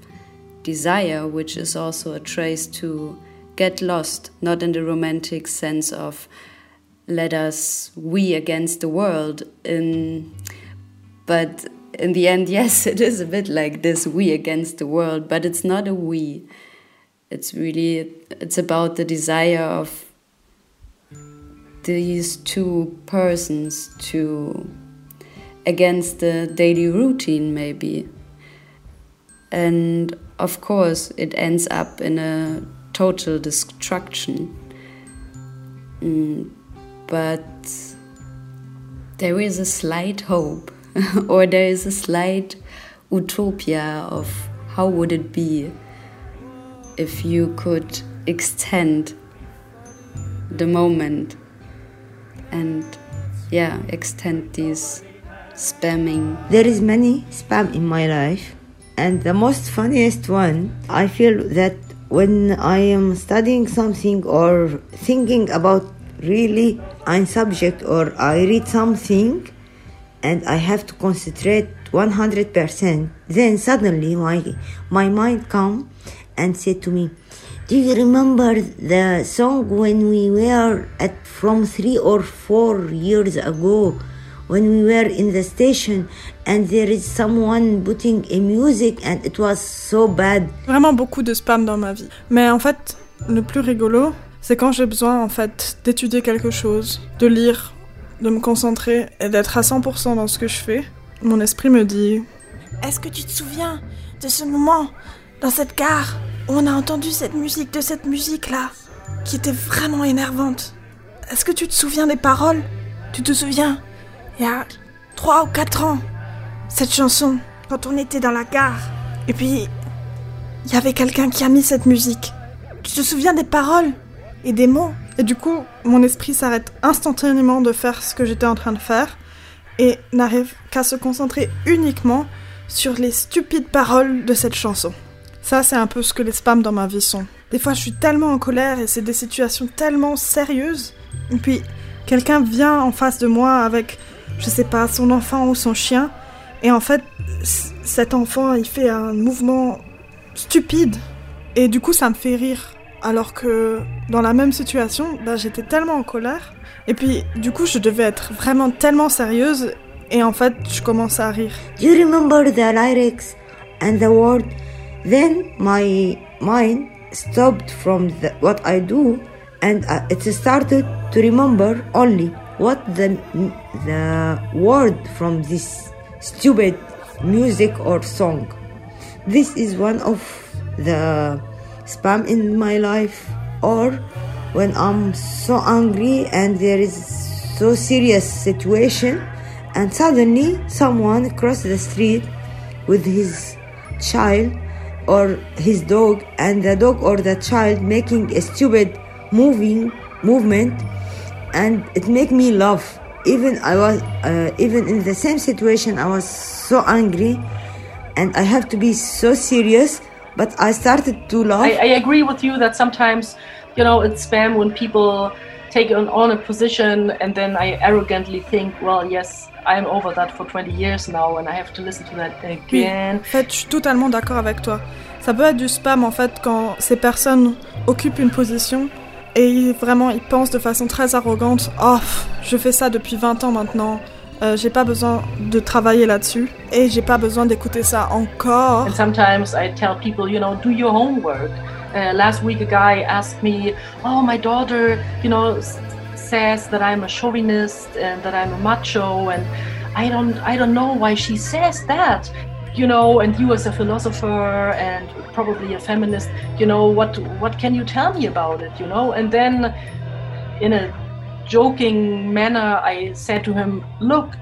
desire, which is also a trace to get lost, not in the romantic sense of let us we against the world in but in the end, [laughs] yes, it is a bit like this we against the world, but it's not a we. It's really it's about the desire of these two persons to against the daily routine maybe. And of course, it ends up in a total destruction. Mm, but there is a slight hope [laughs] or there is a slight utopia of how would it be if you could extend the moment and yeah extend this spamming there is many spam in my life and the most funniest one i feel that when i am studying something or thinking about really a subject or i read something and I have to concentrate 100%. Then suddenly my, my mind come and said to me, do you remember the song when we were at from three or four years ago when we were in the station and there is someone putting a music and it was so bad. Vraiment beaucoup de spam dans ma vie. Mais en fait, le plus rigolo, c'est quand j'ai besoin en fait d'étudier quelque chose, de lire de me concentrer et d'être à 100% dans ce que je fais, mon esprit me dit Est-ce que tu te souviens de ce moment dans cette gare où on a entendu cette musique, de cette musique-là, qui était vraiment énervante? Est-ce que tu te souviens des paroles? Tu te souviens Il y a 3 ou 4 ans, cette chanson, quand on était dans la gare, et puis il y avait quelqu'un qui a mis cette musique. Tu te souviens des paroles et des mots? Et du coup, mon esprit s'arrête instantanément de faire ce que j'étais en train de faire et n'arrive qu'à se concentrer uniquement sur les stupides paroles de cette chanson. Ça, c'est un peu ce que les spams dans ma vie sont. Des fois, je suis tellement en colère et c'est des situations tellement sérieuses. Et puis, quelqu'un vient en face de moi avec, je sais pas, son enfant ou son chien, et en fait, cet enfant, il fait un mouvement stupide, et du coup, ça me fait rire. Alors que dans la même situation, bah, j'étais tellement en colère, et puis du coup, je devais être vraiment tellement sérieuse, et en fait, je commence à rire. You remember the lyrics and the word? Then my mind stopped from what I do and it started to remember only what the, the word from this stupid music or song. This is one of the spam in my life or when I'm so angry and there is so serious situation and suddenly someone cross the street with his child or his dog and the dog or the child making a stupid moving movement and it make me laugh even i was uh, even in the same situation i was so angry and i have to be so serious but i started to laugh I, I agree with you that sometimes you know it's spam when people take on, on a position and then i arrogantly think well yes I'm over that for 20 years now and I have to listen to that again. Oui, en fait, je suis totalement d'accord avec toi. Ça peut être du spam en fait quand ces personnes occupent une position et vraiment ils pensent de façon très arrogante "Oh, je fais ça depuis 20 ans maintenant." Euh, j'ai pas besoin de travailler là-dessus et j'ai pas besoin d'écouter ça encore. And sometimes I tell people, you know, do your homework. Uh, last week a guy asked me, "Oh, my daughter, you know, says that I'm a chauvinist and that I'm a macho and I don't I don't know why she says that you know and you as a philosopher and probably a feminist you know what what can you tell me about it you know? And then in a joking manner I said to him look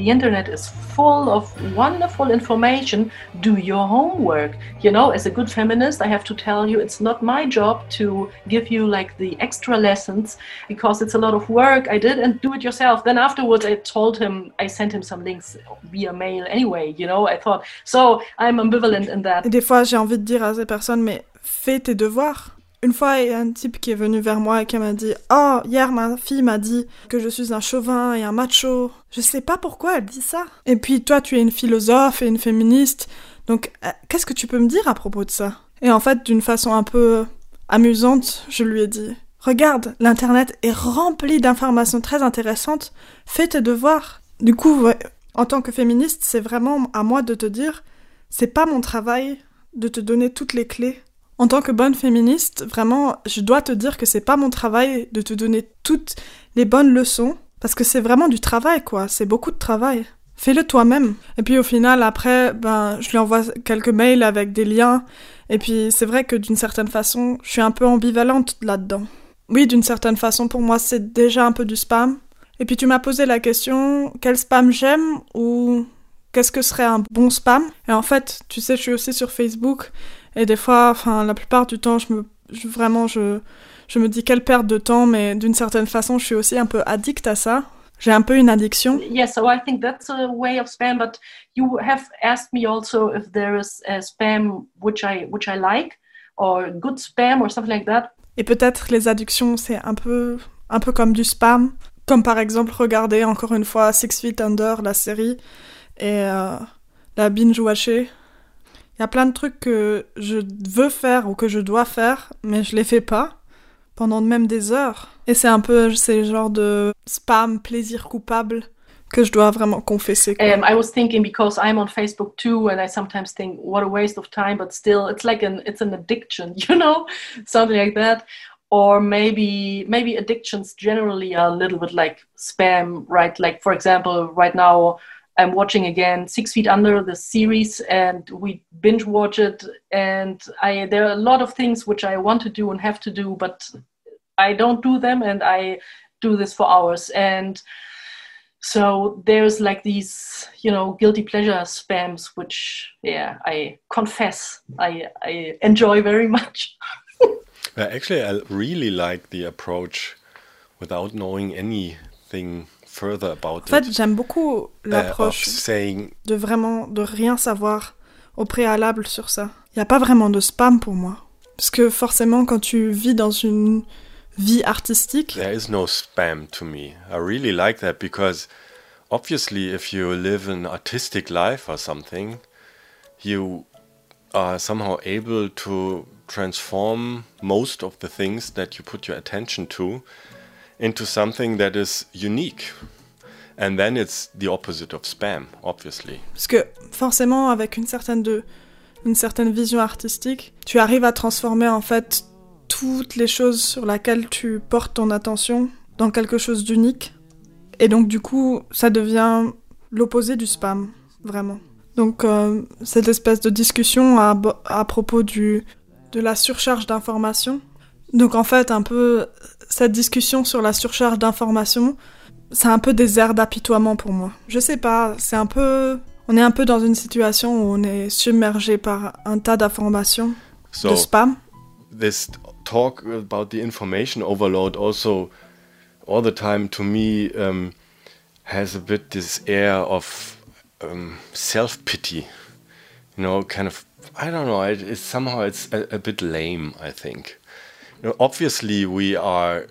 the internet is full of wonderful information. Do your homework. You know, as a good feminist, I have to tell you it's not my job to give you like the extra lessons because it's a lot of work I did and do it yourself. Then afterwards, I told him, I sent him some links via mail anyway. You know, I thought, so I'm ambivalent in that. Et des fois, j'ai envie de dire à ces personnes, mais fais tes devoirs. Une fois, il y a un type qui est venu vers moi et qui m'a dit Oh, hier, ma fille m'a dit que je suis un chauvin et un macho. Je sais pas pourquoi elle dit ça. Et puis, toi, tu es une philosophe et une féministe. Donc, euh, qu'est-ce que tu peux me dire à propos de ça? Et en fait, d'une façon un peu amusante, je lui ai dit Regarde, l'internet est rempli d'informations très intéressantes. Fais tes devoirs. Du coup, en tant que féministe, c'est vraiment à moi de te dire c'est pas mon travail de te donner toutes les clés en tant que bonne féministe, vraiment, je dois te dire que c'est pas mon travail de te donner toutes les bonnes leçons, parce que c'est vraiment du travail, quoi. C'est beaucoup de travail. Fais-le toi-même. Et puis au final, après, ben, je lui envoie quelques mails avec des liens. Et puis c'est vrai que d'une certaine façon, je suis un peu ambivalente là-dedans. Oui, d'une certaine façon, pour moi, c'est déjà un peu du spam. Et puis tu m'as posé la question, quel spam j'aime ou qu'est-ce que serait un bon spam? Et en fait, tu sais, je suis aussi sur Facebook et des fois, enfin, la plupart du temps, je me, je, vraiment, je, je me dis quelle perte de temps, mais d'une certaine façon, je suis aussi un peu addict à ça. J'ai un peu une addiction. Yes, so I think that's a way of spam. But you have asked me also if there is a spam which I which I like, or good spam or something like that. Et peut-être les addictions, c'est un peu un peu comme du spam, comme par exemple regarder encore une fois Six Feet Under, la série, et euh, la binge-watcher il y a plein de trucs que je veux faire ou que je dois faire, mais je les fais pas pendant même des heures. Et c'est un peu ces genre de spam, plaisir coupable que je dois vraiment confesser. Um, I was thinking because I'm on Facebook too, and I sometimes think what a waste of time, but still, it's like an it's an addiction, [laughs] you know, something like that. Or maybe maybe addictions generally are a little bit like spam, right? Like for example, right now I'm watching again Six Feet Under the series, and we binge watch it. And I there are a lot of things which I want to do and have to do, but I don't do them, and I do this for hours. And so there's like these, you know, guilty pleasure spams, which yeah, I confess I I enjoy very much. [laughs] actually, I really like the approach without knowing anything en fait, j'aime beaucoup uh, l'approche de vraiment de rien savoir au préalable sur ça. Il n'y a pas vraiment de spam pour moi. Parce que forcément, quand tu vis dans une vie artistique. There is no spam to me. I really like that because obviously, if you live an artistic life or something, you are somehow able to transform most of the things that you put your attention to into something that is unique. And then it's the opposite of spam, obviously. Parce que forcément, avec une certaine, vision artistique, tu arrives à transformer en fait toutes les choses sur lesquelles tu portes ton attention dans quelque chose d'unique. Et donc du coup, ça devient l'opposé du spam, vraiment. Donc euh, cette espèce de discussion à, propos de la surcharge d'informations. Donc en fait, un peu cette discussion sur la surcharge d'informations, c'est un peu des airs d'apitoiement pour moi. Je sais pas, c'est un peu on est un peu dans une situation où on est submergé par un tas d'informations So, de spam. This talk about the information overload also all the time to me um, has a bit this air of um, self pity. You know, kind of. I don't know. It, it's somehow it's a, a bit lame. I think. You know, obviously we are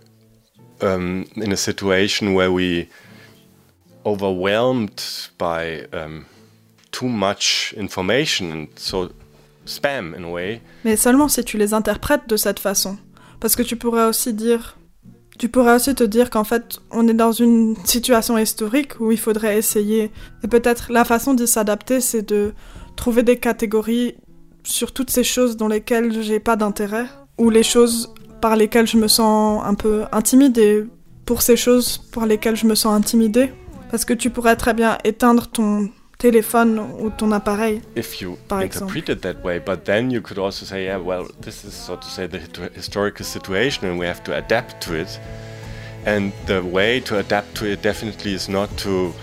in a situation where we overwhelmed by too much information and so spam in a way. Mais seulement si tu les interprètes de cette façon. Parce que tu pourrais aussi dire. Tu pourrais aussi te dire qu'en fait, on est dans une situation historique où il faudrait essayer. Et peut-être la façon d'y s'adapter, c'est de trouver des catégories sur toutes ces choses dans lesquelles j'ai pas d'intérêt. Ou les choses par lesquelles je me sens un peu intimidée. Pour ces choses par lesquelles je me sens intimidée. Parce que tu pourrais très bien éteindre ton téléphone ou ton appareil. if you par interpret it that way. But then you could also say, yeah, well, this is so to say the historical situation, and we have to adapt to it. And the way to adapt to it definitely is not to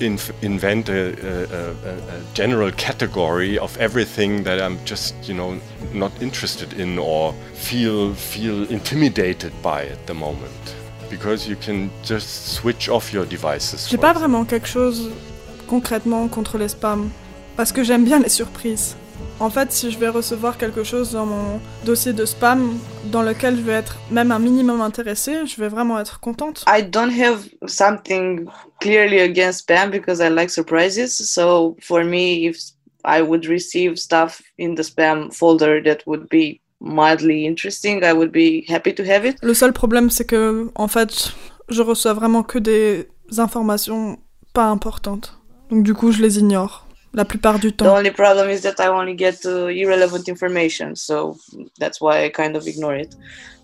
inf- invent a, a, a, general category of everything that I'm just, you know, not interested in or feel feel intimidated by at the moment. Because you can just switch off your devices. J'ai pas vraiment quelque chose concrètement contre les spams. Parce que j'aime bien les surprises. En fait, si je vais recevoir quelque chose dans mon dossier de spam dans lequel je vais être même un minimum intéressée, je vais vraiment être contente. I don't have something clearly against spam because I like surprises. So for me, if I would receive stuff in the spam folder that would be mildly interesting, I would be happy to have it. Le seul problème, c'est que, en fait, je reçois vraiment que des informations pas importantes. Donc du coup, je les ignore la plupart du The temps. only problem is that I only get uh, irrelevant information, so that's why I kind of ignore it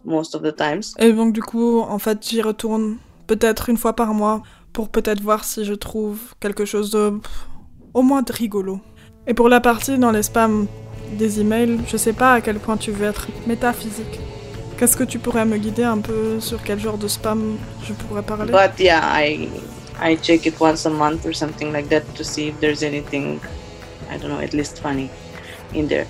most of the times. Et donc du coup, en fait, j'y retourne peut-être une fois par mois pour peut-être voir si je trouve quelque chose de pff, au moins de rigolo. Et pour la partie dans les spams des emails, je sais pas à quel point tu veux être métaphysique. Qu'est-ce que tu pourrais me guider un peu sur quel genre de spam je pourrais parler? But yeah, I I check it once a month or something like that to see if there's anything I don't know, at least funny in there.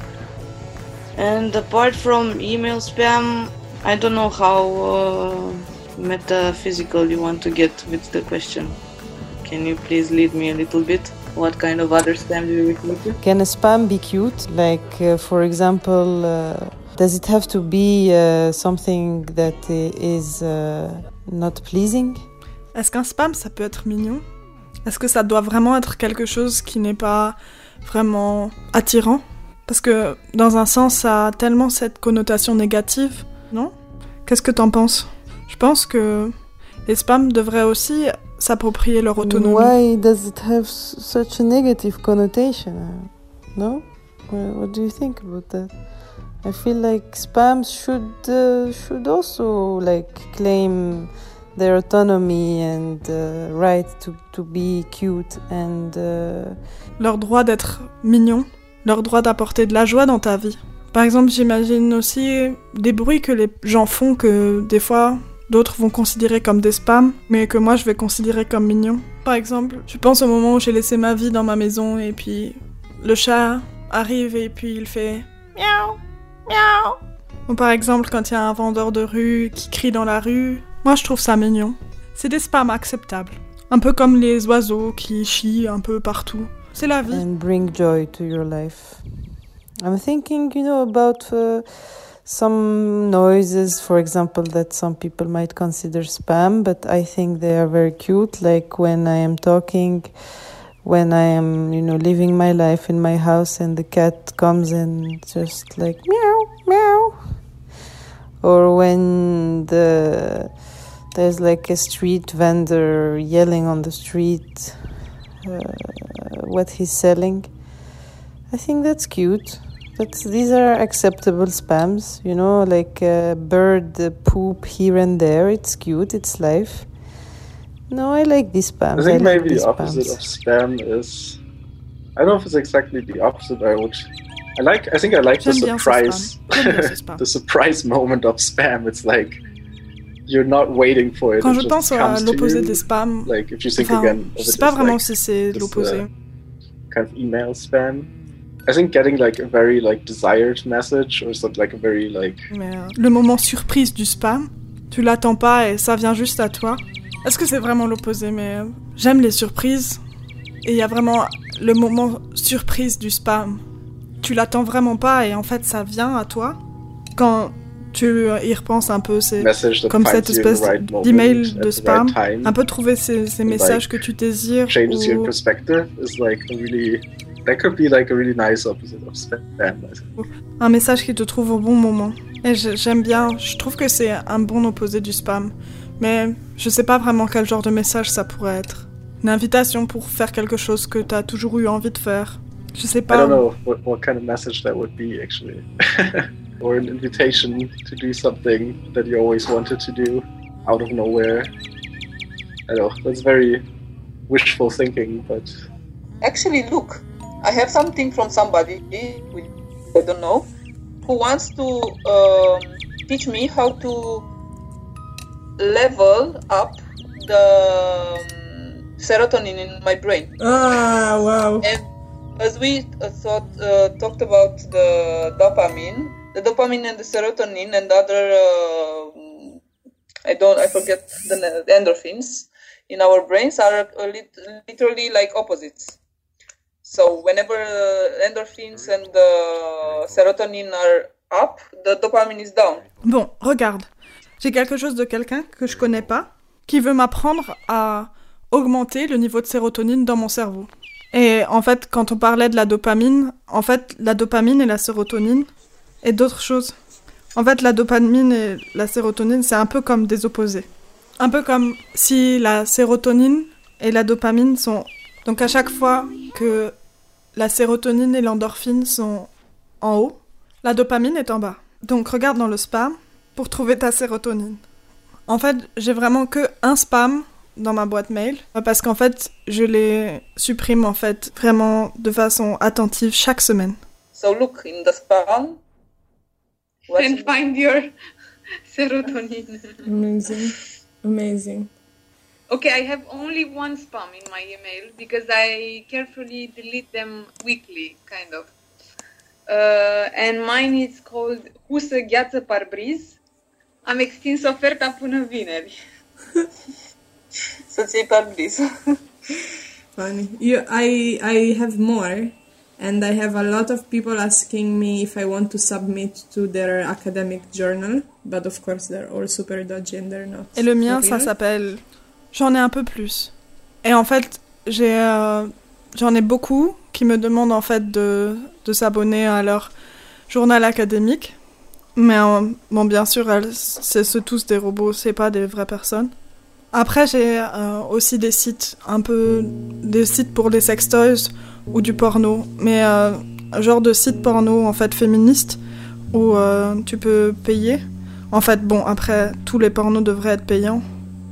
And apart from email spam, I don't know how uh, metaphysical you want to get with the question. Can you please lead me a little bit? What kind of other spam do you refer to? Can a spam be cute? Like, uh, for example, uh, does it have to be uh, something that is uh, not pleasing? Est-ce qu'un spam, ça peut être mignon? Est-ce que ça doit vraiment être quelque chose qui n'est pas vraiment attirant? Parce que dans un sens, ça a tellement cette connotation négative, non? Qu'est-ce que t'en penses? Je pense que les spams devraient aussi s'approprier leur autonomie. Why does it have such a negative connotation? No? Wha- What do you think about that? I feel like spams should uh, should also like claim their autonomy and uh, right to, cute and uh, leur droit d'être mignon, leur droit d'apporter de la joie dans ta vie. Par exemple, j'imagine aussi des bruits que les gens font que des fois d'autres vont considérer comme des spams, mais que moi je vais considérer comme mignons. Par exemple, je pense au moment où j'ai laissé ma vie dans ma maison et puis le chat arrive et puis il fait miaou, miaou. Ou par exemple, quand il y a un vendeur de rue qui crie dans la rue, moi je trouve ça mignon. C'est des spams acceptables. Un peu comme les oiseaux qui chient un peu partout. C'est la vie. and bring joy to your life. I'm thinking, you know, about uh, some noises, for example, that some people might consider spam, but I think they are very cute. Like when I am talking, when I am, you know, living my life in my house and the cat comes and just like meow, meow. Or when the there's like a street vendor yelling on the street uh, what he's selling. I think that's cute. That's these are acceptable spams, you know, like uh, bird poop here and there. It's cute. It's life. No, I like these spams. I think I maybe like the opposite of spam is. I don't know if it's exactly the opposite. I would. I like. I think I like the J'aime bien surprise. spam. J'aime bien ce spam. the surprise moment of spam. It's like you're not waiting for it. Quand je pense à l'opposé des spams, Like if you think enfin, again of je sais pas as, vraiment like, si c'est l'opposé. uh, kind of email spam. I think getting like a very like desired message or something like a very like Mais euh, le moment surprise du spam, tu l'attends pas et ça vient juste à toi. Est-ce que c'est vraiment l'opposé? Mais euh, j'aime les surprises. Et il y a vraiment le moment surprise du spam. Tu l'attends vraiment pas et en fait ça vient à toi. Quand tu y repenses un peu, c'est comme cette espèce right d'email de spam. right. Un peu trouver ces, messages like, que tu désires. changes your ou- perspective is like a really that could be like a really nice opposite of spam. I think. un message qui te trouve au bon moment. Et j'aime bien, je trouve que c'est un bon opposé du spam. Mais je sais pas vraiment quel genre de message ça pourrait être. Une invitation pour faire quelque chose que t'as toujours eu envie de faire. Je sais I pas. don't know what, what kind of message that would be actually, [laughs] or an invitation to do something that you always wanted to do out of nowhere. I know that's very wishful thinking, but Actually, look, I have something from somebody, which I don't know, who wants to um, teach me how to level up the um, serotonin in my brain. Ah, wow. And as we uh, thought, uh, talked about the dopamine, the dopamine and the serotonin and other, uh, I don't, I forget the, endorphins in our brains are lit- literally like opposites. So whenever uh, endorphins and the serotonin are up, the dopamine is down. Bon, regarde. J'ai quelque chose de quelqu'un que je connais pas qui veut m'apprendre à augmenter le niveau de sérotonine dans mon cerveau. Et en fait, quand on parlait de la dopamine, en fait, la dopamine et la sérotonine et d'autres choses. En fait, la dopamine et la sérotonine, c'est un peu comme des opposés. Un peu comme si la sérotonine et la dopamine sont... Donc à chaque fois que la sérotonine et l'endorphine sont en haut, la dopamine est en bas. Donc regarde dans le spam pour trouver ta sérotonine. En fait, j'ai vraiment que un spam dans ma boîte mail parce qu'en fait, je les supprime en fait vraiment de façon attentive chaque semaine. Spam. And find your [laughs] serotonin. Amazing. Amazing. Okay, I have only one spam in my email because I carefully delete them weekly, kind of. Uh, and mine is called Husă gheață parbriz. Am extins oferta până vineri. [laughs] Să ții parbriz. Funny. You, I, I have more, and I have a lot of people asking me if I want to submit to their academic journal, but of course they're all super dodgy and they're not. Et le mien, for ça real. s'appelle J'en ai un peu plus. Et en fait, j'ai euh, j'en ai beaucoup qui me demandent en fait de, de s'abonner à leur journal académique. Mais euh, bon, bien sûr, elles- c'est c'est tous des robots, c'est pas des vraies personnes. Après, j'ai euh, aussi des sites, un peu des sites pour les sextoys ou du porno, mais euh, genre de site porno en fait féministe où euh, tu peux payer. En fait, bon, après, tous les pornos devraient être payants.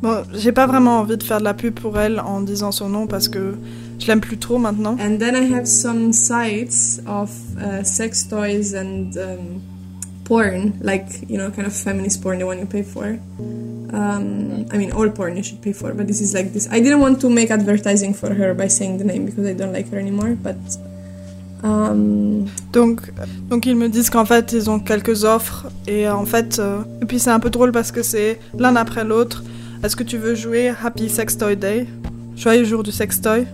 Bon, j'ai pas vraiment envie de faire de la pub pour elle en disant son nom parce que je l'aime plus trop maintenant. And then I have some sites of uh, sex toys and um, porn, like you know, kind of feminist porn, the one you pay for. Um, I mean, all porn you should pay for, but this is like this. I didn't want to make advertising for her by saying the name because I don't like her anymore, but. Um, Donc, donc ils me disent qu'en fait ils ont quelques offres et en fait euh, et puis c'est un peu drôle parce que c'est l'un après l'autre. Est-ce que tu veux jouer Happy Sex Toy Day, joyeux jour du sextoy?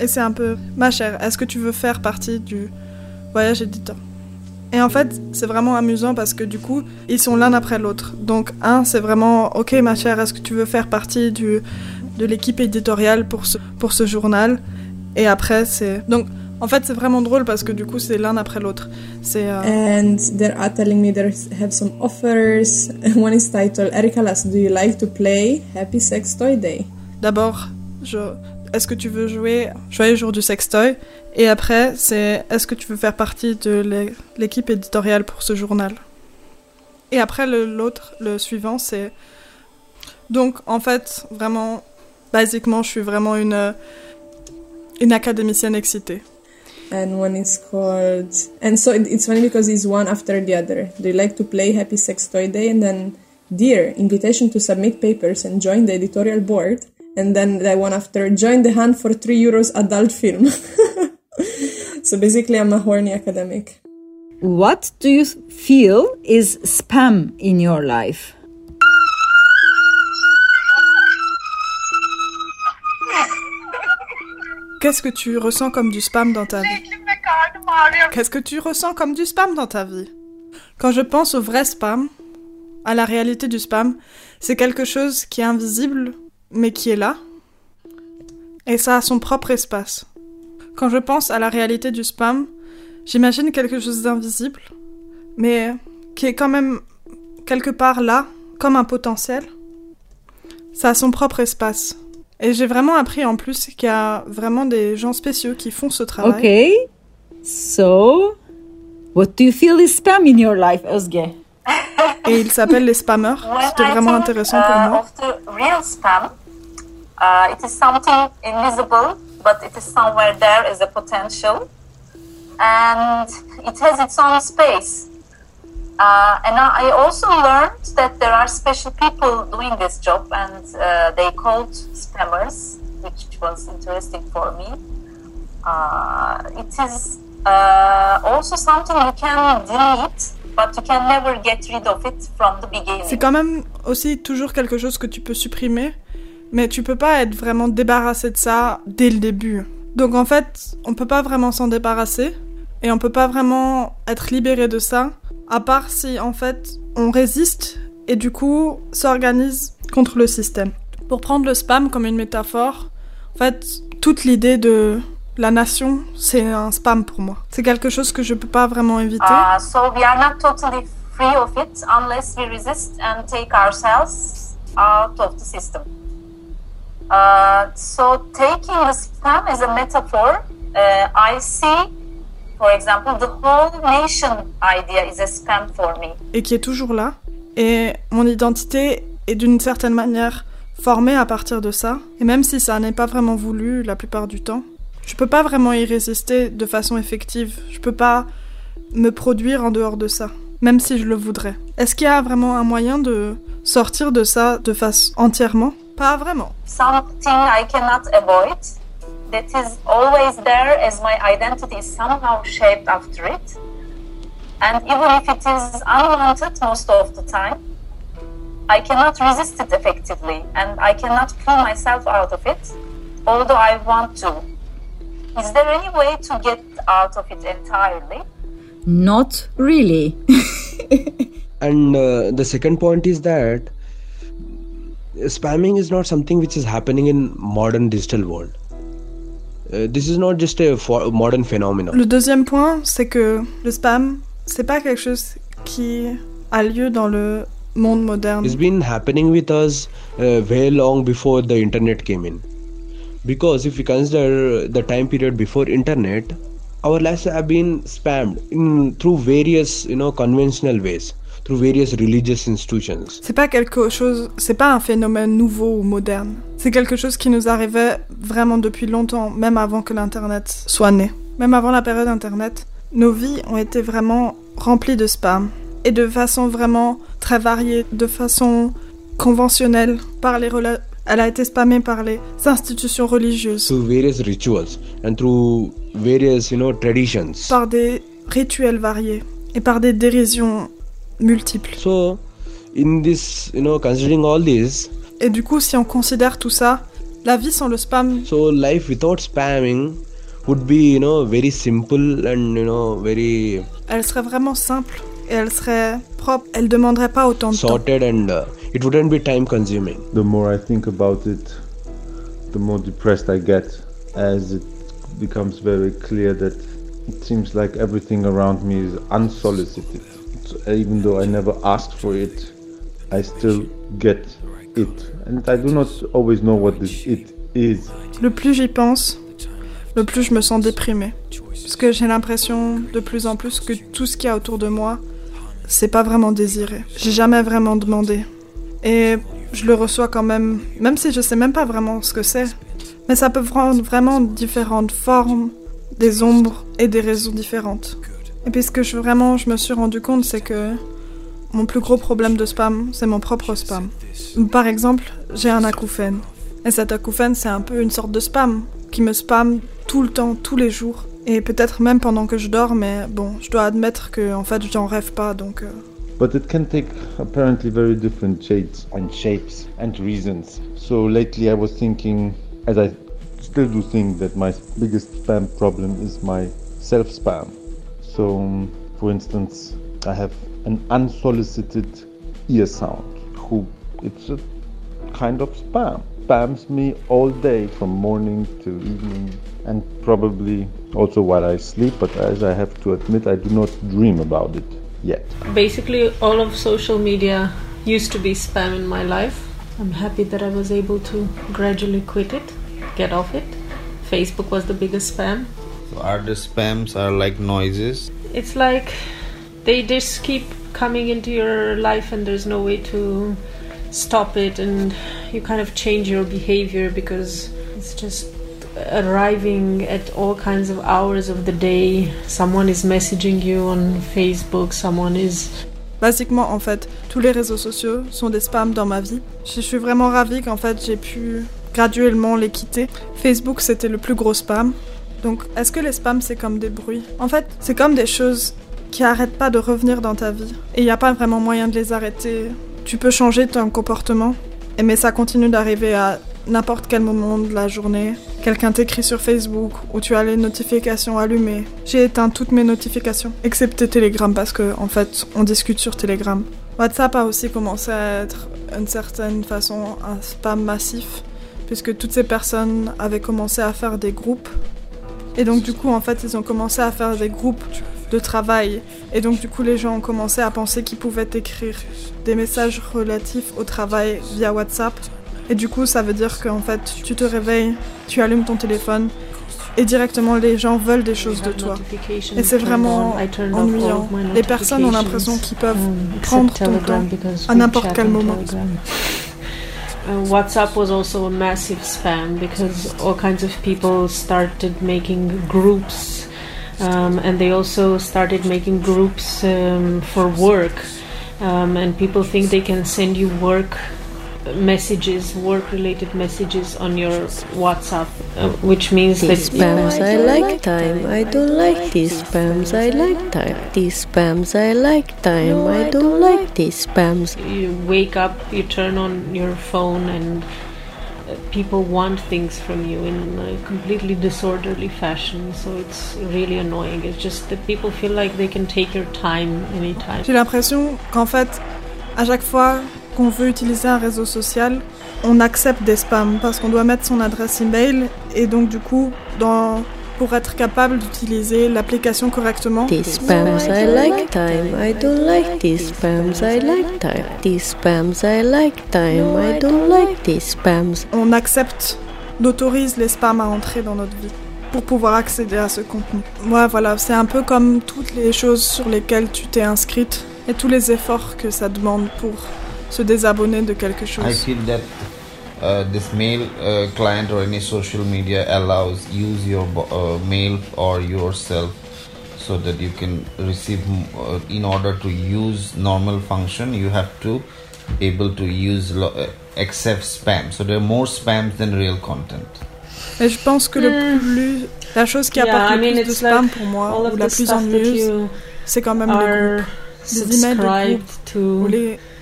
Et c'est un peu ma chère. Est-ce que tu veux faire partie du voyage éditeur? Et en fait, c'est vraiment amusant parce que du coup, ils sont l'un après l'autre. Donc, un, c'est vraiment, ok ma chère, est-ce que tu veux faire partie du, de l'équipe éditoriale pour ce, pour ce journal? Et après, c'est... Donc, en fait, c'est vraiment drôle parce que du coup, c'est l'un après l'autre. C'est... euh, And they are telling me they have some offers. [laughs] One is titled Erika Lass, do you like to play? Happy Sex Toy Day? D'abord, je... est-ce que tu veux jouer Joyeux jour du sextoy Et après, c'est est-ce que tu veux faire partie de l'é- l'équipe éditoriale pour ce journal? Et après, l'autre, le, suivant, c'est. Donc, en fait, vraiment, basiquement, je suis vraiment une, une académicienne excitée. And one is called. And so it- it's funny because it's one after the other. You like to play Happy Sex Toy Day? And then, Dear, invitation to submit papers and join the editorial board. And then the one after, join the hunt for 3 euros adult film. [laughs] so basically, I'm a horny academic. What do you feel is spam in your life? Qu'est-ce que tu ressens comme du spam dans ta vie? Qu'est-ce que tu ressens comme du spam dans ta vie? Quand je pense au vrai spam, à la réalité du spam, c'est quelque chose qui est invisible, mais qui est là. Et ça a son propre espace. Quand je pense à la réalité du spam, j'imagine quelque chose d'invisible, mais qui est quand même quelque part là, comme un potentiel. Ça a son propre espace. Et j'ai vraiment appris en plus qu'il y a vraiment des gens spéciaux qui font ce travail. Okay. So, what do you feel is spam in your life, Özge? Et ils s'appellent les spammers. C'était vraiment intéressant pour uh, moi. Uh, it is something invisible, but it is somewhere there as a potential, and it has its own space. Uh, and I also learned that there are special people doing this job, and uh, they called spammers, which was interesting for me. Uh, it is uh, also something you can delete, but you can never get rid of it from the beginning. C'est quand même aussi toujours quelque chose que tu peux supprimer, mais tu peux pas être vraiment débarrassé de ça dès le début. Donc en fait, on peut pas vraiment s'en débarrasser et on peut pas vraiment être libéré de ça, à part si en fait on résiste et du coup s'organise contre le système. Pour prendre le spam comme une métaphore, en fait, toute l'idée de la nation, c'est un spam pour moi. C'est quelque chose que je peux pas vraiment éviter. Uh, so we are not totally free of it unless we resist and take ourselves out of the system. So taking the spam as a metaphor, I see, for example, the whole nation idea is a spam for me. et qui est toujours là. Et mon identité est d'une certaine manière formée à partir de ça. Et même si ça n'est pas vraiment voulu la plupart du temps, je peux pas vraiment y résister de façon effective. Je peux pas me produire en dehors de ça, même si je le voudrais. Est-ce qu'il y a vraiment un moyen de sortir de ça de face entièrement? Pas vraiment. Something I cannot avoid, that is always there as my identity is somehow shaped after it. And even if it is unwanted most of the time, I cannot resist it effectively and I cannot pull myself out of it, although I want to. Is there any way to get out of it entirely? Not really. [laughs] and uh, the second point is that spamming is not something which is happening in modern digital world uh, this is not just a fo- modern phenomenon Le deuxième point, c'est que le spam, c'est pas quelque chose qui a lieu dans le monde moderne. it's been happening with us uh, way long before the internet came in because if we consider the time period before internet our lives have been spammed in through various you know conventional ways through various religious institutions C'est pas quelque chose, c'est pas un phénomène nouveau ou moderne. C'est quelque chose qui nous arrivait vraiment depuis longtemps, même avant que l'internet soit né. Même avant la période internet, nos vies ont été vraiment remplies de spam et de façon vraiment très variée, de façon conventionnelle par les elle a été spammée par les institutions religieuses, through various rituals and through various you know traditions par des rituels variés et par des dérisions multiples. so in this you know considering all this Et du coup, si on considère tout ça, la vie sans le spam so life without spamming would be you know very simple and you know very Elle serait vraiment simple et elle serait propre. Elle demanderait pas autant de temps. sorted and uh, it wouldn't be time consuming The more I think about it, the more depressed I get as it becomes very clear that it seems like everything around me is unsolicited. So even though I never asked for it, I still get it. And I do not always know what this it is. Le plus j'y pense, le plus je me sens déprimée. Parce que j'ai l'impression de plus en plus que tout ce qu'il y a autour de moi, c'est pas vraiment désiré. J'ai jamais vraiment demandé. Et je le reçois quand même, même si je sais même pas vraiment ce que c'est. Mais ça peut prendre vraiment différentes formes, des ombres et des raisons différentes. Et puis ce que je, vraiment je me suis rendu compte, c'est que mon plus gros problème de spam, c'est mon propre spam. Par exemple, j'ai un acouphène. Et cet acouphène, c'est un peu une sorte de spam qui me spam tout le temps, tous les jours. Et peut-être même pendant que je dors, mais bon, je dois admettre que en fait, j'en rêve pas, donc. euh, But it can take apparently very different shades and shapes and reasons. So lately I was thinking, as I still do think that my biggest spam problem is my self spam. So, um, for instance, I have an unsolicited ear sound who it's a kind of spam. Spams me all day from morning to evening and probably also while I sleep, but as I have to admit, I do not dream about it yet. Basically, all of social media used to be spam in my life. I'm happy that I was able to gradually quit it, get off it. Facebook was the biggest spam. So are the spams are like noises? It's like they just keep coming into your life and there's no way to stop it and you kind of change your behavior because it's just arriving at all kinds of hours of the day. Someone is messaging you on Facebook, someone is Basiquement, en fait, tous les réseaux sociaux sont des spams dans ma vie. Je suis vraiment ravie qu'en fait j'ai pu graduellement les quitter. Facebook, c'était le plus gros spam. Donc, est-ce que les spams, c'est comme des bruits? En fait, c'est comme des choses qui arrêtent pas de revenir dans ta vie. Et il n'y a pas vraiment moyen de les arrêter. Tu peux changer ton comportement, mais ça continue d'arriver à n'importe quel moment de la journée. Quelqu'un t'écrit sur Facebook ou tu as les notifications allumées. J'ai éteint toutes mes notifications, excepté Telegram parce que en fait on discute sur Telegram. WhatsApp a aussi commencé à être d'une certaine façon un spam massif puisque toutes ces personnes avaient commencé à faire des groupes. Et donc du coup en fait ils ont commencé à faire des groupes de travail. Et donc du coup les gens ont commencé à penser qu'ils pouvaient écrire des messages relatifs au travail via WhatsApp. Et du coup ça veut dire qu'en fait tu te réveilles, tu allumes ton téléphone et directement les gens veulent des choses de toi. Et c'est vraiment ennuyant. Les personnes ont l'impression qu'ils peuvent prendre ton temps à n'importe quel moment. Uh, WhatsApp was also a massive spam because all kinds of people started making groups, um, and they also started making groups um, for work. Um, and people think they can send you work messages, work-related messages on your WhatsApp, uh, which means These that spams I like time, I don't like these spams, I like time. These spams I like time, I don't like these spams. you wake up, you turn on your phone, and uh, people want things from you in a completely disorderly fashion. So it's really annoying. It's just that people feel like they can take your time anytime. J'ai l'impression qu'en fait, à chaque fois qu'on veut utiliser un réseau social, on accepte des spams parce qu'on doit mettre son adresse email et donc du coup, dans, pour être capable d'utiliser l'application correctement. These spams I like time, I don't like these spams, I like time. These spams I like time, I don't like these spams. On accepte, on autorise les spams à entrer dans notre vie pour pouvoir accéder à ce contenu. Ouais, voilà, c'est un peu comme toutes les choses sur lesquelles tu t'es inscrite et tous les efforts que ça demande pour se désabonner de quelque chose. I feel that uh, this mail uh, client or any social media allows use your uh, mail or yourself so that you can receive m- uh, in order to use normal function you have to able to use lo- uh, accept spam so there are more spams than real content Et je pense que le plus, la chose qui Yeah, apporte I le mean, plus de it's spam like pour moi, ou la plus ennuyeuse, c'est quand même les groupes. to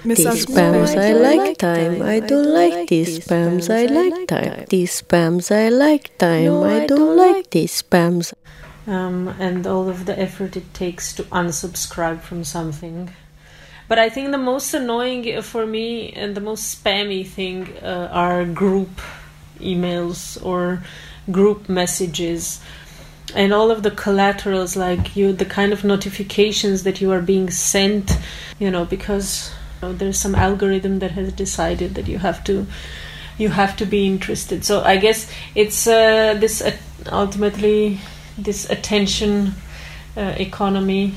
These spams I like time, I don't like these spams I like time. These spams I like time, I don't like these spams. um, and all of the effort it takes to unsubscribe from something. But I think the most annoying for me and the most spammy thing uh, are group emails or group messages and all of the collaterals like you the kind of notifications that you are being sent you know because you know, there's some algorithm that has decided that you have to you have to be interested. So i guess it's uh, this uh, ultimately this attention uh, economy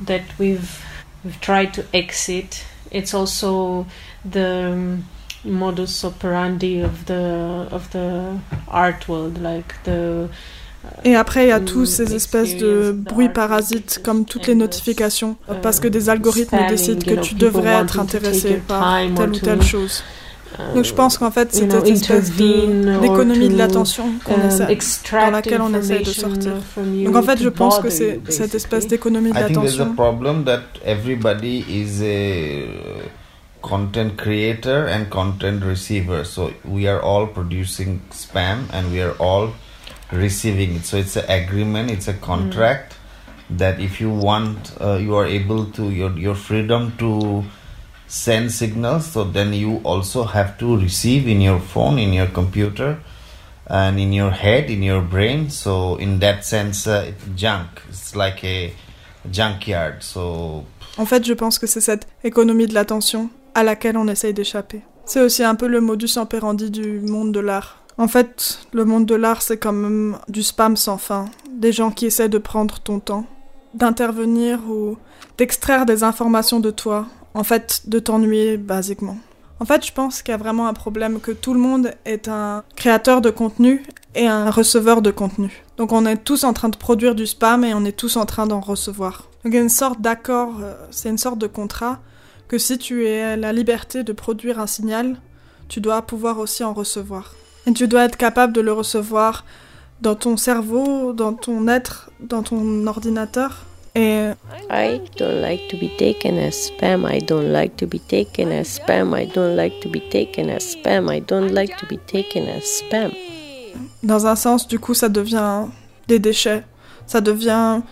that we've we've tried to exit. It's also the um, modus operandi of the of the art world like the Et après, il y a tous ces espèces de bruits parasites, comme toutes les notifications, parce que des algorithmes décident que tu devrais être intéressé par telle ou telle chose. Donc je pense qu'en fait, c'est cette espèce d'économie de, l'attention qu'on essaie, dans laquelle on essaie de sortir. Donc en fait, je pense que c'est cette espèce d'économie de l'attention. I think there's a problem that everybody is a content creator and content receiver. So we are all producing spam and we are all receiving it. So it's an agreement it's a contract mm. that if you want uh, you are able to your your freedom to send signals so then you also have to receive in your phone in your computer and in your head in your brain. So in that sense uh, it's junk. It's like a junkyard. So en fait je pense que c'est cette économie de l'attention à laquelle on essaye d'échapper. C'est aussi un peu le modus operandi du monde de l'art en fait, le monde de l'art, c'est quand même du spam sans fin. Des gens qui essaient de prendre ton temps, d'intervenir ou d'extraire des informations de toi. En fait, de t'ennuyer, basiquement. En fait, je pense qu'il y a vraiment un problème que tout le monde est un créateur de contenu et un receveur de contenu. Donc on est tous en train de produire du spam et on est tous en train d'en recevoir. Donc il y a une sorte d'accord, euh, c'est une sorte de contrat que si tu as la liberté de produire un signal, tu dois pouvoir aussi en recevoir. Et tu dois être capable de le recevoir dans ton cerveau, dans ton être, dans ton ordinateur. Et I don't like to be taken as spam. I don't like to be taken as spam. I don't like to be taken as spam. I don't like to be taken as spam. Dans un sens, du coup, ça devient des déchets. Ça devient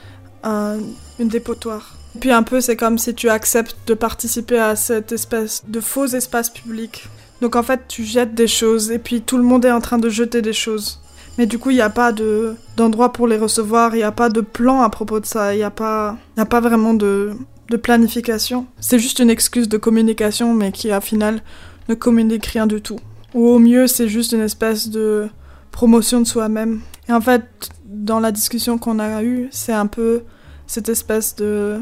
un, une dépotoir. Puis un peu, c'est comme si tu acceptes de participer à cette espèce de faux espace public donc en fait, tu jettes des choses et puis tout le monde est en train de jeter des choses. Mais du coup, il n'y a pas de d'endroit pour les recevoir, il n'y a pas de plan à propos de ça, il n'y a pas y a pas vraiment de de planification. C'est juste une excuse de communication mais qui au final ne communique rien du tout. Ou au mieux, c'est juste une espèce de promotion de soi-même. Et en fait, dans la discussion qu'on a eue, c'est un peu cette espèce de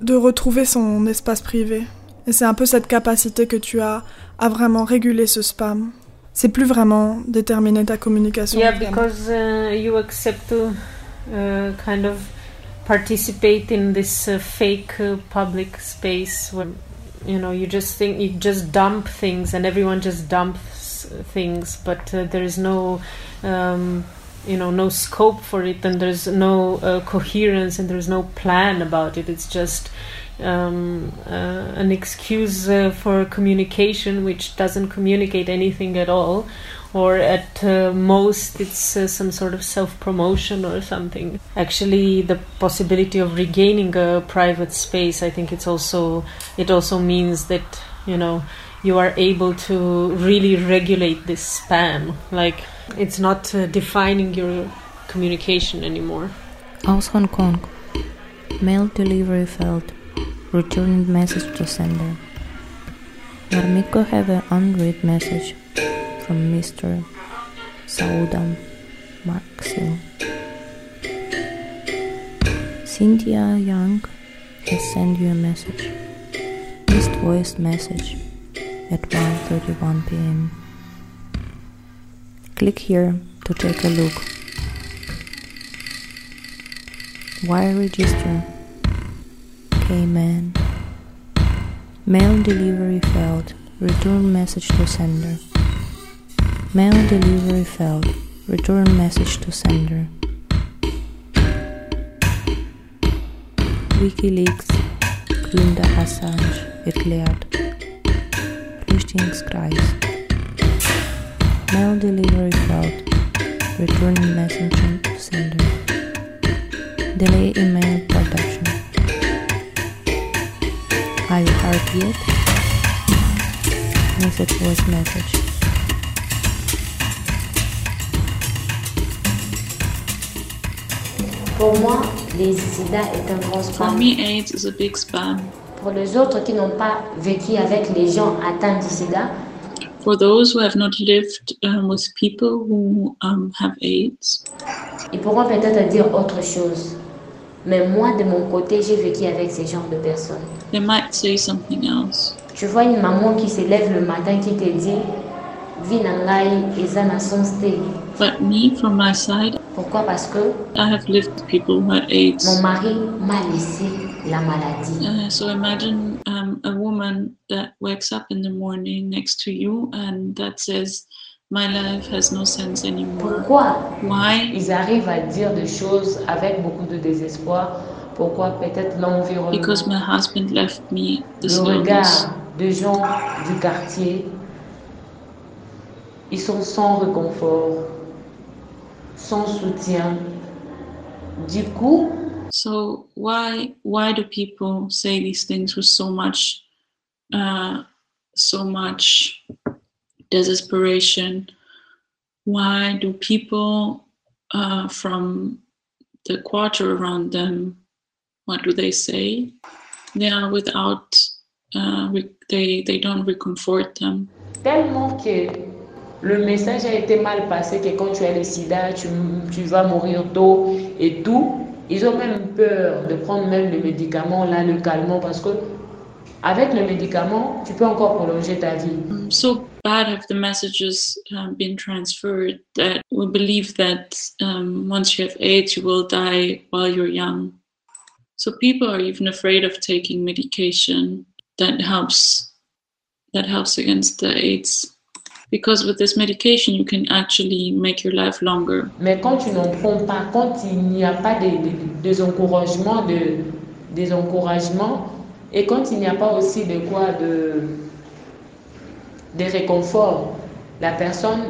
de retrouver son espace privé. Et c'est un peu cette capacité que tu as à vraiment réguler ce spam. C'est plus vraiment déterminer ta communication. Yeah, because uh, you accept to uh, kind of participate in this uh, fake uh, public space where you know you just think you just dump things and everyone just dumps things, but uh, there is no um, you know no scope for it and there's no uh, coherence and there's no plan about it. It's just um, uh, an excuse uh, for communication which doesn't communicate anything at all, or at uh, most it's uh, some sort of self promotion or something. Actually, the possibility of regaining a private space, I think it's also it also means that you know you are able to really regulate this spam. Like it's not uh, defining your communication anymore. Aus Hong Kong, mail delivery failed. Returning message to sender. Marmiko have an unread message from Mr. Saudam Maxim. Cynthia Young has sent you a message. Missed voice message at 1.31 pm. Click here to take a look. Wire register Amen. Mail delivery failed. Return message to sender. Mail delivery failed. Return message to sender. WikiLeaks Linda Assange erklärt. Flüchtlingskreis. Mail delivery Failed Return Message to sender. Delay email production. Are you hard yet? Voice message. Pour moi, les sida est un grand spam. For me, AIDS is a big spam. Pour les autres qui n'ont pas vécu avec les gens atteints du sida, For those who have not lived um, with people who um, have AIDS, ils pourront peut-être dire autre chose. Mais moi, de mon côté, j'ai vécu avec ces genres de personnes. they might say something else. Tu vois une maman qui se lève le matin qui te dit Vie nangai eza na sens te. But me, from my side, Pourquoi? Parce que I have lived people who had AIDS. mon mari m'a laissé la maladie. Uh, so imagine um, a woman that wakes up in the morning next to you and that says, My life has no sense anymore. Pourquoi Why? Ils arrivent à dire des choses avec beaucoup de désespoir. Pourquoi Peut-être l'environnement, Because my husband left me this le regard des gens du quartier. Ils sont sans réconfort, sans soutien. Du coup, So why why do people say these things with so much uh, so much desperation? Why do people uh, from the quarter around them? What do they say? They are without. Uh, they they don't reconfort them. tellement que le message a été mal passé que quand tu as le sida, tu, tu vas mourir tôt et tout. Ils ont même peur de prendre même le médicament, là, le calmant, parce que avec le médicament, tu peux encore prolonger ta vie. so bad have the messages um, been transferred that we believe that um, once you have AIDS, you will die while you're young. So people are even afraid of taking medication that helps that helps against the AIDS. Because with this medication, you can actually make your life longer. Mais quand tu n'en prends pas, quand il n'y a pas de, de- des encouragements, de, des encouragements, et quand il n'y a pas aussi de quoi de, de réconfort, la personne,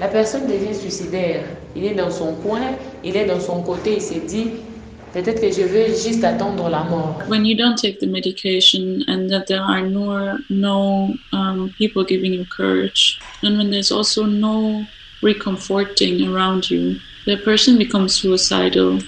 la personne devient suicidaire. Il est dans son coin, il est dans son côté, il se dit, peut-être que je veux juste attendre la mort. When you don't take the medication and that there are no, no um, people giving you courage, and when there's also no reconforting around you, the person becomes suicidal.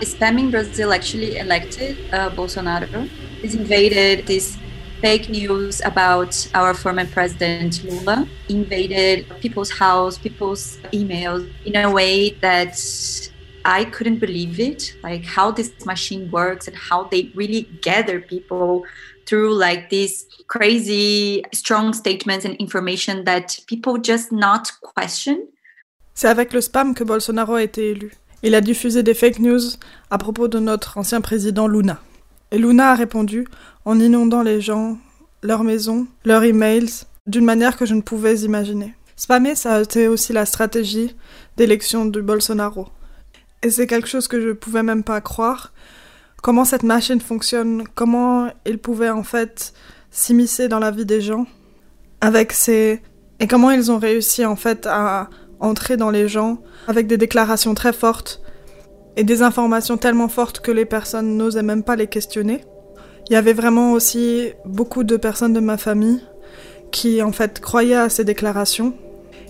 Spamming Brazil actually elected uh, Bolsonaro. He's invaded this fake news about our former president Lula, invaded people's house, people's emails in a way that I couldn't believe it. Like how this machine works and how they really gather people through like these crazy strong statements and information that people just not question. C'est avec le spam que Bolsonaro a été élu. Il a diffusé des fake news à propos de notre ancien président Luna. Et Luna a répondu en inondant les gens, leurs maisons, leurs emails, d'une manière que je ne pouvais imaginer. Spammer, ça a été aussi la stratégie d'élection de Bolsonaro. Et c'est quelque chose que je pouvais même pas croire. Comment cette machine fonctionne, comment il pouvait en fait s'immiscer dans la vie des gens avec ces... Et comment ils ont réussi en fait à entrer dans les gens avec des déclarations très fortes et des informations tellement fortes que les personnes n'osaient même pas les questionner. Il y avait vraiment aussi beaucoup de personnes de ma famille qui en fait croyaient à ces déclarations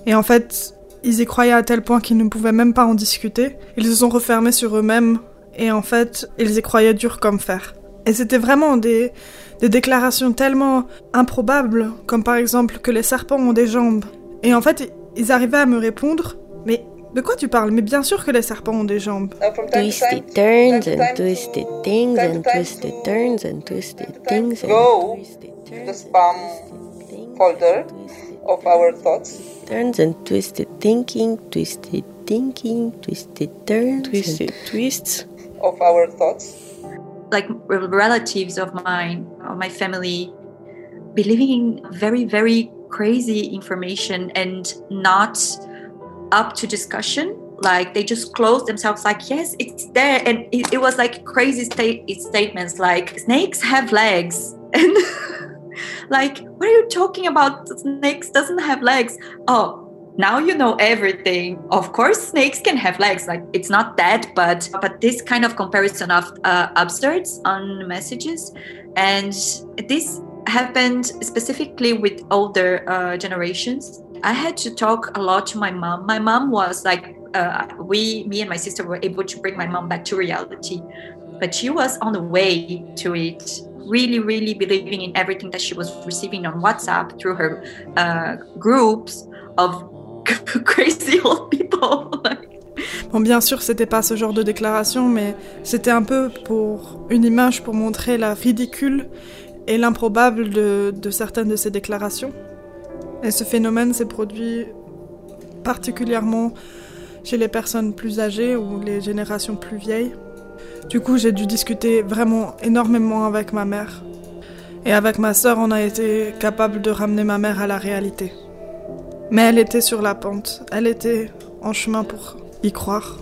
et en fait ils y croyaient à tel point qu'ils ne pouvaient même pas en discuter. Ils se sont refermés sur eux-mêmes et en fait ils y croyaient dur comme fer. Et c'était vraiment des, des déclarations tellement improbables comme par exemple que les serpents ont des jambes. Et en fait ils arrivaient à me répondre mais De quoi tu parles? Mais bien sûr que les serpents ont des jambes. Twisted turns and twisted things and twisted turns and twisted things and Go the spam folder of our thoughts. turns and twisted thinking, twisted thinking, twisted turns, Twisted twists. of our thoughts. like relatives of mine of my family believing in very very crazy information and not up to discussion. Like they just close themselves like yes it's there. And it, it was like crazy state statements like snakes have legs. [laughs] And like what are you talking about? Snakes doesn't have legs. Oh now you know everything. Of course snakes can have legs. Like it's not that but but this kind of comparison of uh, absurds on messages and this happened specifically with older uh, generations. I had to talk a lot to my mom. My mom was like uh, we me and my sister were able to bring my mom back to reality but she was on the way to it really really believing in everything that she was receiving on whatsapp through her uh, groups of [laughs] crazy old people. [laughs] Bon, bien sûr, c'était pas ce genre de déclaration, mais c'était un peu pour une image pour montrer la ridicule et l'improbable de, de certaines de ces déclarations. Et ce phénomène s'est produit particulièrement chez les personnes plus âgées ou les générations plus vieilles. Du coup, j'ai dû discuter vraiment énormément avec ma mère. Et avec ma sœur, on a été capable de ramener ma mère à la réalité. Mais elle était sur la pente, elle était en chemin pour y croire.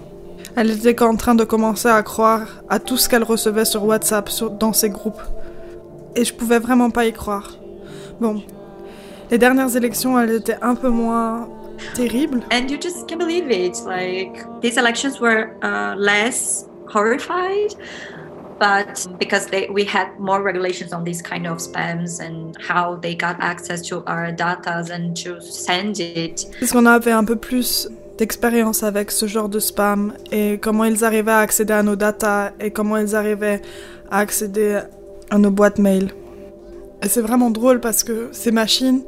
Elle était en train de commencer à croire à tout ce qu'elle recevait sur WhatsApp, dans ses groupes. Et je pouvais vraiment pas y croire. Bon, les dernières élections, elles étaient un peu moins terribles. and you just can't believe it like these elections were uh, less horrified but because they, we had more regulations on these kind of spams and how they got access to our data and to send it Puisqu'on avait un peu plus d'expérience avec ce genre de spam et comment ils arrivaient à accéder à nos datas et comment ils arrivaient à accéder à nos boîtes mail. Et c'est vraiment drôle parce que ces machines,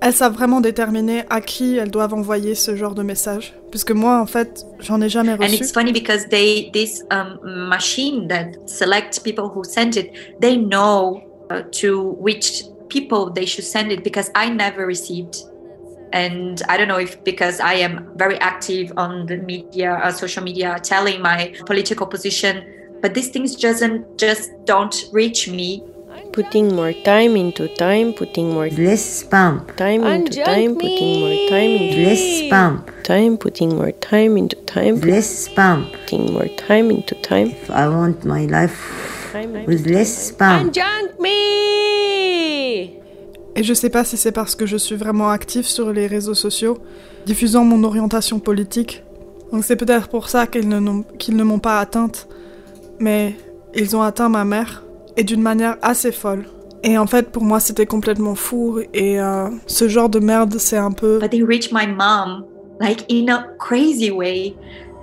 elles savent vraiment déterminer à qui elles doivent envoyer ce genre de message. Puisque moi, en fait, j'en ai jamais and reçu. it's funny because they this um, machine that selects people who send it they know uh, to which people they should send it because i never received and i don't know if because i am very active on the media uh, social media telling my political position but these things just just don't reach me Putting more time into time, putting more less spam. time into time, putting more time into Less spam. time, putting more time into time, Less spam. putting more time into time. If I want my life with less spam. Unjunk me! Et je sais pas si c'est parce que je suis vraiment active sur les réseaux sociaux, diffusant mon orientation politique. Donc c'est peut-être pour ça qu'ils ne, n'ont- qu'ils ne m'ont pas atteinte. Mais ils ont atteint ma mère, et d'une manière assez folle. Et en fait, pour moi, c'était complètement fou, et euh, ce genre de merde, c'est un peu... but they reach my mom like in a crazy way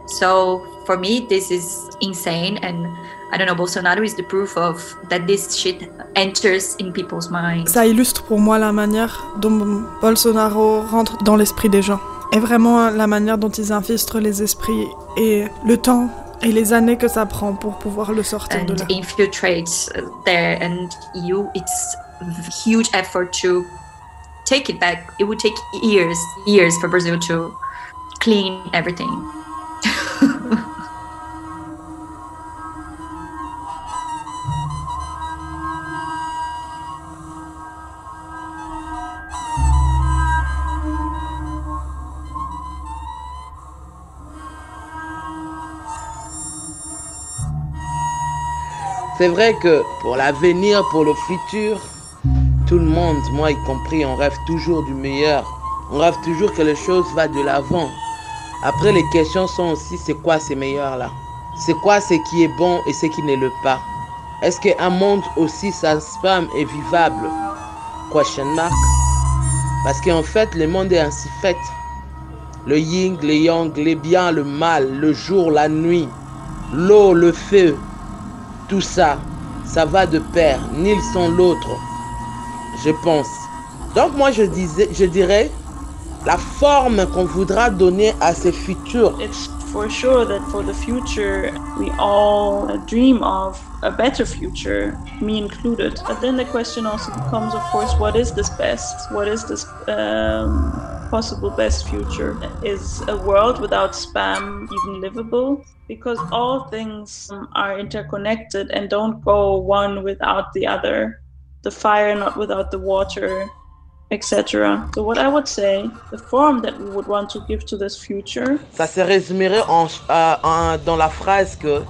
so for me this is insane and i don't know bolsonaro is the proof of that this shit enters in people's minds Ça illustre pour moi la manière dont Bolsonaro rentre dans l'esprit des gens. Et vraiment la manière dont ils infiltrent les esprits et le temps et les années que ça prend pour pouvoir le sortir de and là. infiltrates uh, there and you it's a huge effort to take it back it would take years years for brazil to clean everything [laughs] C'est vrai que pour l'avenir, pour le futur, tout le monde, moi y compris, on rêve toujours du meilleur. On rêve toujours que les choses vont de l'avant. Après, les questions sont aussi c'est quoi ces meilleurs-là C'est quoi ce qui est bon et ce qui ne l'est pas? Est-ce qu'un monde aussi sans spam est vivable? Question mark. Parce qu'en fait, le monde est ainsi fait. Le yin, le yang, le bien, le mal, le jour, la nuit, l'eau, le feu, tout ça, ça va de pair, ni sans l'autre, je pense. Donc moi je disais, je dirais la forme qu'on voudra donner à ces futurs. It's for sure that for the future we all dream of a better future, me included. But then the question also becomes, of course, what is this best? What is this um, possible best future? Is a world without spam even livable? Because all things are interconnected and don't go one without the other. The fire not without the water, etc. So what I would say, the form that we would want to give to this future. Ça se résumerait en, euh, en, dans la phrase que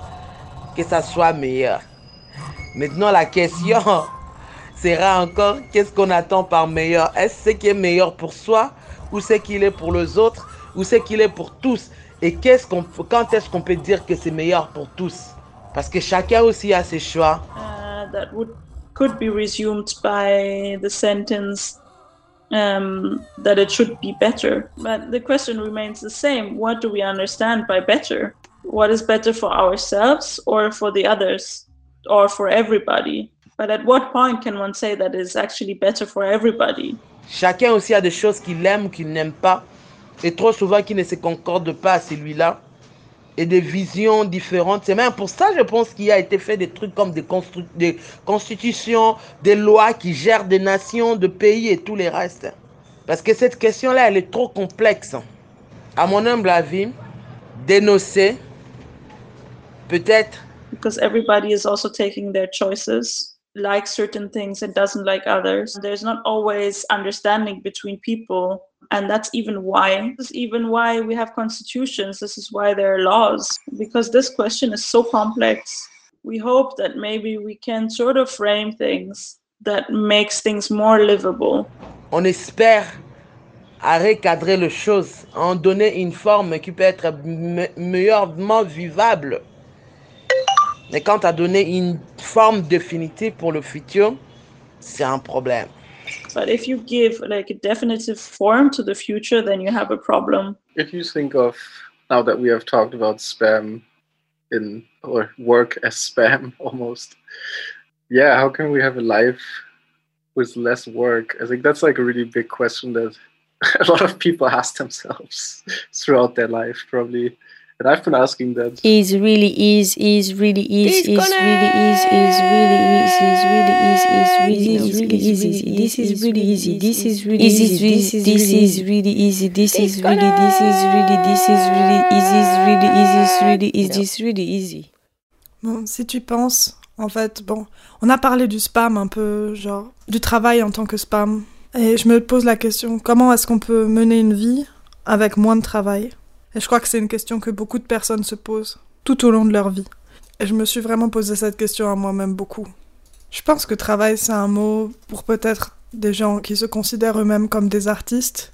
que ça soit meilleur. Maintenant la question [laughs] sera encore qu'est-ce qu'on attend par meilleur? Est-ce ce qui est meilleur pour soi ou ce qu'il est pour les autres ou ce qu'il est pour tous? Et qu'est-ce qu'on quand est-ce qu'on peut dire que c'est meilleur pour tous? Parce que chacun aussi a ses choix. Uh, that would could be resumed by the sentence um, that it should be better. But the question remains the same what do we understand by better? What is better for ourselves or for the others or for everybody? But at what point can one say that is actually better for everybody? Chacun aussi a des choses qu'il aime ou qu'il n'aime pas, et trop souvent qui ne se concordent pas à celui-là, et des visions différentes. C'est même pour ça, je pense qu'il a été fait des trucs comme des, des constitutions, des lois qui gèrent des nations, de pays et tout les restes. Parce que cette question-là, elle est trop complexe. À mon humble avis, dénoncer, peut-être. Because everybody is also taking their choices, like certain things and doesn't like others. There's not always understanding between people. And that's even why. This is even why we have constitutions. This is why there are laws. Because this question is so complex. We hope that maybe we can sort of frame things that makes things more livable. On espère à recadrer les choses, en donner une forme qui peut être me meilleurement vivable. Mais quand à donner une forme définitive pour le futur, c'est un problème. But if you give like a definitive form to the future, then you have a problem. If you think of now that we have talked about spam in or work as spam [laughs] almost, yeah, how can we have a life with less work? I think that's like a really big question that [laughs] a lot of people ask themselves [laughs] throughout their life, probably. And I've been asking that. Is really is is really is is really is is really is is really is is really is really easy. This is really easy. This is really easy. This is really easy. This is really this is really this is really easy. Is really easy. Is really is this really easy. Bon, si tu penses, en fait, bon, on a parlé du spam un peu, genre du travail en tant que spam. Et je me pose la question, comment est-ce qu'on peut mener une vie avec moins de travail? Et je crois que c'est une question que beaucoup de personnes se posent tout au long de leur vie. Et je me suis vraiment posé cette question à moi-même beaucoup. Je pense que travail, c'est un mot pour peut-être des gens qui se considèrent eux-mêmes comme des artistes,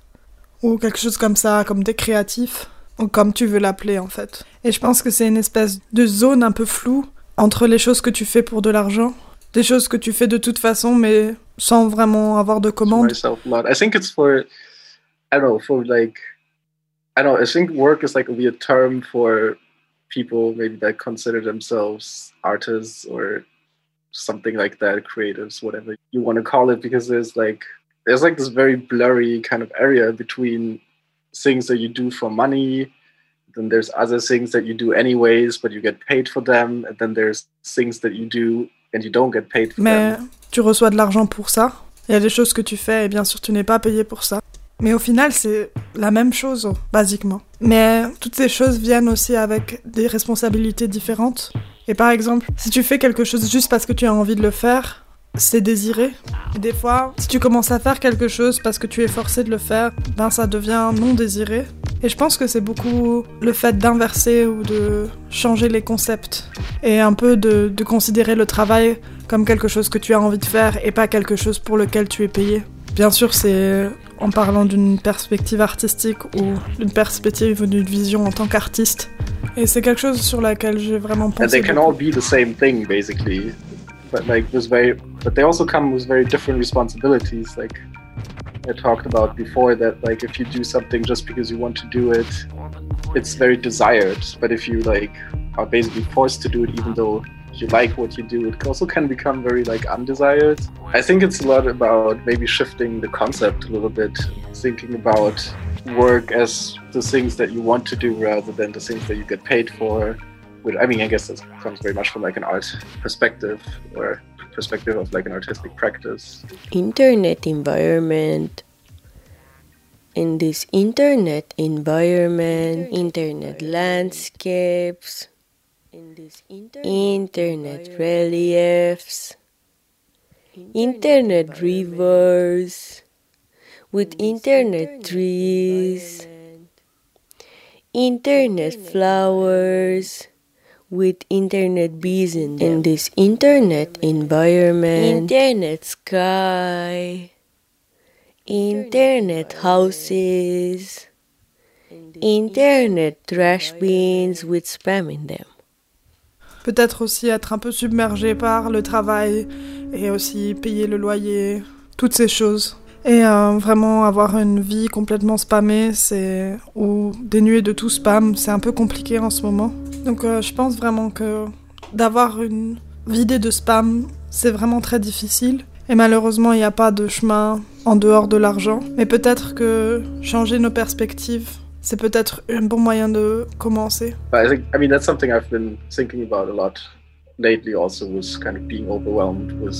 ou quelque chose comme ça, comme des créatifs, ou comme tu veux l'appeler en fait. Et je pense que c'est une espèce de zone un peu floue entre les choses que tu fais pour de l'argent, des choses que tu fais de toute façon, mais sans vraiment avoir de commande. I think it's for, I don't know, for like I don't. I think work is like a weird term for people maybe that consider themselves artists or something like that, creatives, whatever you want to call it, because there's like there's like this very blurry kind of area between things that you do for money, then there's other things that you do anyways, but you get paid for them, and then there's things that you do and you don't get paid for Mais them. tu reçois de l'argent pour ça. Il y a des choses que tu fais et bien sûr tu n'es pas payé pour ça. Mais au final, c'est la même chose, basiquement. Mais toutes ces choses viennent aussi avec des responsabilités différentes. Et par exemple, si tu fais quelque chose juste parce que tu as envie de le faire, c'est désiré. Et des fois, si tu commences à faire quelque chose parce que tu es forcé de le faire, ben ça devient non désiré. Et je pense que c'est beaucoup le fait d'inverser ou de changer les concepts. Et un peu de, de considérer le travail comme quelque chose que tu as envie de faire et pas quelque chose pour lequel tu es payé. Bien sûr, c'est en parlant d'une perspective artistique ou d'une perspective ou d'une vision en tant qu'artiste. Et c'est quelque chose sur laquelle j'ai vraiment And pensé. they can all be the same thing basically, but like there's very, but they also come with very different responsibilities. Like I talked about before, that like if you do something just because you want to do it, it's very desired. But if you like are basically forced to do it, even though you like what you do, it also can become very like undesired. I think it's a lot about maybe shifting the concept a little bit, thinking about work as the things that you want to do rather than the things that you get paid for. Which I mean, I guess that comes very much from like an art perspective or perspective of like an artistic practice. Internet environment. In this internet environment, internet landscapes, in this internet reliefs, internet rivers, with internet trees, internet flowers, with internet bees in, in this internet environment, internet sky, internet houses, internet trash bins with spam in them. Peut-être aussi être un peu submergé par le travail et aussi payer le loyer, toutes ces choses. Et euh, vraiment avoir une vie complètement spammée, c'est ou dénuée de tout spam, c'est un peu compliqué en ce moment. Donc euh, je pense vraiment que d'avoir une vidée de spam, c'est vraiment très difficile. Et malheureusement, il n'y a pas de chemin en dehors de l'argent. Mais peut-être que changer nos perspectives, c'est peut-être un bon moyen de commencer. I think, I mean, that's something I've been thinking about a lot lately. Also, was kind of being overwhelmed with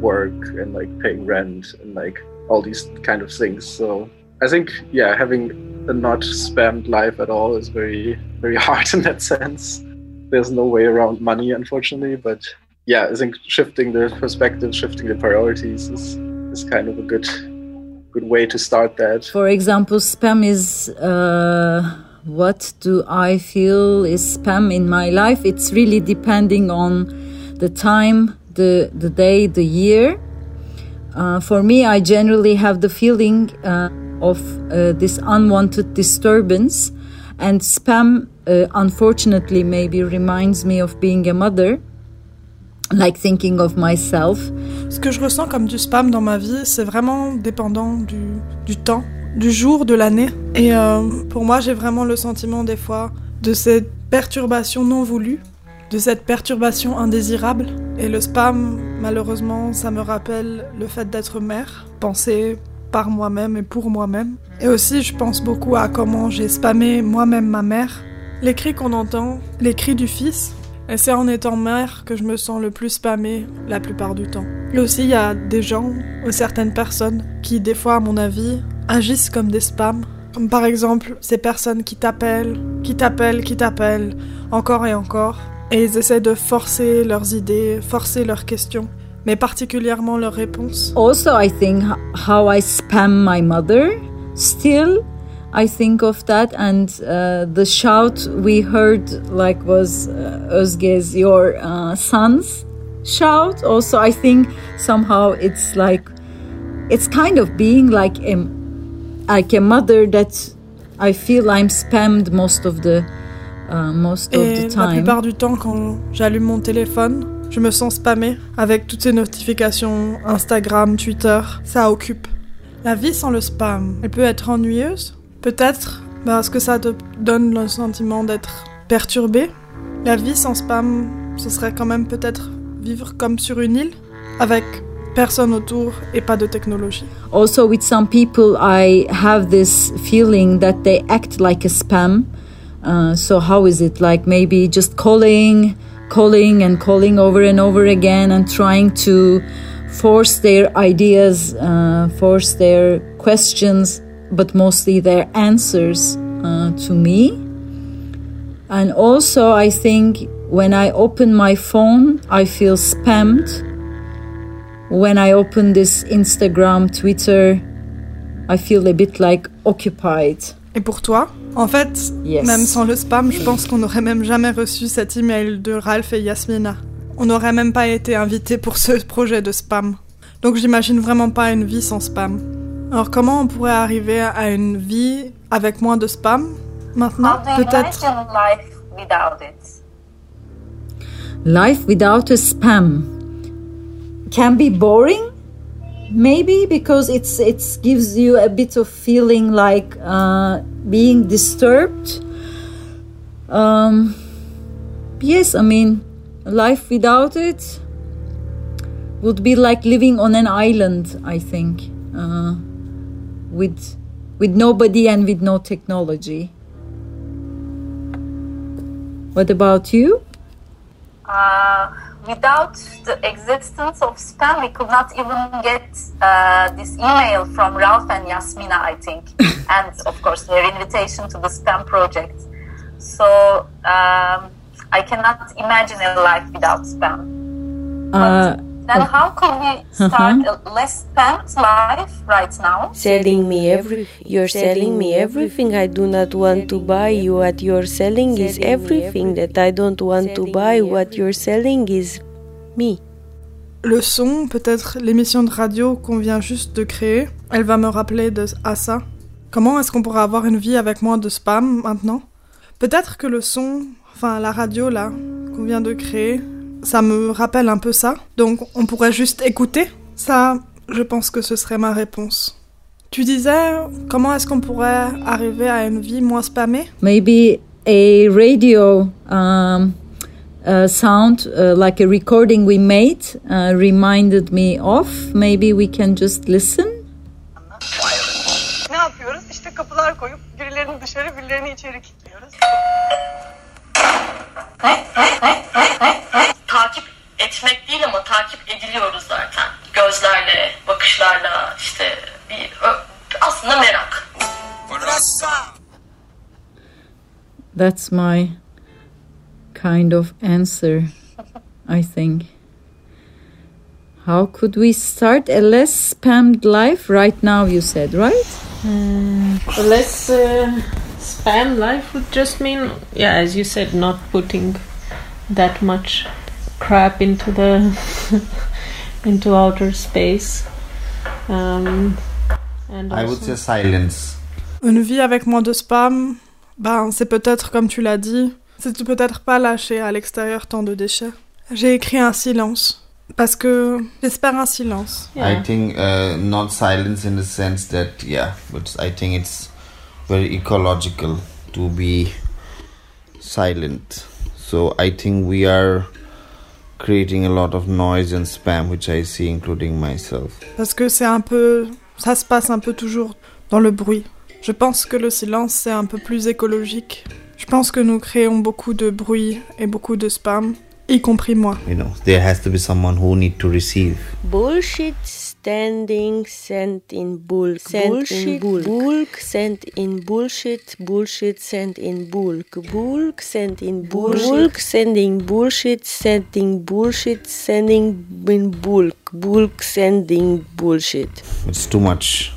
work and like paying rent and like all these kind of things. So I think, yeah, having a not spammed life at all is very, very [laughs] hard in that sense. There's no way around money, unfortunately. But yeah, I think shifting the perspective, shifting the priorities is, is kind of a good, good way to start that. For example, spam is. Uh, what do I feel is spam in my life? It's really depending on the time, the the day, the year. Uh, for me, I generally have the feeling uh, of uh, this unwanted disturbance, and spam, uh, unfortunately, maybe reminds me of being a mother, like thinking of myself. Ce que je ressens comme du spam dans ma vie, c'est vraiment dépendant du, du temps, du jour, de l'année. Et euh, pour moi, j'ai vraiment le sentiment des fois de cette perturbation non voulue de cette perturbation indésirable. Et le spam, malheureusement, ça me rappelle le fait d'être mère, penser par moi-même et pour moi-même. Et aussi, je pense beaucoup à comment j'ai spammé moi-même ma mère. Les cris qu'on entend, les cris du fils, et c'est en étant mère que je me sens le plus spammée la plupart du temps. Et aussi, il y a des gens ou certaines personnes qui, des fois, à mon avis, agissent comme des spams. Comme par exemple, ces personnes qui t'appellent, qui t'appellent, qui t'appellent, encore et encore. Et ils essaient de forcer leurs idées, forcer leurs questions, mais particulièrement leurs réponses. Also, I think how I spam my mother. Still, I think of that, and uh, the shout we heard like was uh, Özge's your uh, son's shout. Also, I think somehow it's like it's kind of being like a like a mother that I feel I'm spammed most of the uh, most of the time. la plupart du temps, quand j'allume mon téléphone, je me sens spammée avec toutes ces notifications Instagram, Twitter. Ça occupe. La vie sans le spam, elle peut être ennuyeuse. Peut-être parce que ça te donne le sentiment d'être perturbé. La vie sans spam, ce serait quand même peut-être vivre comme sur une île, avec personne autour et pas de technologie. Also, with some people, I have this feeling that they act like a spam. Uh, so, how is it? Like maybe just calling, calling, and calling over and over again and trying to force their ideas, uh, force their questions, but mostly their answers uh, to me? And also, I think when I open my phone, I feel spammed. When I open this Instagram, Twitter, I feel a bit like occupied. Et pour toi? En fait, Yes. même sans le spam, je pense qu'on n'aurait même jamais reçu cet email de Ralph et Yasmina. On n'aurait même pas été invité pour ce projet de spam. Donc j'imagine vraiment pas une vie sans spam. Alors comment on pourrait arriver à une vie avec moins de spam Maintenant, How peut-être. imagine life without it? Life without a spam can be boring, maybe because it's it gives you a bit of feeling like uh, being disturbed. Um, yes, I mean, life without it would be like living on an island, I think, uh, with with nobody and with no technology. What about you? Uh, without the existence of spam, we could not even get uh, this email from Ralph and Yasmina, I think, [laughs] and of course their invitation to the spam project. So um, I cannot imagine a life without spam. Uh, Then how can we start a less spammed life right now? Selling me every you're selling me everything I do not want to buy. What you're selling is everything that I don't want to buy. What you're selling is me. Le son, peut-être l'émission de radio qu'on vient juste de créer, elle va me rappeler de, à ça. Comment est-ce qu'on pourrait avoir une vie avec moins de spam maintenant? Peut-être que le son, enfin la radio là, qu'on vient de créer, ça me rappelle un peu ça. Donc on pourrait juste écouter. Ça, je pense que ce serait ma réponse. Tu disais, comment est-ce qu'on pourrait arriver à une vie moins spammée? Maybe a radio um, uh, sound, uh, like a recording we made, uh, reminded me of. Maybe we can just listen. Ne yapıyoruz? İşte kapılar koyup birilerini dışarı birilerini içeri kilitliyoruz. Takip etmek değil ama takip ediliyoruz zaten. Gözlerle, bakışlarla işte bir aslında merak. That's my kind of answer, I think. How could we start a less spammed life right now, you said, right? Uh, a less uh, spam life would just mean, yeah, as you said, not putting that much crap into the [laughs] into outer space. Um, and I would say silence. Une vie avec moins de spam, ben c'est peut-être comme tu l'as dit, c'est peut-être pas lâcher à l'extérieur tant de déchets. J'ai écrit un silence parce que j'espère un silence. I think uh, not silence in the sense that yeah, but I think it's very ecological to be silent. So I think we are creating a lot of noise and spam, which I see, including myself. Parce que c'est un peu, ça se passe un peu toujours dans le bruit. Je pense que le silence c'est un peu plus écologique. Je pense que nous créons beaucoup de bruit et beaucoup de spam, y compris moi. You know, there has to be someone who need to receive. Bullshit standing sent in bulk. Sent Bullshit, in bulk. bulk sent in bullshit. Bullshit sent in bulk. Bulk sent in bullshit. Bulk sending bullshit. Sending bullshit. Sending in bulk. Bulk sending bullshit. It's too much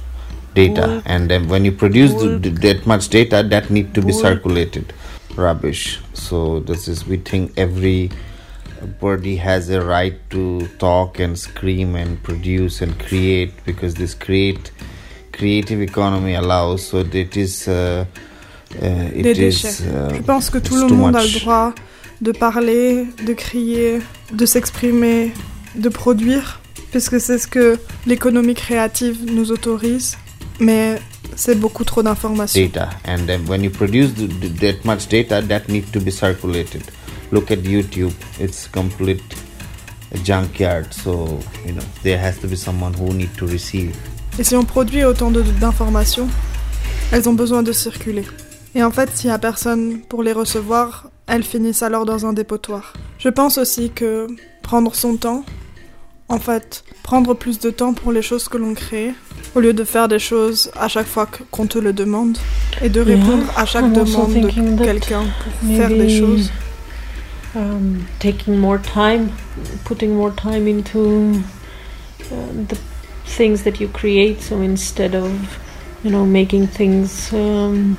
data, Bulk. and then when you produce the, Bulk. that much data, that need to be circulated. Rubbish. So this is we think every body has a right to talk and scream and produce and create because this create creative economy allows. So it is. Uh, uh, it Des is, uh, Je pense que tout le monde a much. le droit de parler, de crier, de s'exprimer, de produire, puisque c'est ce que l'économie créative nous autorise. Mais c'est beaucoup trop d'informations. data and when you produce th- th- that much data that needs to be circulated look at youtube it's complete junkyard so you know there has to be someone who need to receive Et si on produit autant de- d'informations, elles ont besoin de circuler. Et en fait, s'il n'y a personne pour les recevoir, elles finissent alors dans un dépotoir. Je pense aussi que prendre son temps, en fait, prendre plus de temps pour les choses que l'on crée, au lieu de faire des choses à chaque fois qu'on te le demande, et de Yeah. répondre à chaque demande de quelqu'un pour faire des choses. Um, taking more time, putting more time into uh, the things that you create. So instead of, you know, making things. Um,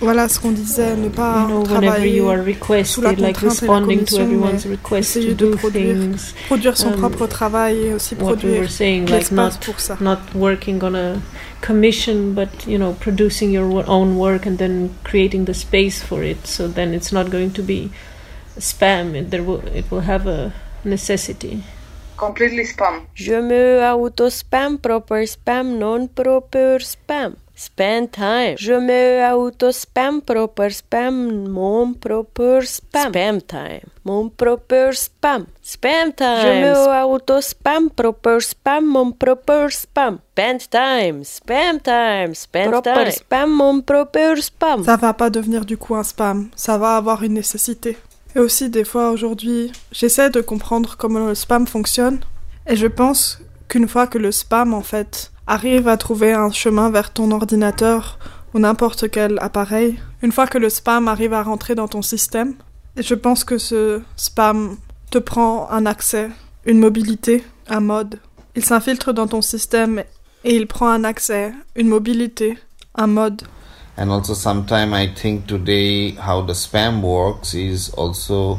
Voilà ce qu'on disait, ne pas you know, whenever travailler you are sous la requested, like contrainte et la responding to commission, everyone's mais request to essayer de do produire, things. produire son um, propre travail et aussi we produire were saying, like not pour ça. not working on a commission, but you know, producing your own work and then creating the space for it. So then it's not going to be spam. It, there will it will have a necessity. Completely spam. Je me auto-spam, proper spam, non-proper spam. Spend time. Je me auto-spam propre spam. Mon propre spam. Spam time. Mon propre spam. Spam time. Je me auto-spam propre spam. Mon propre spam. Spend time. Spam time. Spend proper time. spam. Mon propre spam. Ça va pas devenir du coup un spam. Ça va avoir une nécessité. Et aussi, des fois, aujourd'hui, j'essaie de comprendre comment le spam fonctionne. Et je pense qu'une fois que le spam, en fait, arrive à trouver un chemin vers ton ordinateur ou n'importe quel appareil, une fois que le spam arrive à rentrer dans ton système, et je pense que ce spam te prend un accès, une mobilité, un mode. Il s'infiltre dans ton système et il prend un accès, une mobilité, un mode. And also sometime I think today how the spam works is also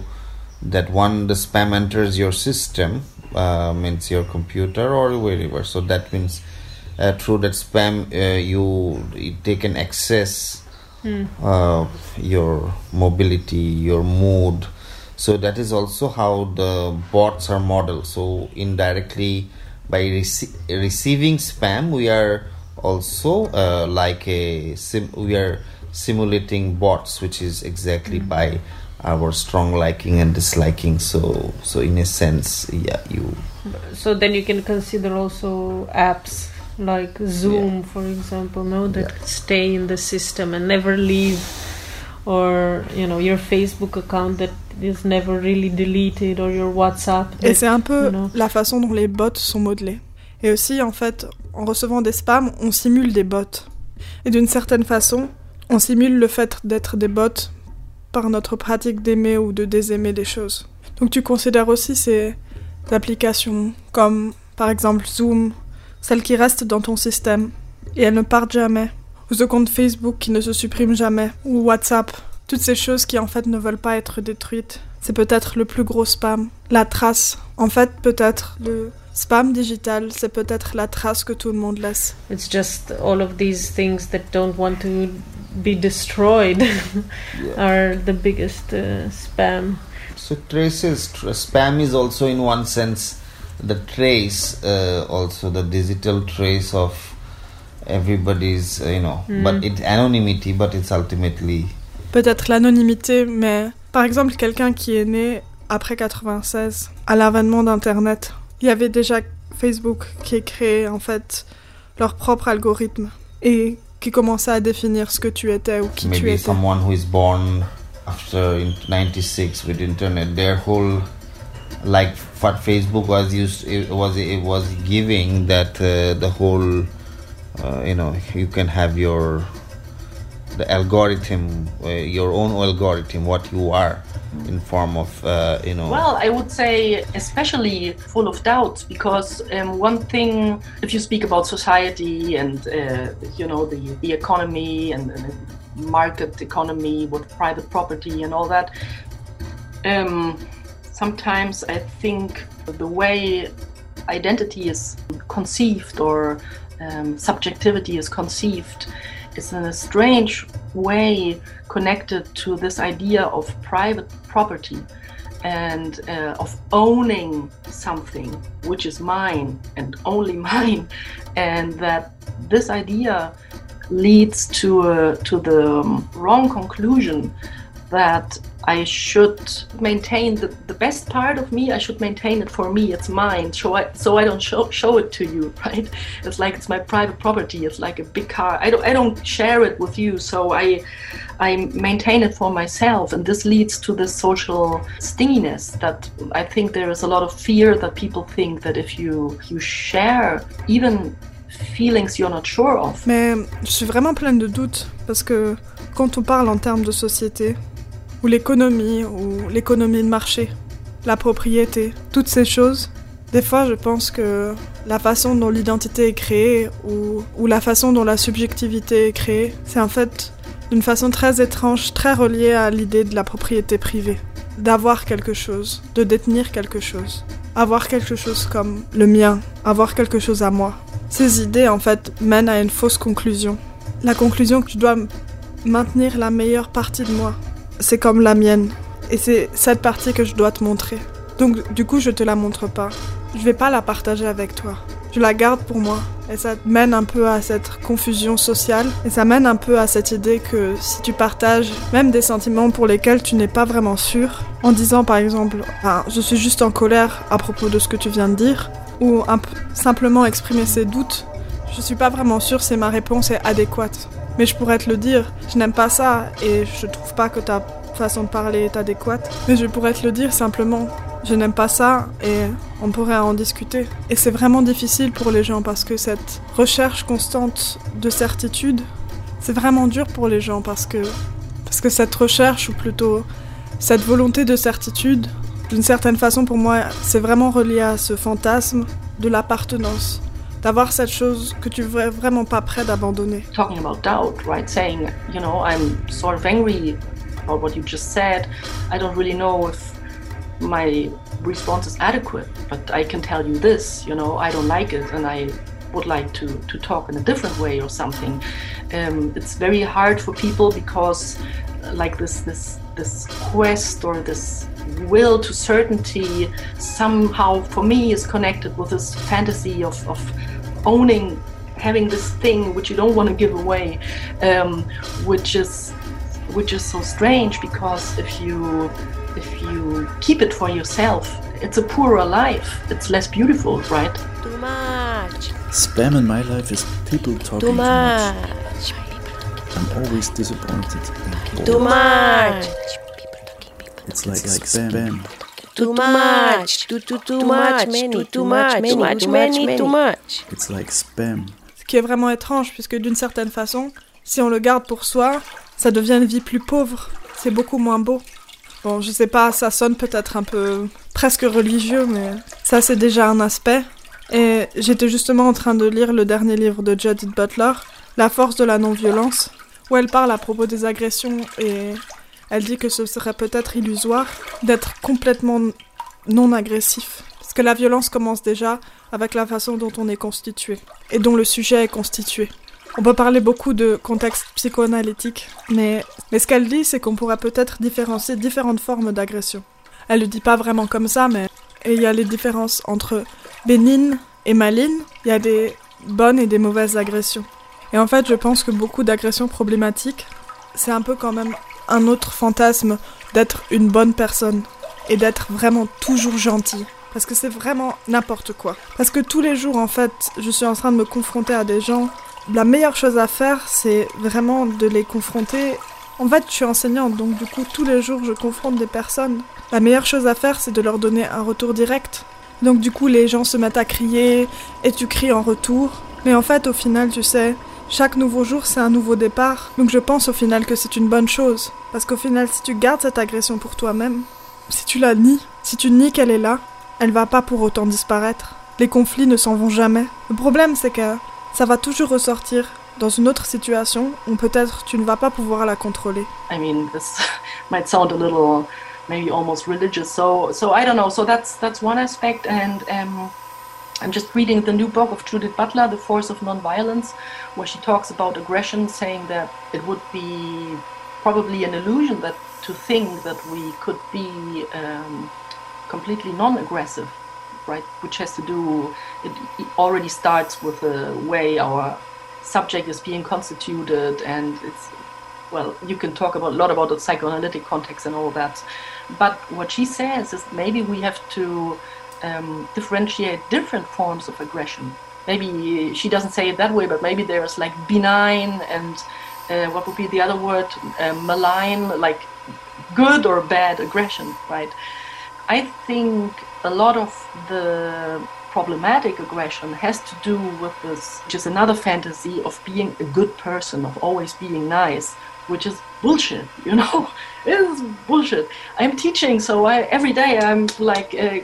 that one the spam enters your system uh, means your computer or wherever. So that means uh, through that spam uh, you they can access uh, your mobility your mood. So that is also how the bots are modeled. So indirectly by rece- receiving spam we are also uh, like a sim- we are simulating bots which is exactly by our strong liking and disliking. So so in a sense yeah you. So then you can consider also apps like Zoom, for example, no, that stay in the system and never leave, or you know your Facebook account that is never really deleted, or your WhatsApp. Et that, c'est un peu you know, la façon dont les bots sont modelés. Et aussi, en fait, en recevant des spams, on simule des bots. Et d'une certaine façon, on simule le fait d'être des bots par notre pratique d'aimer ou de désaimer des choses. Donc tu considères aussi ces applications comme, par exemple, Zoom, celles qui restent dans ton système et elles ne partent jamais. Ou ce compte Facebook qui ne se supprime jamais. Ou WhatsApp. Toutes ces choses qui en fait ne veulent pas être détruites. C'est peut-être le plus gros spam. La trace. En fait, peut-être le spam digital, c'est peut-être la trace que tout le monde laisse. it's just all of these things that don't want to be destroyed are the biggest uh, spam. So traces, tr- spam is also in one sense the trace, uh, also the digital trace of everybody's, uh, you know, Mm. but it's anonymity, but it's ultimately Peut-être l'anonymité, mais par exemple, quelqu'un qui est né après 96, à l'avènement d'Internet, il y avait déjà Facebook qui créé en fait leur propre algorithme et qui commençait à définir ce que tu étais ou qui tu maybe étais. someone who is born after in 96 with internet their whole like what facebook was used it was it was giving that uh, the whole uh, you know you can have your the algorithm uh, your own algorithm what you are in form of uh, you know. Well, I would say especially full of doubts because um, one thing, if you speak about society and uh, you know the, the economy and, and market economy with private property and all that, um, sometimes I think the way identity is conceived or um, subjectivity is conceived is in a strange way connected to this idea of private property and uh, of owning something which is mine and only [laughs] mine and that this idea leads to a, to the um, wrong conclusion that I should maintain the, the best part of me. I should maintain it for me. It's mine, so I so I don't show, show it to you, [laughs] right? It's like it's my private property. It's like a big car. I don't I don't share it with you, so I I maintain it for myself, and this leads to this social stinginess that I think there is a lot of fear that people think that if you you share even feelings you're not sure of, Mais je suis vraiment pleine de doutes parce que quand on parle en termes de société, l'économie, ou l'économie de marché, la propriété, toutes ces choses, des fois je pense que la façon dont l'identité est créée ou, ou la façon dont la subjectivité est créée, c'est en fait d'une façon très étrange, très reliée à l'idée de la propriété privée. D'avoir quelque chose, de détenir quelque chose. Avoir quelque chose comme le mien, avoir quelque chose à moi. Ces idées, en fait, mènent à une fausse conclusion. La conclusion que je dois maintenir la meilleure partie de moi. C'est comme la mienne. Et c'est cette partie que je dois te montrer. Donc, du coup, je te la montre pas. Je vais pas la partager avec toi. je la garde pour moi. Et ça mène un peu à cette confusion sociale. Et ça mène un peu à cette idée que si tu partages même des sentiments pour lesquels tu n'es pas vraiment sûr, en disant par exemple, je suis juste en colère à propos de ce que tu viens de dire, ou simplement exprimer ses doutes, je suis pas vraiment sûr si ma réponse est adéquate. Mais je pourrais te le dire, je n'aime pas ça et je trouve pas que ta façon de parler est adéquate. Mais je pourrais te le dire simplement, je n'aime pas ça et on pourrait en discuter. Et c'est vraiment difficile pour les gens parce que cette recherche constante de certitude, c'est vraiment dur pour les gens parce que, parce que cette recherche, ou plutôt cette volonté de certitude, d'une certaine façon pour moi, c'est vraiment relié à ce fantasme de l'appartenance. D'avoir cette chose que tu es vraiment pas prêt d'abandonner. Talking about doubt, right? Saying, you know, I'm sort of angry about what you just said. I don't really know if my response is adequate, but I can tell you this, you know, I don't like it and I would like to, to talk in a different way or something. Um, it's very hard for people because uh, like this this this quest or this will to certainty somehow for me is connected with this fantasy of, of owning having this thing which you don't want to give away um, which is which is so strange because if you if you keep it for yourself, it's a poorer life. It's less beautiful, right? Too much. Spam in my life is people talking too much. Too much. I'm always disappointed. Too much. It's like, like spam. Too much. Too too too much. Many. Too much. Too much. Many. Too much. It's like spam. Ce qui est vraiment étrange, puisque d'une certaine façon, si on le garde pour soi, ça devient une vie plus pauvre. C'est beaucoup moins beau. Bon, je sais pas, ça sonne peut-être un peu presque religieux, mais ça c'est déjà un aspect. Et j'étais justement en train de lire le dernier livre de Judith Butler, La force de la non-violence, où elle parle à propos des agressions et elle dit que ce serait peut-être illusoire d'être complètement non agressif. Parce que la violence commence déjà avec la façon dont on est constitué et dont le sujet est constitué. On peut parler beaucoup de contexte psychoanalytique, mais, mais ce qu'elle dit, c'est qu'on pourrait peut-être différencier différentes formes d'agression. Elle le dit pas vraiment comme ça, mais il y a les différences entre bénignes et malignes, il y a des bonnes et des mauvaises agressions. Et en fait, je pense que beaucoup d'agressions problématiques, c'est un peu quand même un autre fantasme d'être une bonne personne et d'être vraiment toujours gentil. Parce que c'est vraiment n'importe quoi. Parce que tous les jours, en fait, je suis en train de me confronter à des gens la meilleure chose à faire, c'est vraiment de les confronter. En fait, je suis enseignante, donc du coup, tous les jours, je confronte des personnes. La meilleure chose à faire, c'est de leur donner un retour direct. Donc du coup, les gens se mettent à crier, et tu cries en retour. Mais en fait, au final, tu sais, chaque nouveau jour, c'est un nouveau départ. Donc je pense au final que c'est une bonne chose. Parce qu'au final, si tu gardes cette agression pour toi-même, si tu la nies, si tu nies qu'elle est là, elle va pas pour autant disparaître. Les conflits ne s'en vont jamais. Le problème, c'est que ça va toujours ressortir dans une autre situation où peut-être tu ne vas pas pouvoir la contrôler. I mean, this [laughs] might sound a little maybe almost religious. So, so I don't know. So that's that's one aspect, and um, I'm just reading the new book of Judith Butler, The Force of Nonviolence, where she talks about aggression, saying that it would be probably an illusion that to think that we could be um, completely non-aggressive right? Which has to do, it, it already starts with the way our subject is being constituted, and it's well, you can talk about a lot about the psychoanalytic context and all that. But what she says is maybe we have to um, differentiate different forms of aggression. Maybe she doesn't say it that way, but maybe there's like benign and uh, what would be the other word, uh, malign, like good or bad aggression, right? I think a lot of the problematic aggression has to do with this, which is another fantasy of being a good person, of always being nice, which is bullshit, [laughs] you know? it is bullshit. I'm teaching, so I, every day I'm like uh,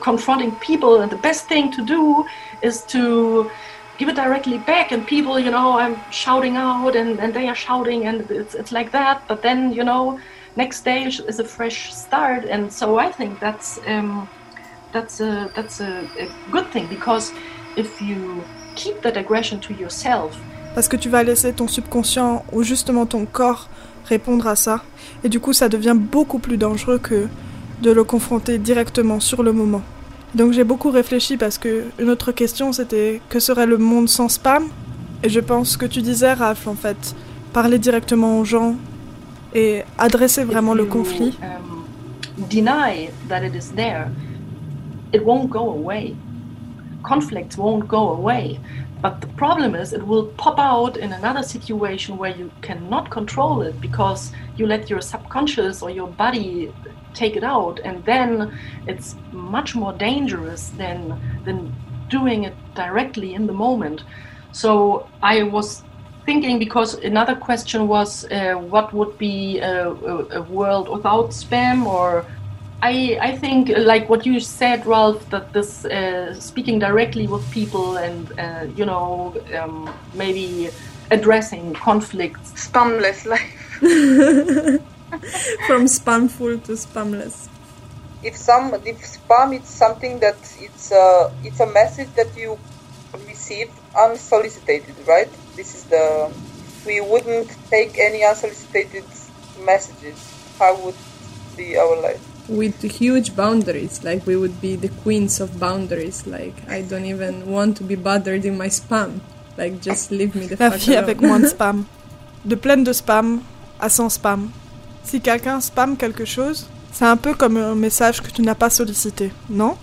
confronting people, and the best thing to do is to give it directly back. And people you know i'm shouting out and, and they are shouting and it's, it's like that. But then you know next day is a fresh start. And so i think that's um, that's a that's a, a good thing because if you keep that aggression to yourself parce que tu vas laisser ton subconscient ou justement ton corps répondre à ça. Et du coup ça devient beaucoup plus dangereux que de le confronter directement sur le moment Donc j'ai beaucoup réfléchi parce que une autre question c'était que serait le monde sans spam? Et je pense que tu disais, Raph, en fait, parler directement aux gens et adresser vraiment le conflit. Um, deny that it is there, it won't go away. Conflicts won't go away. But the problem is, it will pop out in another situation where you cannot control it because you let your subconscious or your body take it out, and then it's much more dangerous than than doing it directly in the moment. So I was thinking because another question was uh, what would be a, a, a, world without spam or I, I think like what you said ralph that this uh, speaking directly with people and uh, you know um, maybe addressing conflicts spamless life [laughs] [laughs] from spamful to spamless. If some if spam it's something that it's a it's a message that you receive unsolicited right? This is the we wouldn't take any unsolicited messages. How would be our life? With huge boundaries like we would be the queens of boundaries like i don't even want to be bothered in my spam. Like just leave me the La fuck avec moins de spam. [laughs] De pleine de spam à sans spam si quelqu'un spam quelque chose c'est un peu comme un message que tu n'as pas sollicité non?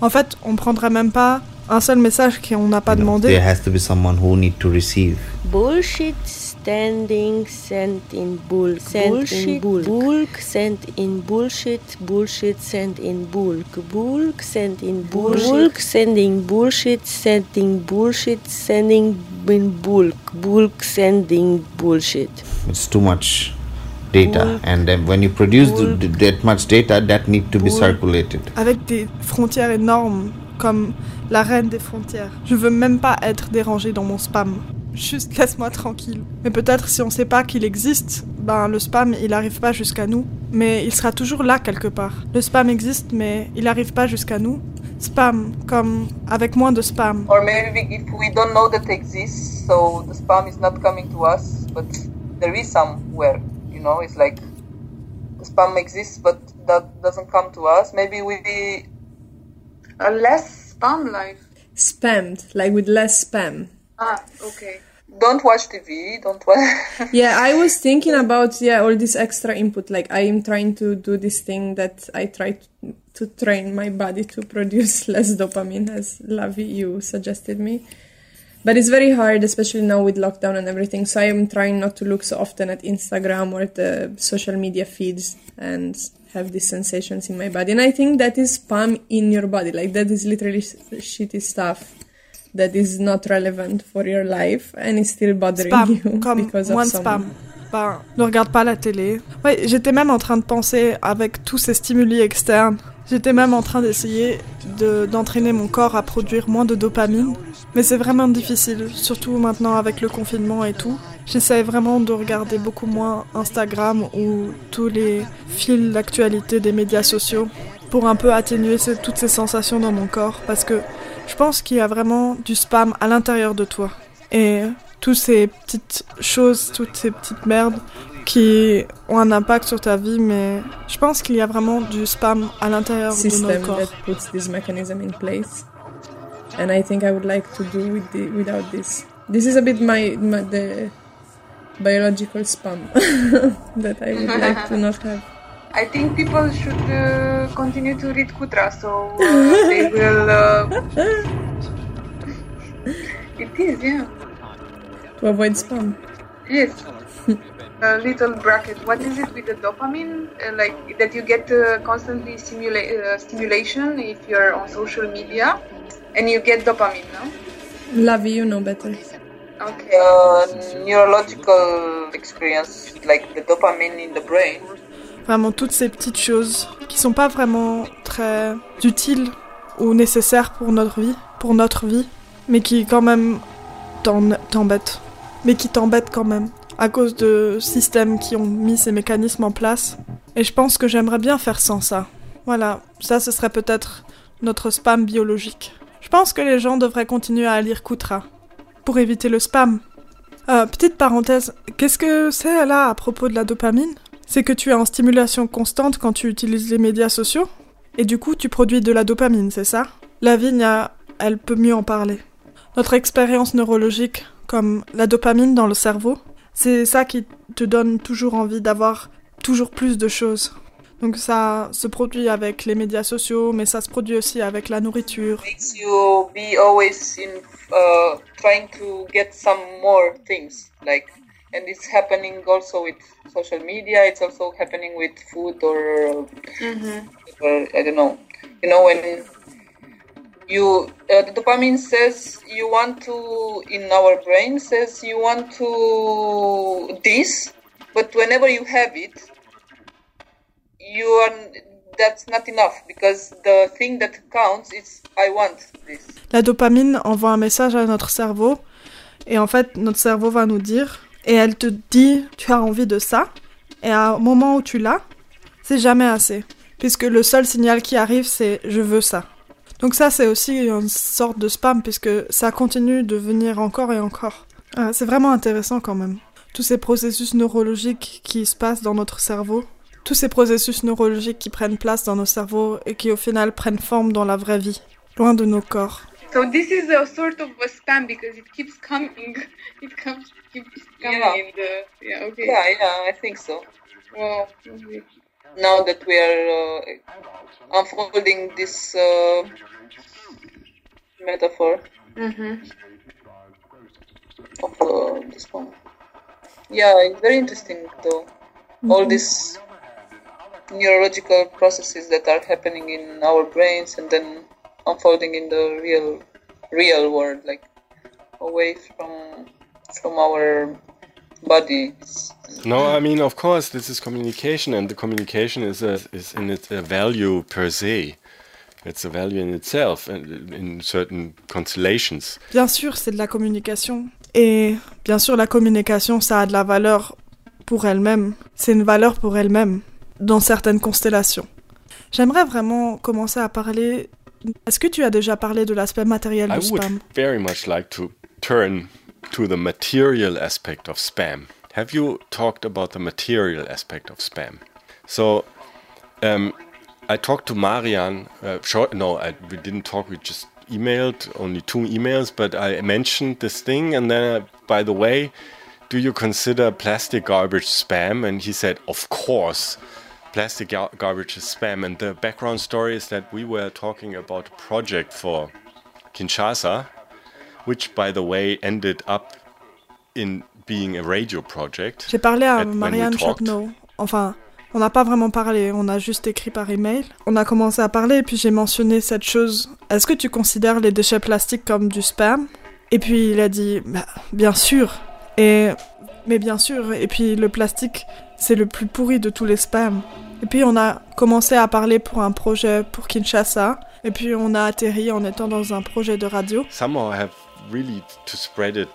En fait on prendrait même pas un seul message qu'on n'a pas demandé. There has to be someone who need to receive. Bullshit standing sent in bulk. Sent bullshit, in bulk. Bulk sent in bullshit. Bullshit sent in bulk. Bulk sent in bullshit. Bulk sending bullshit. Sending bullshit. Sending in bulk. Bulk sending bullshit. It's too much data and then when you produce the, that much data that need to be circulated. Avec des frontières énormes comme la reine des frontières. Je veux même pas être dérangée dans mon spam. Juste laisse-moi tranquille. Mais peut-être si on sait pas qu'il existe, ben le spam il arrive pas jusqu'à nous, mais il sera toujours là quelque part. Le spam existe mais il arrive pas jusqu'à nous. Spam comme avec moins de spam. Or maybe if we don't know that exists, so the spam is not coming to us, but there is somewhere, know, it's like spam exists but that doesn't come to us. Maybe we a less spam life. Spammed, like with less spam. Ah, okay. Don't watch TV. Don't watch. [laughs] yeah, I was thinking about yeah all this extra input. Like I am trying to do this thing that I try to, to train my body to produce [laughs] less dopamine, as Lavi you suggested me. But it's very hard, especially now with lockdown and everything. So I am trying not to look so often at Instagram or at the social media feeds and have these sensations in my body. And I think that is spam in your body. Like that is literally shitty stuff that is not relevant for your life and is still bothering spam, you [laughs] comme because of some... spam. Ben, ne regarde pas la télé. Ouais, j'étais même en train de penser avec tous ces stimuli externes. J'étais même en train d'essayer d'entraîner mon corps à produire moins de dopamine. Mais c'est vraiment difficile, surtout maintenant avec le confinement et tout. J'essaie vraiment de regarder beaucoup moins Instagram ou tous les fils d'actualité des médias sociaux pour un peu atténuer toutes ces sensations dans mon corps parce que je pense qu'il y a vraiment du spam à l'intérieur de toi. Et toutes ces petites choses, toutes ces petites merdes qui ont un impact sur ta vie, mais je pense qu'il y a vraiment du spam à l'intérieur de notre corps. That puts this mechanism in place. And I think I would like to do with the, without this. This is a bit my, my the biological spam [laughs] that I would like to not have. I think people should uh, continue to read Kutra, so uh, they [laughs] will. Uh... it is, yeah. To avoid spam. Yes. [laughs] a little bracket. What is it with the dopamine? Uh, like that you get uh, constantly stimula- uh, stimulation if you're on social media, and you get dopamine, no? Lavi, you know better. Okay. Uh, neurological experience, like the dopamine in the brain. Vraiment toutes ces petites choses qui sont pas vraiment très utiles ou nécessaires pour notre vie, pour notre vie, mais qui quand même t'embêtent. Mais qui t'embêtent quand même à cause de systèmes qui ont mis ces mécanismes en place. Et je pense que j'aimerais bien faire sans ça. Voilà, ça ce serait peut-être notre spam biologique. Je pense que les gens devraient continuer à lire Kutra pour éviter le spam. Euh, petite parenthèse, qu'est-ce que c'est là à propos de la dopamine? C'est que tu es en stimulation constante quand tu utilises les médias sociaux Et du coup, tu produis de la dopamine, c'est ça? La vigne, elle peut mieux en parler. Notre expérience neurologique, comme la dopamine dans le cerveau, c'est ça qui te donne toujours envie d'avoir toujours plus de choses. Donc ça se produit avec les médias sociaux, mais ça se produit aussi avec la nourriture. Makes you be always in uh, trying to get some more things, like, and it's happening also with social media. It's also happening with food or, Mm-hmm. or I don't know. You know when you uh, the dopamine says you want to in our brain says you want to this, but whenever you have it, you are that's not enough because the thing that counts is I want this. La dopamine envoie un message à notre cerveau, et en fait, notre cerveau va nous dire, et elle te dit, tu as envie de ça, et à un moment où tu l'as, c'est jamais assez. Puisque le seul signal qui arrive, c'est je veux ça. Donc ça, c'est aussi une sorte de spam, puisque ça continue de venir encore et encore. Ah, c'est vraiment intéressant quand même. Tous ces processus neurologiques qui se passent dans notre cerveau, tous ces processus neurologiques qui prennent place dans nos cerveaux et qui au final prennent forme dans la vraie vie, loin de nos corps. So this is a sort of a spam because it keeps coming. [laughs] It comes, keeps coming Yeah. in the. Yeah. Okay. Yeah, yeah, I think so. Wow. okay. Now that we are uh, unfolding this uh, metaphor Mm-hmm. of uh, this one. Yeah, it's very interesting though. All Mhm. these neurological processes that are happening in our brains and then unfolding in the real real world, like away from from our bodies. No, I mean, of course, this is communication, and the communication is a, is in it a value per se. It's a value in itself, and in certain constellations. Bien sûr, c'est de la communication. Et bien sûr, la communication, ça a de la valeur pour elle-même. C'est une valeur pour elle-même dans certaines constellations. J'aimerais vraiment commencer à parler. Est-ce que tu as déjà parlé de l'aspect matériel I du would spam? very much like to turn to the material aspect of spam. Have you talked about the material aspect of spam? So, um, I talked to Marian. Uh, short, no, I, we didn't talk. We just emailed, only two emails. But I mentioned this thing, and then, uh, by the way, do you consider plastic garbage spam? And he said, of course. Plastic gar- garbage is spam. And the background story is that we were talking about a project for Kinshasa, which, by the way, ended up in being a radio project. J'ai parlé à Marianne. Chapneau. Enfin, on n'a pas vraiment parlé, on a juste écrit par email. On a commencé à parler et puis j'ai mentionné cette chose. Est-ce que tu considères les déchets plastiques comme du spam? Et puis il a dit, bah, bien sûr. Et mais bien sûr. Et puis le plastique, c'est le plus pourri de tous les spams. Et puis on a commencé à parler pour un projet pour Kinshasa. Et puis on a atterri en étant dans un projet de radio. somehow have really to spread it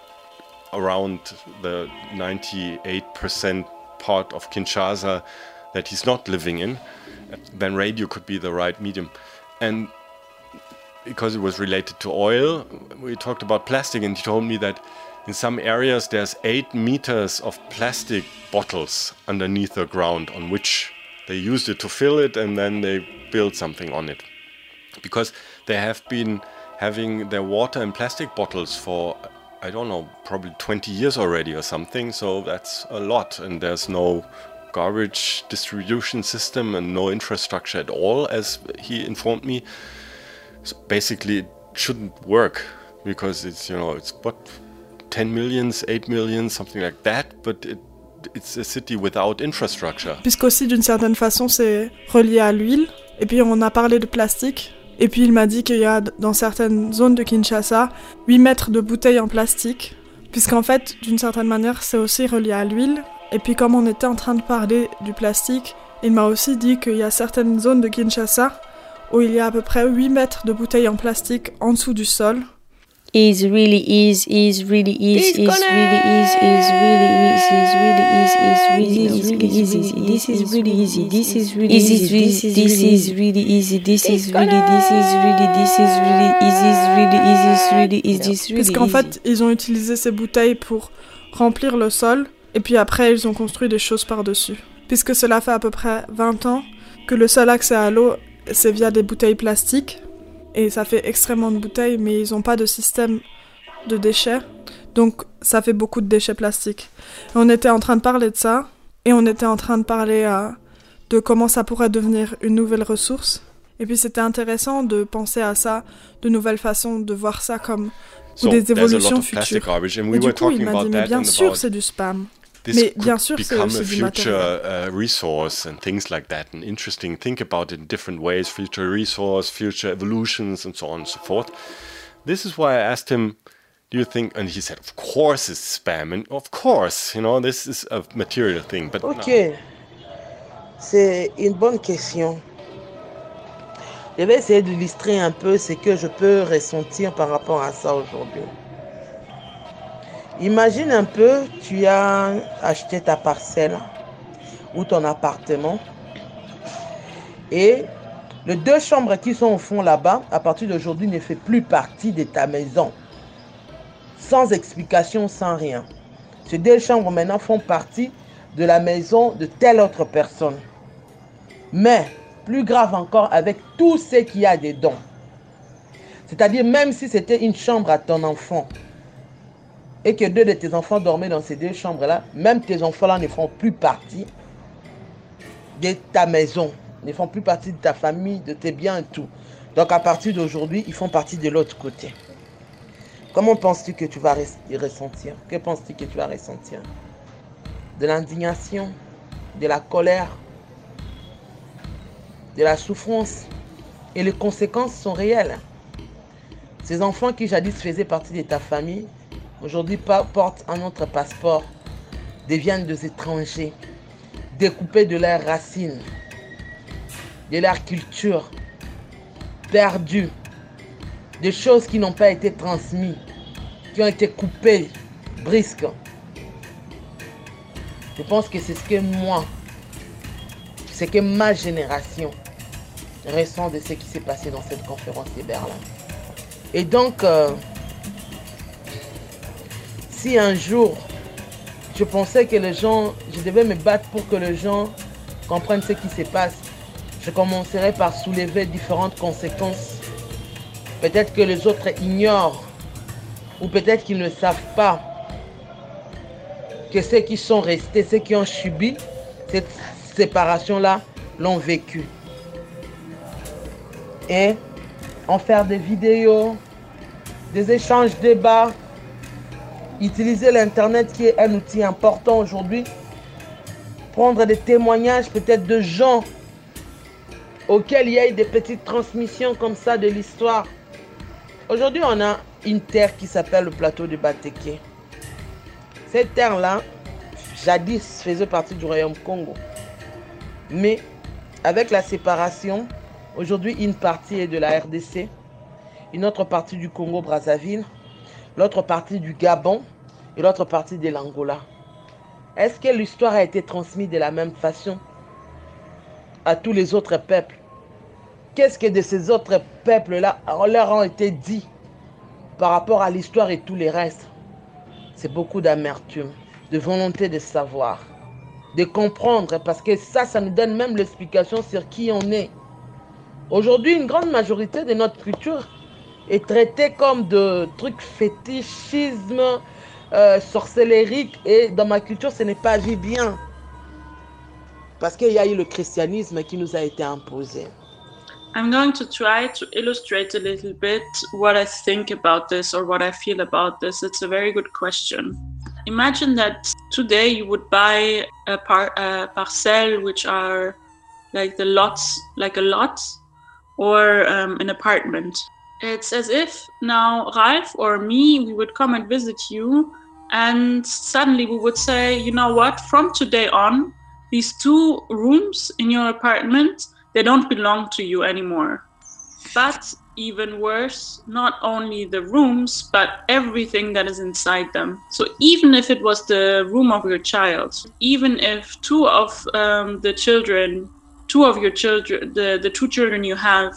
around the 98% part of Kinshasa that he's not living in, then radio could be the right medium. And because it was related to oil, we talked about plastic, and he told me that in some areas there's eight meters of plastic bottles underneath the ground on which they used it to fill it and then they built something on it because there have been having their water in plastic bottles for I don't know, probably 20 years already or something. So that's a lot, and there's no garbage distribution system and no infrastructure at all, as he informed me. So basically, it shouldn't work because it's you know it's what 10 millions, 8 millions, something like that. But it, it's a city without infrastructure. Puisqu'aussi, d'une certaine façon, c'est relié à l'huile. Et puis, on a parlé de plastique. Et puis, il m'a dit qu'il y a, dans certaines zones de Kinshasa, 8 mètres de bouteilles en plastique. Puisqu'en fait, d'une certaine manière, c'est aussi relié à l'huile. Et puis, comme on était en train de parler du plastique, il m'a aussi dit qu'il y a certaines zones de Kinshasa où il y a à peu près 8 mètres de bouteilles en plastique en dessous du sol. Is really is is really is is really is is really is is really is is really is really easy this is really easy this is really easy this is really easy this is really this is really this is really is is really is is really is this really Puisqu'en easy. fait, ils ont utilisé ces bouteilles pour remplir le sol, et puis après, ils ont construit des choses par-dessus. Puisque cela fait à peu près 20 ans que le seul accès à l'eau c'est via des bouteilles plastiques. Et ça fait extrêmement de bouteilles, mais ils n'ont pas de système de déchets. Donc ça fait beaucoup de déchets plastiques. on était en train de parler de ça. Et on était en train de parler euh, de comment ça pourrait devenir une nouvelle ressource. Et puis c'était intéressant de penser à ça, de nouvelles façons de voir ça comme ou des évolutions futures. Et du coup, il m'a dit, mais bien sûr, c'est du spam. This Mais bien sûr, become a future uh, resource and things like that. And interesting, think about it in different ways: future resource, future evolutions, and so on and so forth. This is why I asked him, "Do you think?" And he said, "Of course, it's spam, and of course, you know, this is a material thing." But ok, c'est une bonne question. Je vais essayer d'illustrer un peu ce que je peux ressentir par rapport à ça aujourd'hui. Imagine un peu, tu as acheté ta parcelle ou ton appartement et les deux chambres qui sont au fond là-bas, à partir d'aujourd'hui, ne fait plus partie de ta maison. Sans explication, sans rien. Ces deux chambres maintenant font partie de la maison de telle autre personne. Mais, plus grave encore, avec tout ce qu'il y a dedans. C'est-à-dire, même si c'était une chambre à ton enfant, et que deux de tes enfants dormaient dans ces deux chambres-là, même tes enfants-là ne font plus partie de ta maison, ne font plus partie de ta famille, de tes biens et tout. Donc à partir d'aujourd'hui, ils font partie de l'autre côté. Comment penses-tu que tu vas ressentir? Que penses-tu que tu vas ressentir? De l'indignation, de la colère, de la souffrance? Et les conséquences sont réelles. Ces enfants qui jadis faisaient partie de ta famille, aujourd'hui portent un autre passeport, deviennent des étrangers, découpés de leurs racines, de leur culture, perdus, des choses qui n'ont pas été transmises, qui ont été coupées, brisques. Je pense que c'est ce que moi, c'est que ma génération ressent de ce qui s'est passé dans cette conférence de Berlin. Et donc, euh, si un jour je pensais que les gens, je devais me battre pour que les gens comprennent ce qui se passe, je commencerai par soulever différentes conséquences. Peut-être que les autres ignorent ou peut-être qu'ils ne savent pas que ceux qui sont restés, ceux qui ont subi cette séparation-là, l'ont vécu. Et en faire des vidéos, des échanges, débats, utiliser l'Internet qui est un outil important aujourd'hui, prendre des témoignages peut-être de gens auxquels il y a eu des petites transmissions comme ça de l'histoire. Aujourd'hui, on a une terre qui s'appelle le plateau de Bateke. Cette terre-là, jadis, faisait partie du royaume Congo. Mais avec la séparation, aujourd'hui, une partie est de la RDC, une autre partie du Congo-Brazzaville, l'autre partie du Gabon et l'autre partie de l'Angola. Est-ce que l'histoire a été transmise de la même façon à tous les autres peuples? Qu'est-ce que de ces autres peuples-là leur ont été dit par rapport à l'histoire et tous les restes? C'est beaucoup d'amertume, de volonté de savoir, de comprendre, parce que ça, ça nous donne même l'explication sur qui on est. Aujourd'hui, une grande majorité de notre culture est traité comme de trucs fétichisme, euh, sorcellerique. Et dans ma culture, ce n'est pas vu bien. Parce qu'il y a eu le christianisme qui nous a été imposé. I'm going to try to illustrate a little bit what I think about this or what I feel about this. It's a very good question. Imagine that today you would buy a, par- a parcel, which are like lots, like a lot, or um, an apartment. It's as if now Ralph or me, we would come and visit you, and suddenly we would say, you know what, from today on, these two rooms in your apartment, they don't belong to you anymore. But even worse, not only the rooms, but everything that is inside them. So even if it was the room of your child, even if two of um, the children, two of your children, the, the two children you have,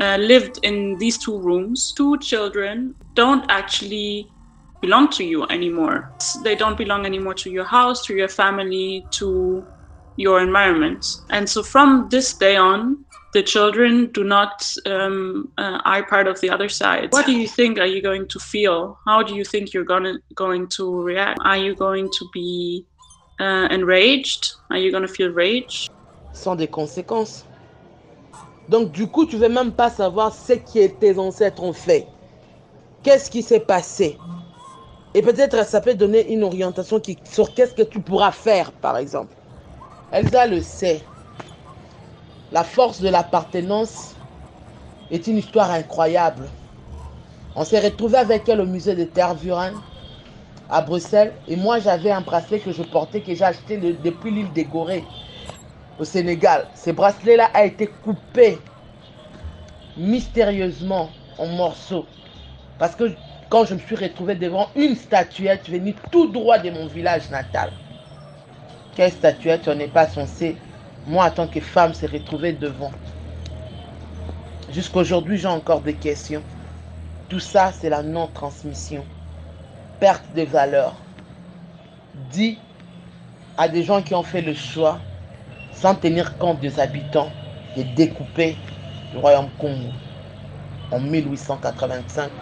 uh, lived in these two rooms, two children don't actually belong to you anymore. They don't belong anymore to your house, to your family, to your environment. And so from this day on, the children do not um, uh, are part of the other side. What do you think are you going to feel? How do you think you're gonna going to react? Are you going to be uh, enraged? Are you going to feel rage? Sans des conséquences. Donc du coup, tu veux même pas savoir ce que tes ancêtres ont fait. Qu'est-ce qui s'est passé? Et peut-être ça peut donner une orientation sur qu'est-ce que tu pourras faire, par exemple. Elsa le sait. La force de l'appartenance est une histoire incroyable. On s'est retrouvé avec elle au musée de Tervuren à Bruxelles et moi j'avais un bracelet que je portais que j'ai acheté depuis l'île des Gorées au Sénégal. Ce bracelet-là a été coupé mystérieusement en morceaux parce que quand je me suis retrouvé devant une statuette venue tout droit de mon village natal. Quelle statuette on n'est pas censé moi, en tant que femme, s'est retrouvée devant. Jusqu'aujourd'hui, j'ai encore des questions. Tout ça, c'est la non-transmission. Perte de valeur. Dit à des gens qui ont fait le choix, sans tenir compte des habitants, de découper le royaume Congo en 1885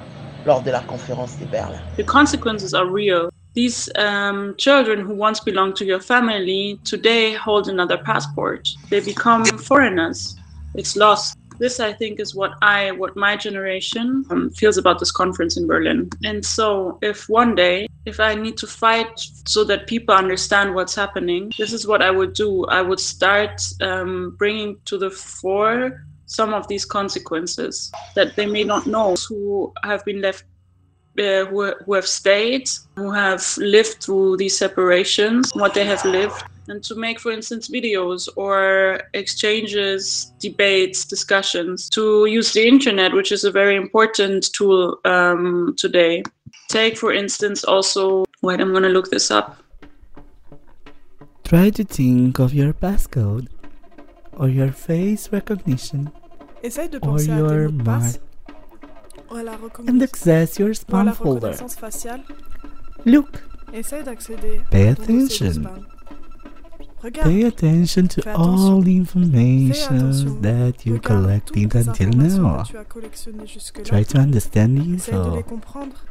lors de la conférence de Berlin. The consequences are real. These um, children who once belonged to your family today hold another passport. They become foreigners. It's lost. This, I think, is what I, what my generation um, feels about this conference in Berlin. And so, if one day, if I need to fight so that people understand what's happening, this is what I would do. I would start um, bringing to the fore some of these consequences that they may not know, who have been left uh, who, who have stayed, who have lived through these separations, what they have lived, and to make, for instance, videos or exchanges, debates, discussions, to use the internet, which is a very important tool um, today. Take, for instance, also, wait, I'm going to look this up. Try to think of your passcode or your face recognition or your mark and access your spam folder. Look. Pay attention. Pay attention to all the information that you collected until now. Try to understand these all.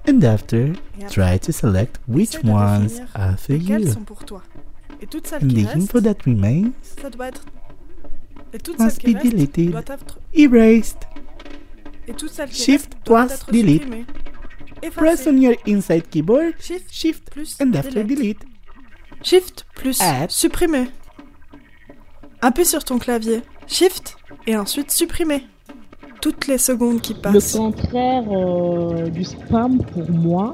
And after, try to select which ones are for you. And the info that remains must be deleted, erased, Shift plus delete. Press on your inside keyboard Shift, Shift plus and after delete. Shift plus supprimer. Appuie sur ton clavier. Shift et ensuite supprimer. Toutes les secondes qui passent. Le contraire euh, du spam pour moi,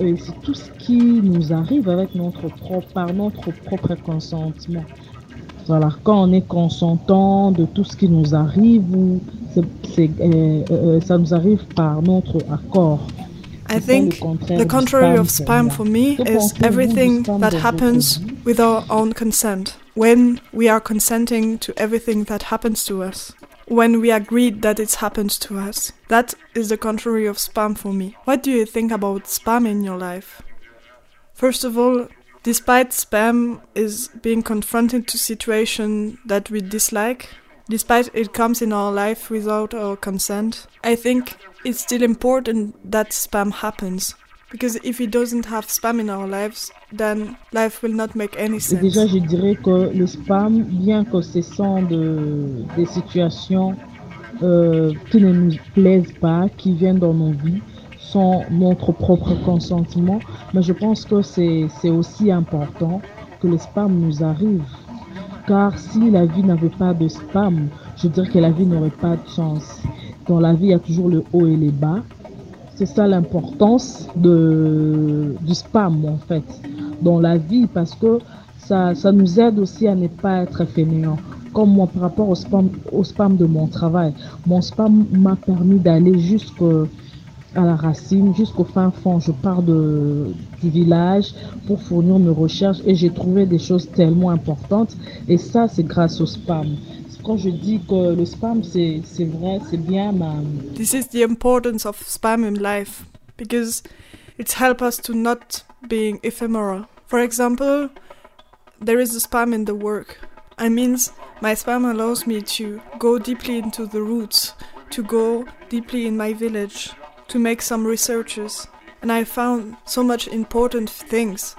euh, c'est tout ce qui nous arrive avec notre propre, par notre propre consentement. Voilà, quand on est consentant de tout ce qui nous arrive ou euh, euh, ça nous arrive par notre accord. I think the contrary of spam for me is everything that happens with our own consent. When we are consenting to everything that happens to us. When we agreed that it happens to us. That is the contrary of spam for me. What do you think about spam in your life? First of all, despite spam is being confronted to situation that we dislike, despite it comes in our life without our consent, I think it's still important that spam happens. Because if it doesn't have spam in our lives, then life will not make any sense. Déjà, je dirais que le spam, bien que ce sont de, des situations euh, qui ne nous plaisent pas, qui viennent dans nos vies, sans notre propre consentement, mais je pense que c'est aussi important que le spam nous arrive car si la vie n'avait pas de spam, je dirais que la vie n'aurait pas de chance. Dans la vie, il y a toujours le haut et les bas. C'est ça l'importance du spam, en fait, dans la vie, parce que ça, nous aide aussi à ne pas être fainéant. Comme moi, par rapport au spam, au spam de mon travail, mon spam m'a permis d'aller jusqu'à la racine, jusqu'au fin fond. Je pars du village pour fournir mes recherches et j'ai trouvé des choses tellement importantes. Et ça, c'est grâce au spam. Quand je dis que le spam, c'est vrai, c'est bien, ma... Euh, this is the importance of spam in life because it helps us to not being ephemeral. For example, there is a spam in the work. I means my spam allows me to go deeply into the roots, to go deeply in my village, to make some researches. And I found so much important things.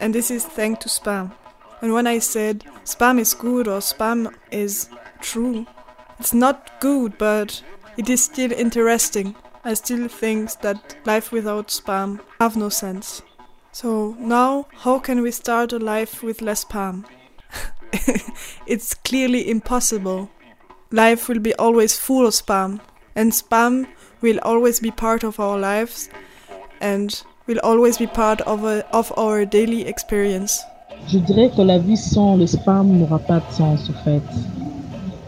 And this is thanks to spam. And when I said spam is good or spam is true, it's not good, but it is still interesting. I still think that life without spam have no sense. So now, how can we start a life with less spam? [laughs] it's clearly impossible. Life will be always full of spam, and spam will always be part of our lives and will always be part of, a, of our daily experience. Je dirais que la vie sans le spam n'aura pas de sens, en fait.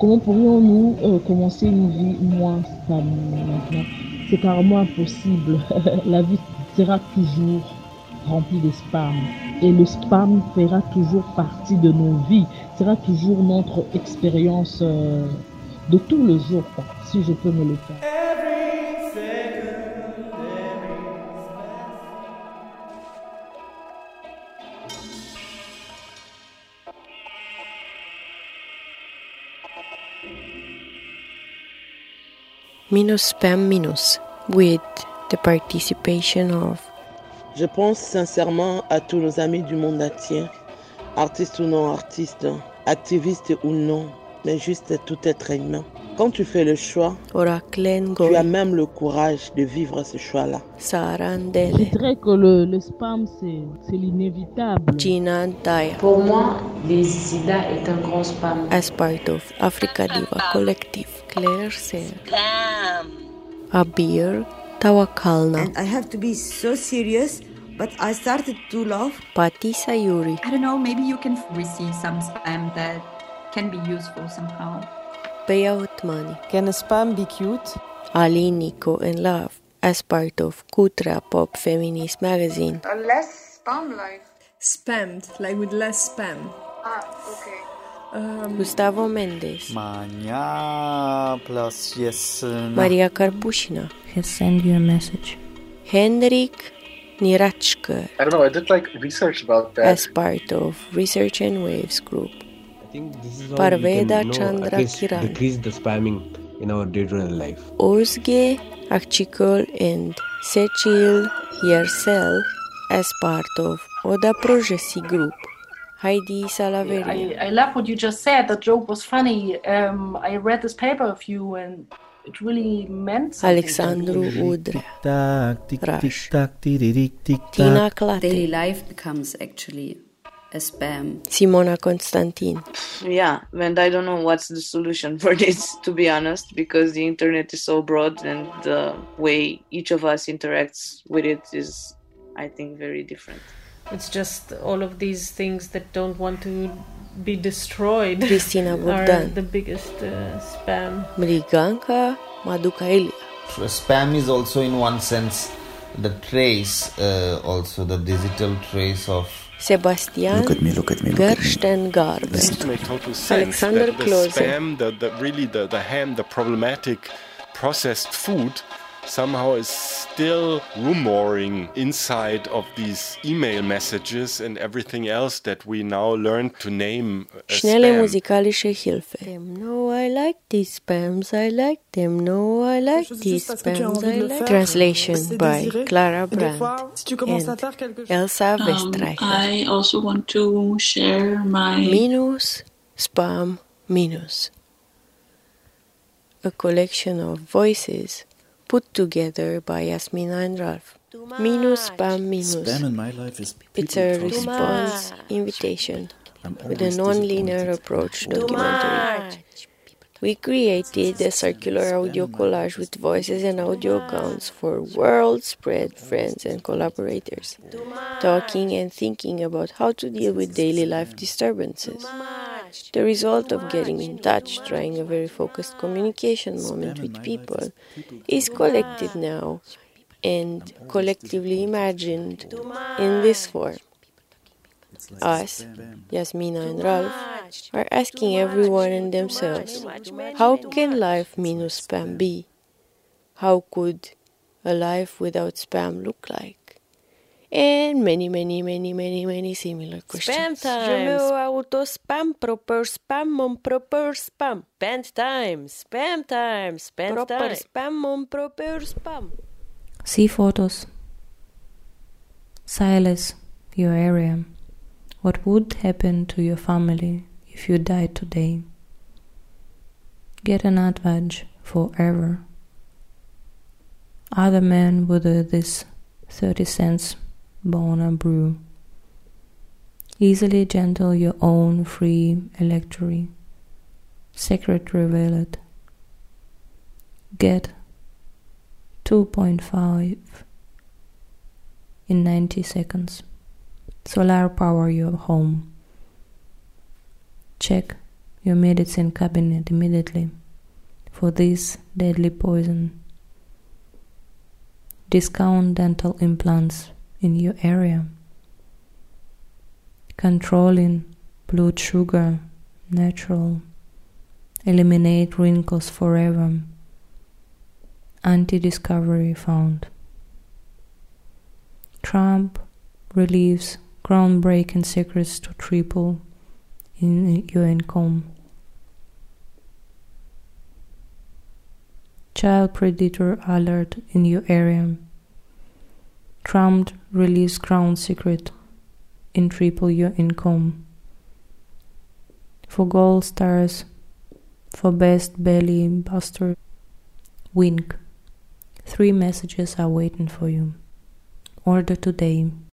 Comment pourrions-nous euh, commencer une vie moins spam maintenant? C'est carrément impossible. [laughs] la vie sera toujours rempli de spam. Et le spam fera toujours partie de nos vies, sera toujours notre expérience euh, de tous les jours, si je peux me le faire. Minus spam minus with the participation of je pense sincèrement à tous nos amis du monde entier, artistes ou non artistes, activistes ou non, mais juste tout être humain. Quand tu fais le choix, tu as même le courage de vivre ce choix-là. Je dirais que le, le spam, c'est l'inévitable. Pour moi, les sida est un grand spam. As part of Africa Diva Collective, Claire Spam. A beer Tawakalna. And I have to be so serious, but I started to laugh. Pati Sayuri. I don't know, maybe you can receive some spam that can be useful somehow. Beya Utmani. Can a spam be cute? Ali Nico in Love as part of Kutra Pop Feminist magazine. A less spam life. Spammed, like with less spam. Ah, okay. Um, Gustavo Mendes. Mania plus yes. Maria Karpushina. He sent you a message. Henrik Nirachka. I don't know, I did like research about that. As part of Research and Waves group. I think this is Parveda Chandra Kiran. Decrease the spamming in our day-to-day life. Ozge Akchikol and Sechil Yersel as part of Oda Projesi group. Heidi Salaveria. I, I love what you just said. The joke was funny. Um, I read this paper of you and it really meant something. Alexandru Udrea. Tina Clate. Daily life becomes actually a spam. Simona Constantin. Yeah, and I don't know what's the solution for [laughs] this, to be honest, because the internet is so broad and the way each of us interacts with it is, I think, very different. It's just all of these things that don't want to be destroyed. Cristina are the biggest uh, spam. Mriganka Madukailia. Spam is also, in one sense, the trace, uh, also the digital trace of Sebastian look at me, look at me, look Gerstengarten. This makes total sense. Alexander the, the Klose. spam, the, the really the, the ham, the problematic processed food somehow is still rumoring inside of these email messages and everything else that we now learn to name as Schnelle spam. musikalische Hilfe. No, I like these spams, I like them. No, I like these spams, I like Translation by Clara Brandt and Elsa Um, Westreicher. I also want to share my Minus, spam, minus. A collection of voices put together by Yasmina and Ralph. Minus, spam, minus. Spam in my life is It's a response about invitation with a non-linear approach documentary. We created a circular audio collage with voices and audio accounts for world spread friends and collaborators, talking and thinking about how to deal with daily life disturbances. The result of getting in touch, trying a very focused communication moment with people, is collected now and collectively imagined in this form. Us, Yasmina and Ralph, are asking everyone and themselves how can life minus spam be? How could a life without spam look like? and many, many, many, many, many similar questions. Spam time. Je me auto spam proper spam mon proper spam. Spend time. Spam time. Spend proper time. spam mon proper spam. See photos. Silas, your area. What would happen to your family if you died today? Get an advantage forever. Other men with this 30 cents Bona brew. Easily gentle your own free electory. Secret revealed. Get 2.5 in 90 seconds. Solar power your home. Check your medicine cabinet immediately for this deadly poison. Discount dental implants in your area. Controlling blood sugar, natural. Eliminate wrinkles forever. Anti discovery found. Trump relieves groundbreaking secrets to triple in your income. Child predator alert in your area. Trump release crown secret in triple your income. For gold stars, for best belly buster, wink. Three messages are waiting for you. Order today.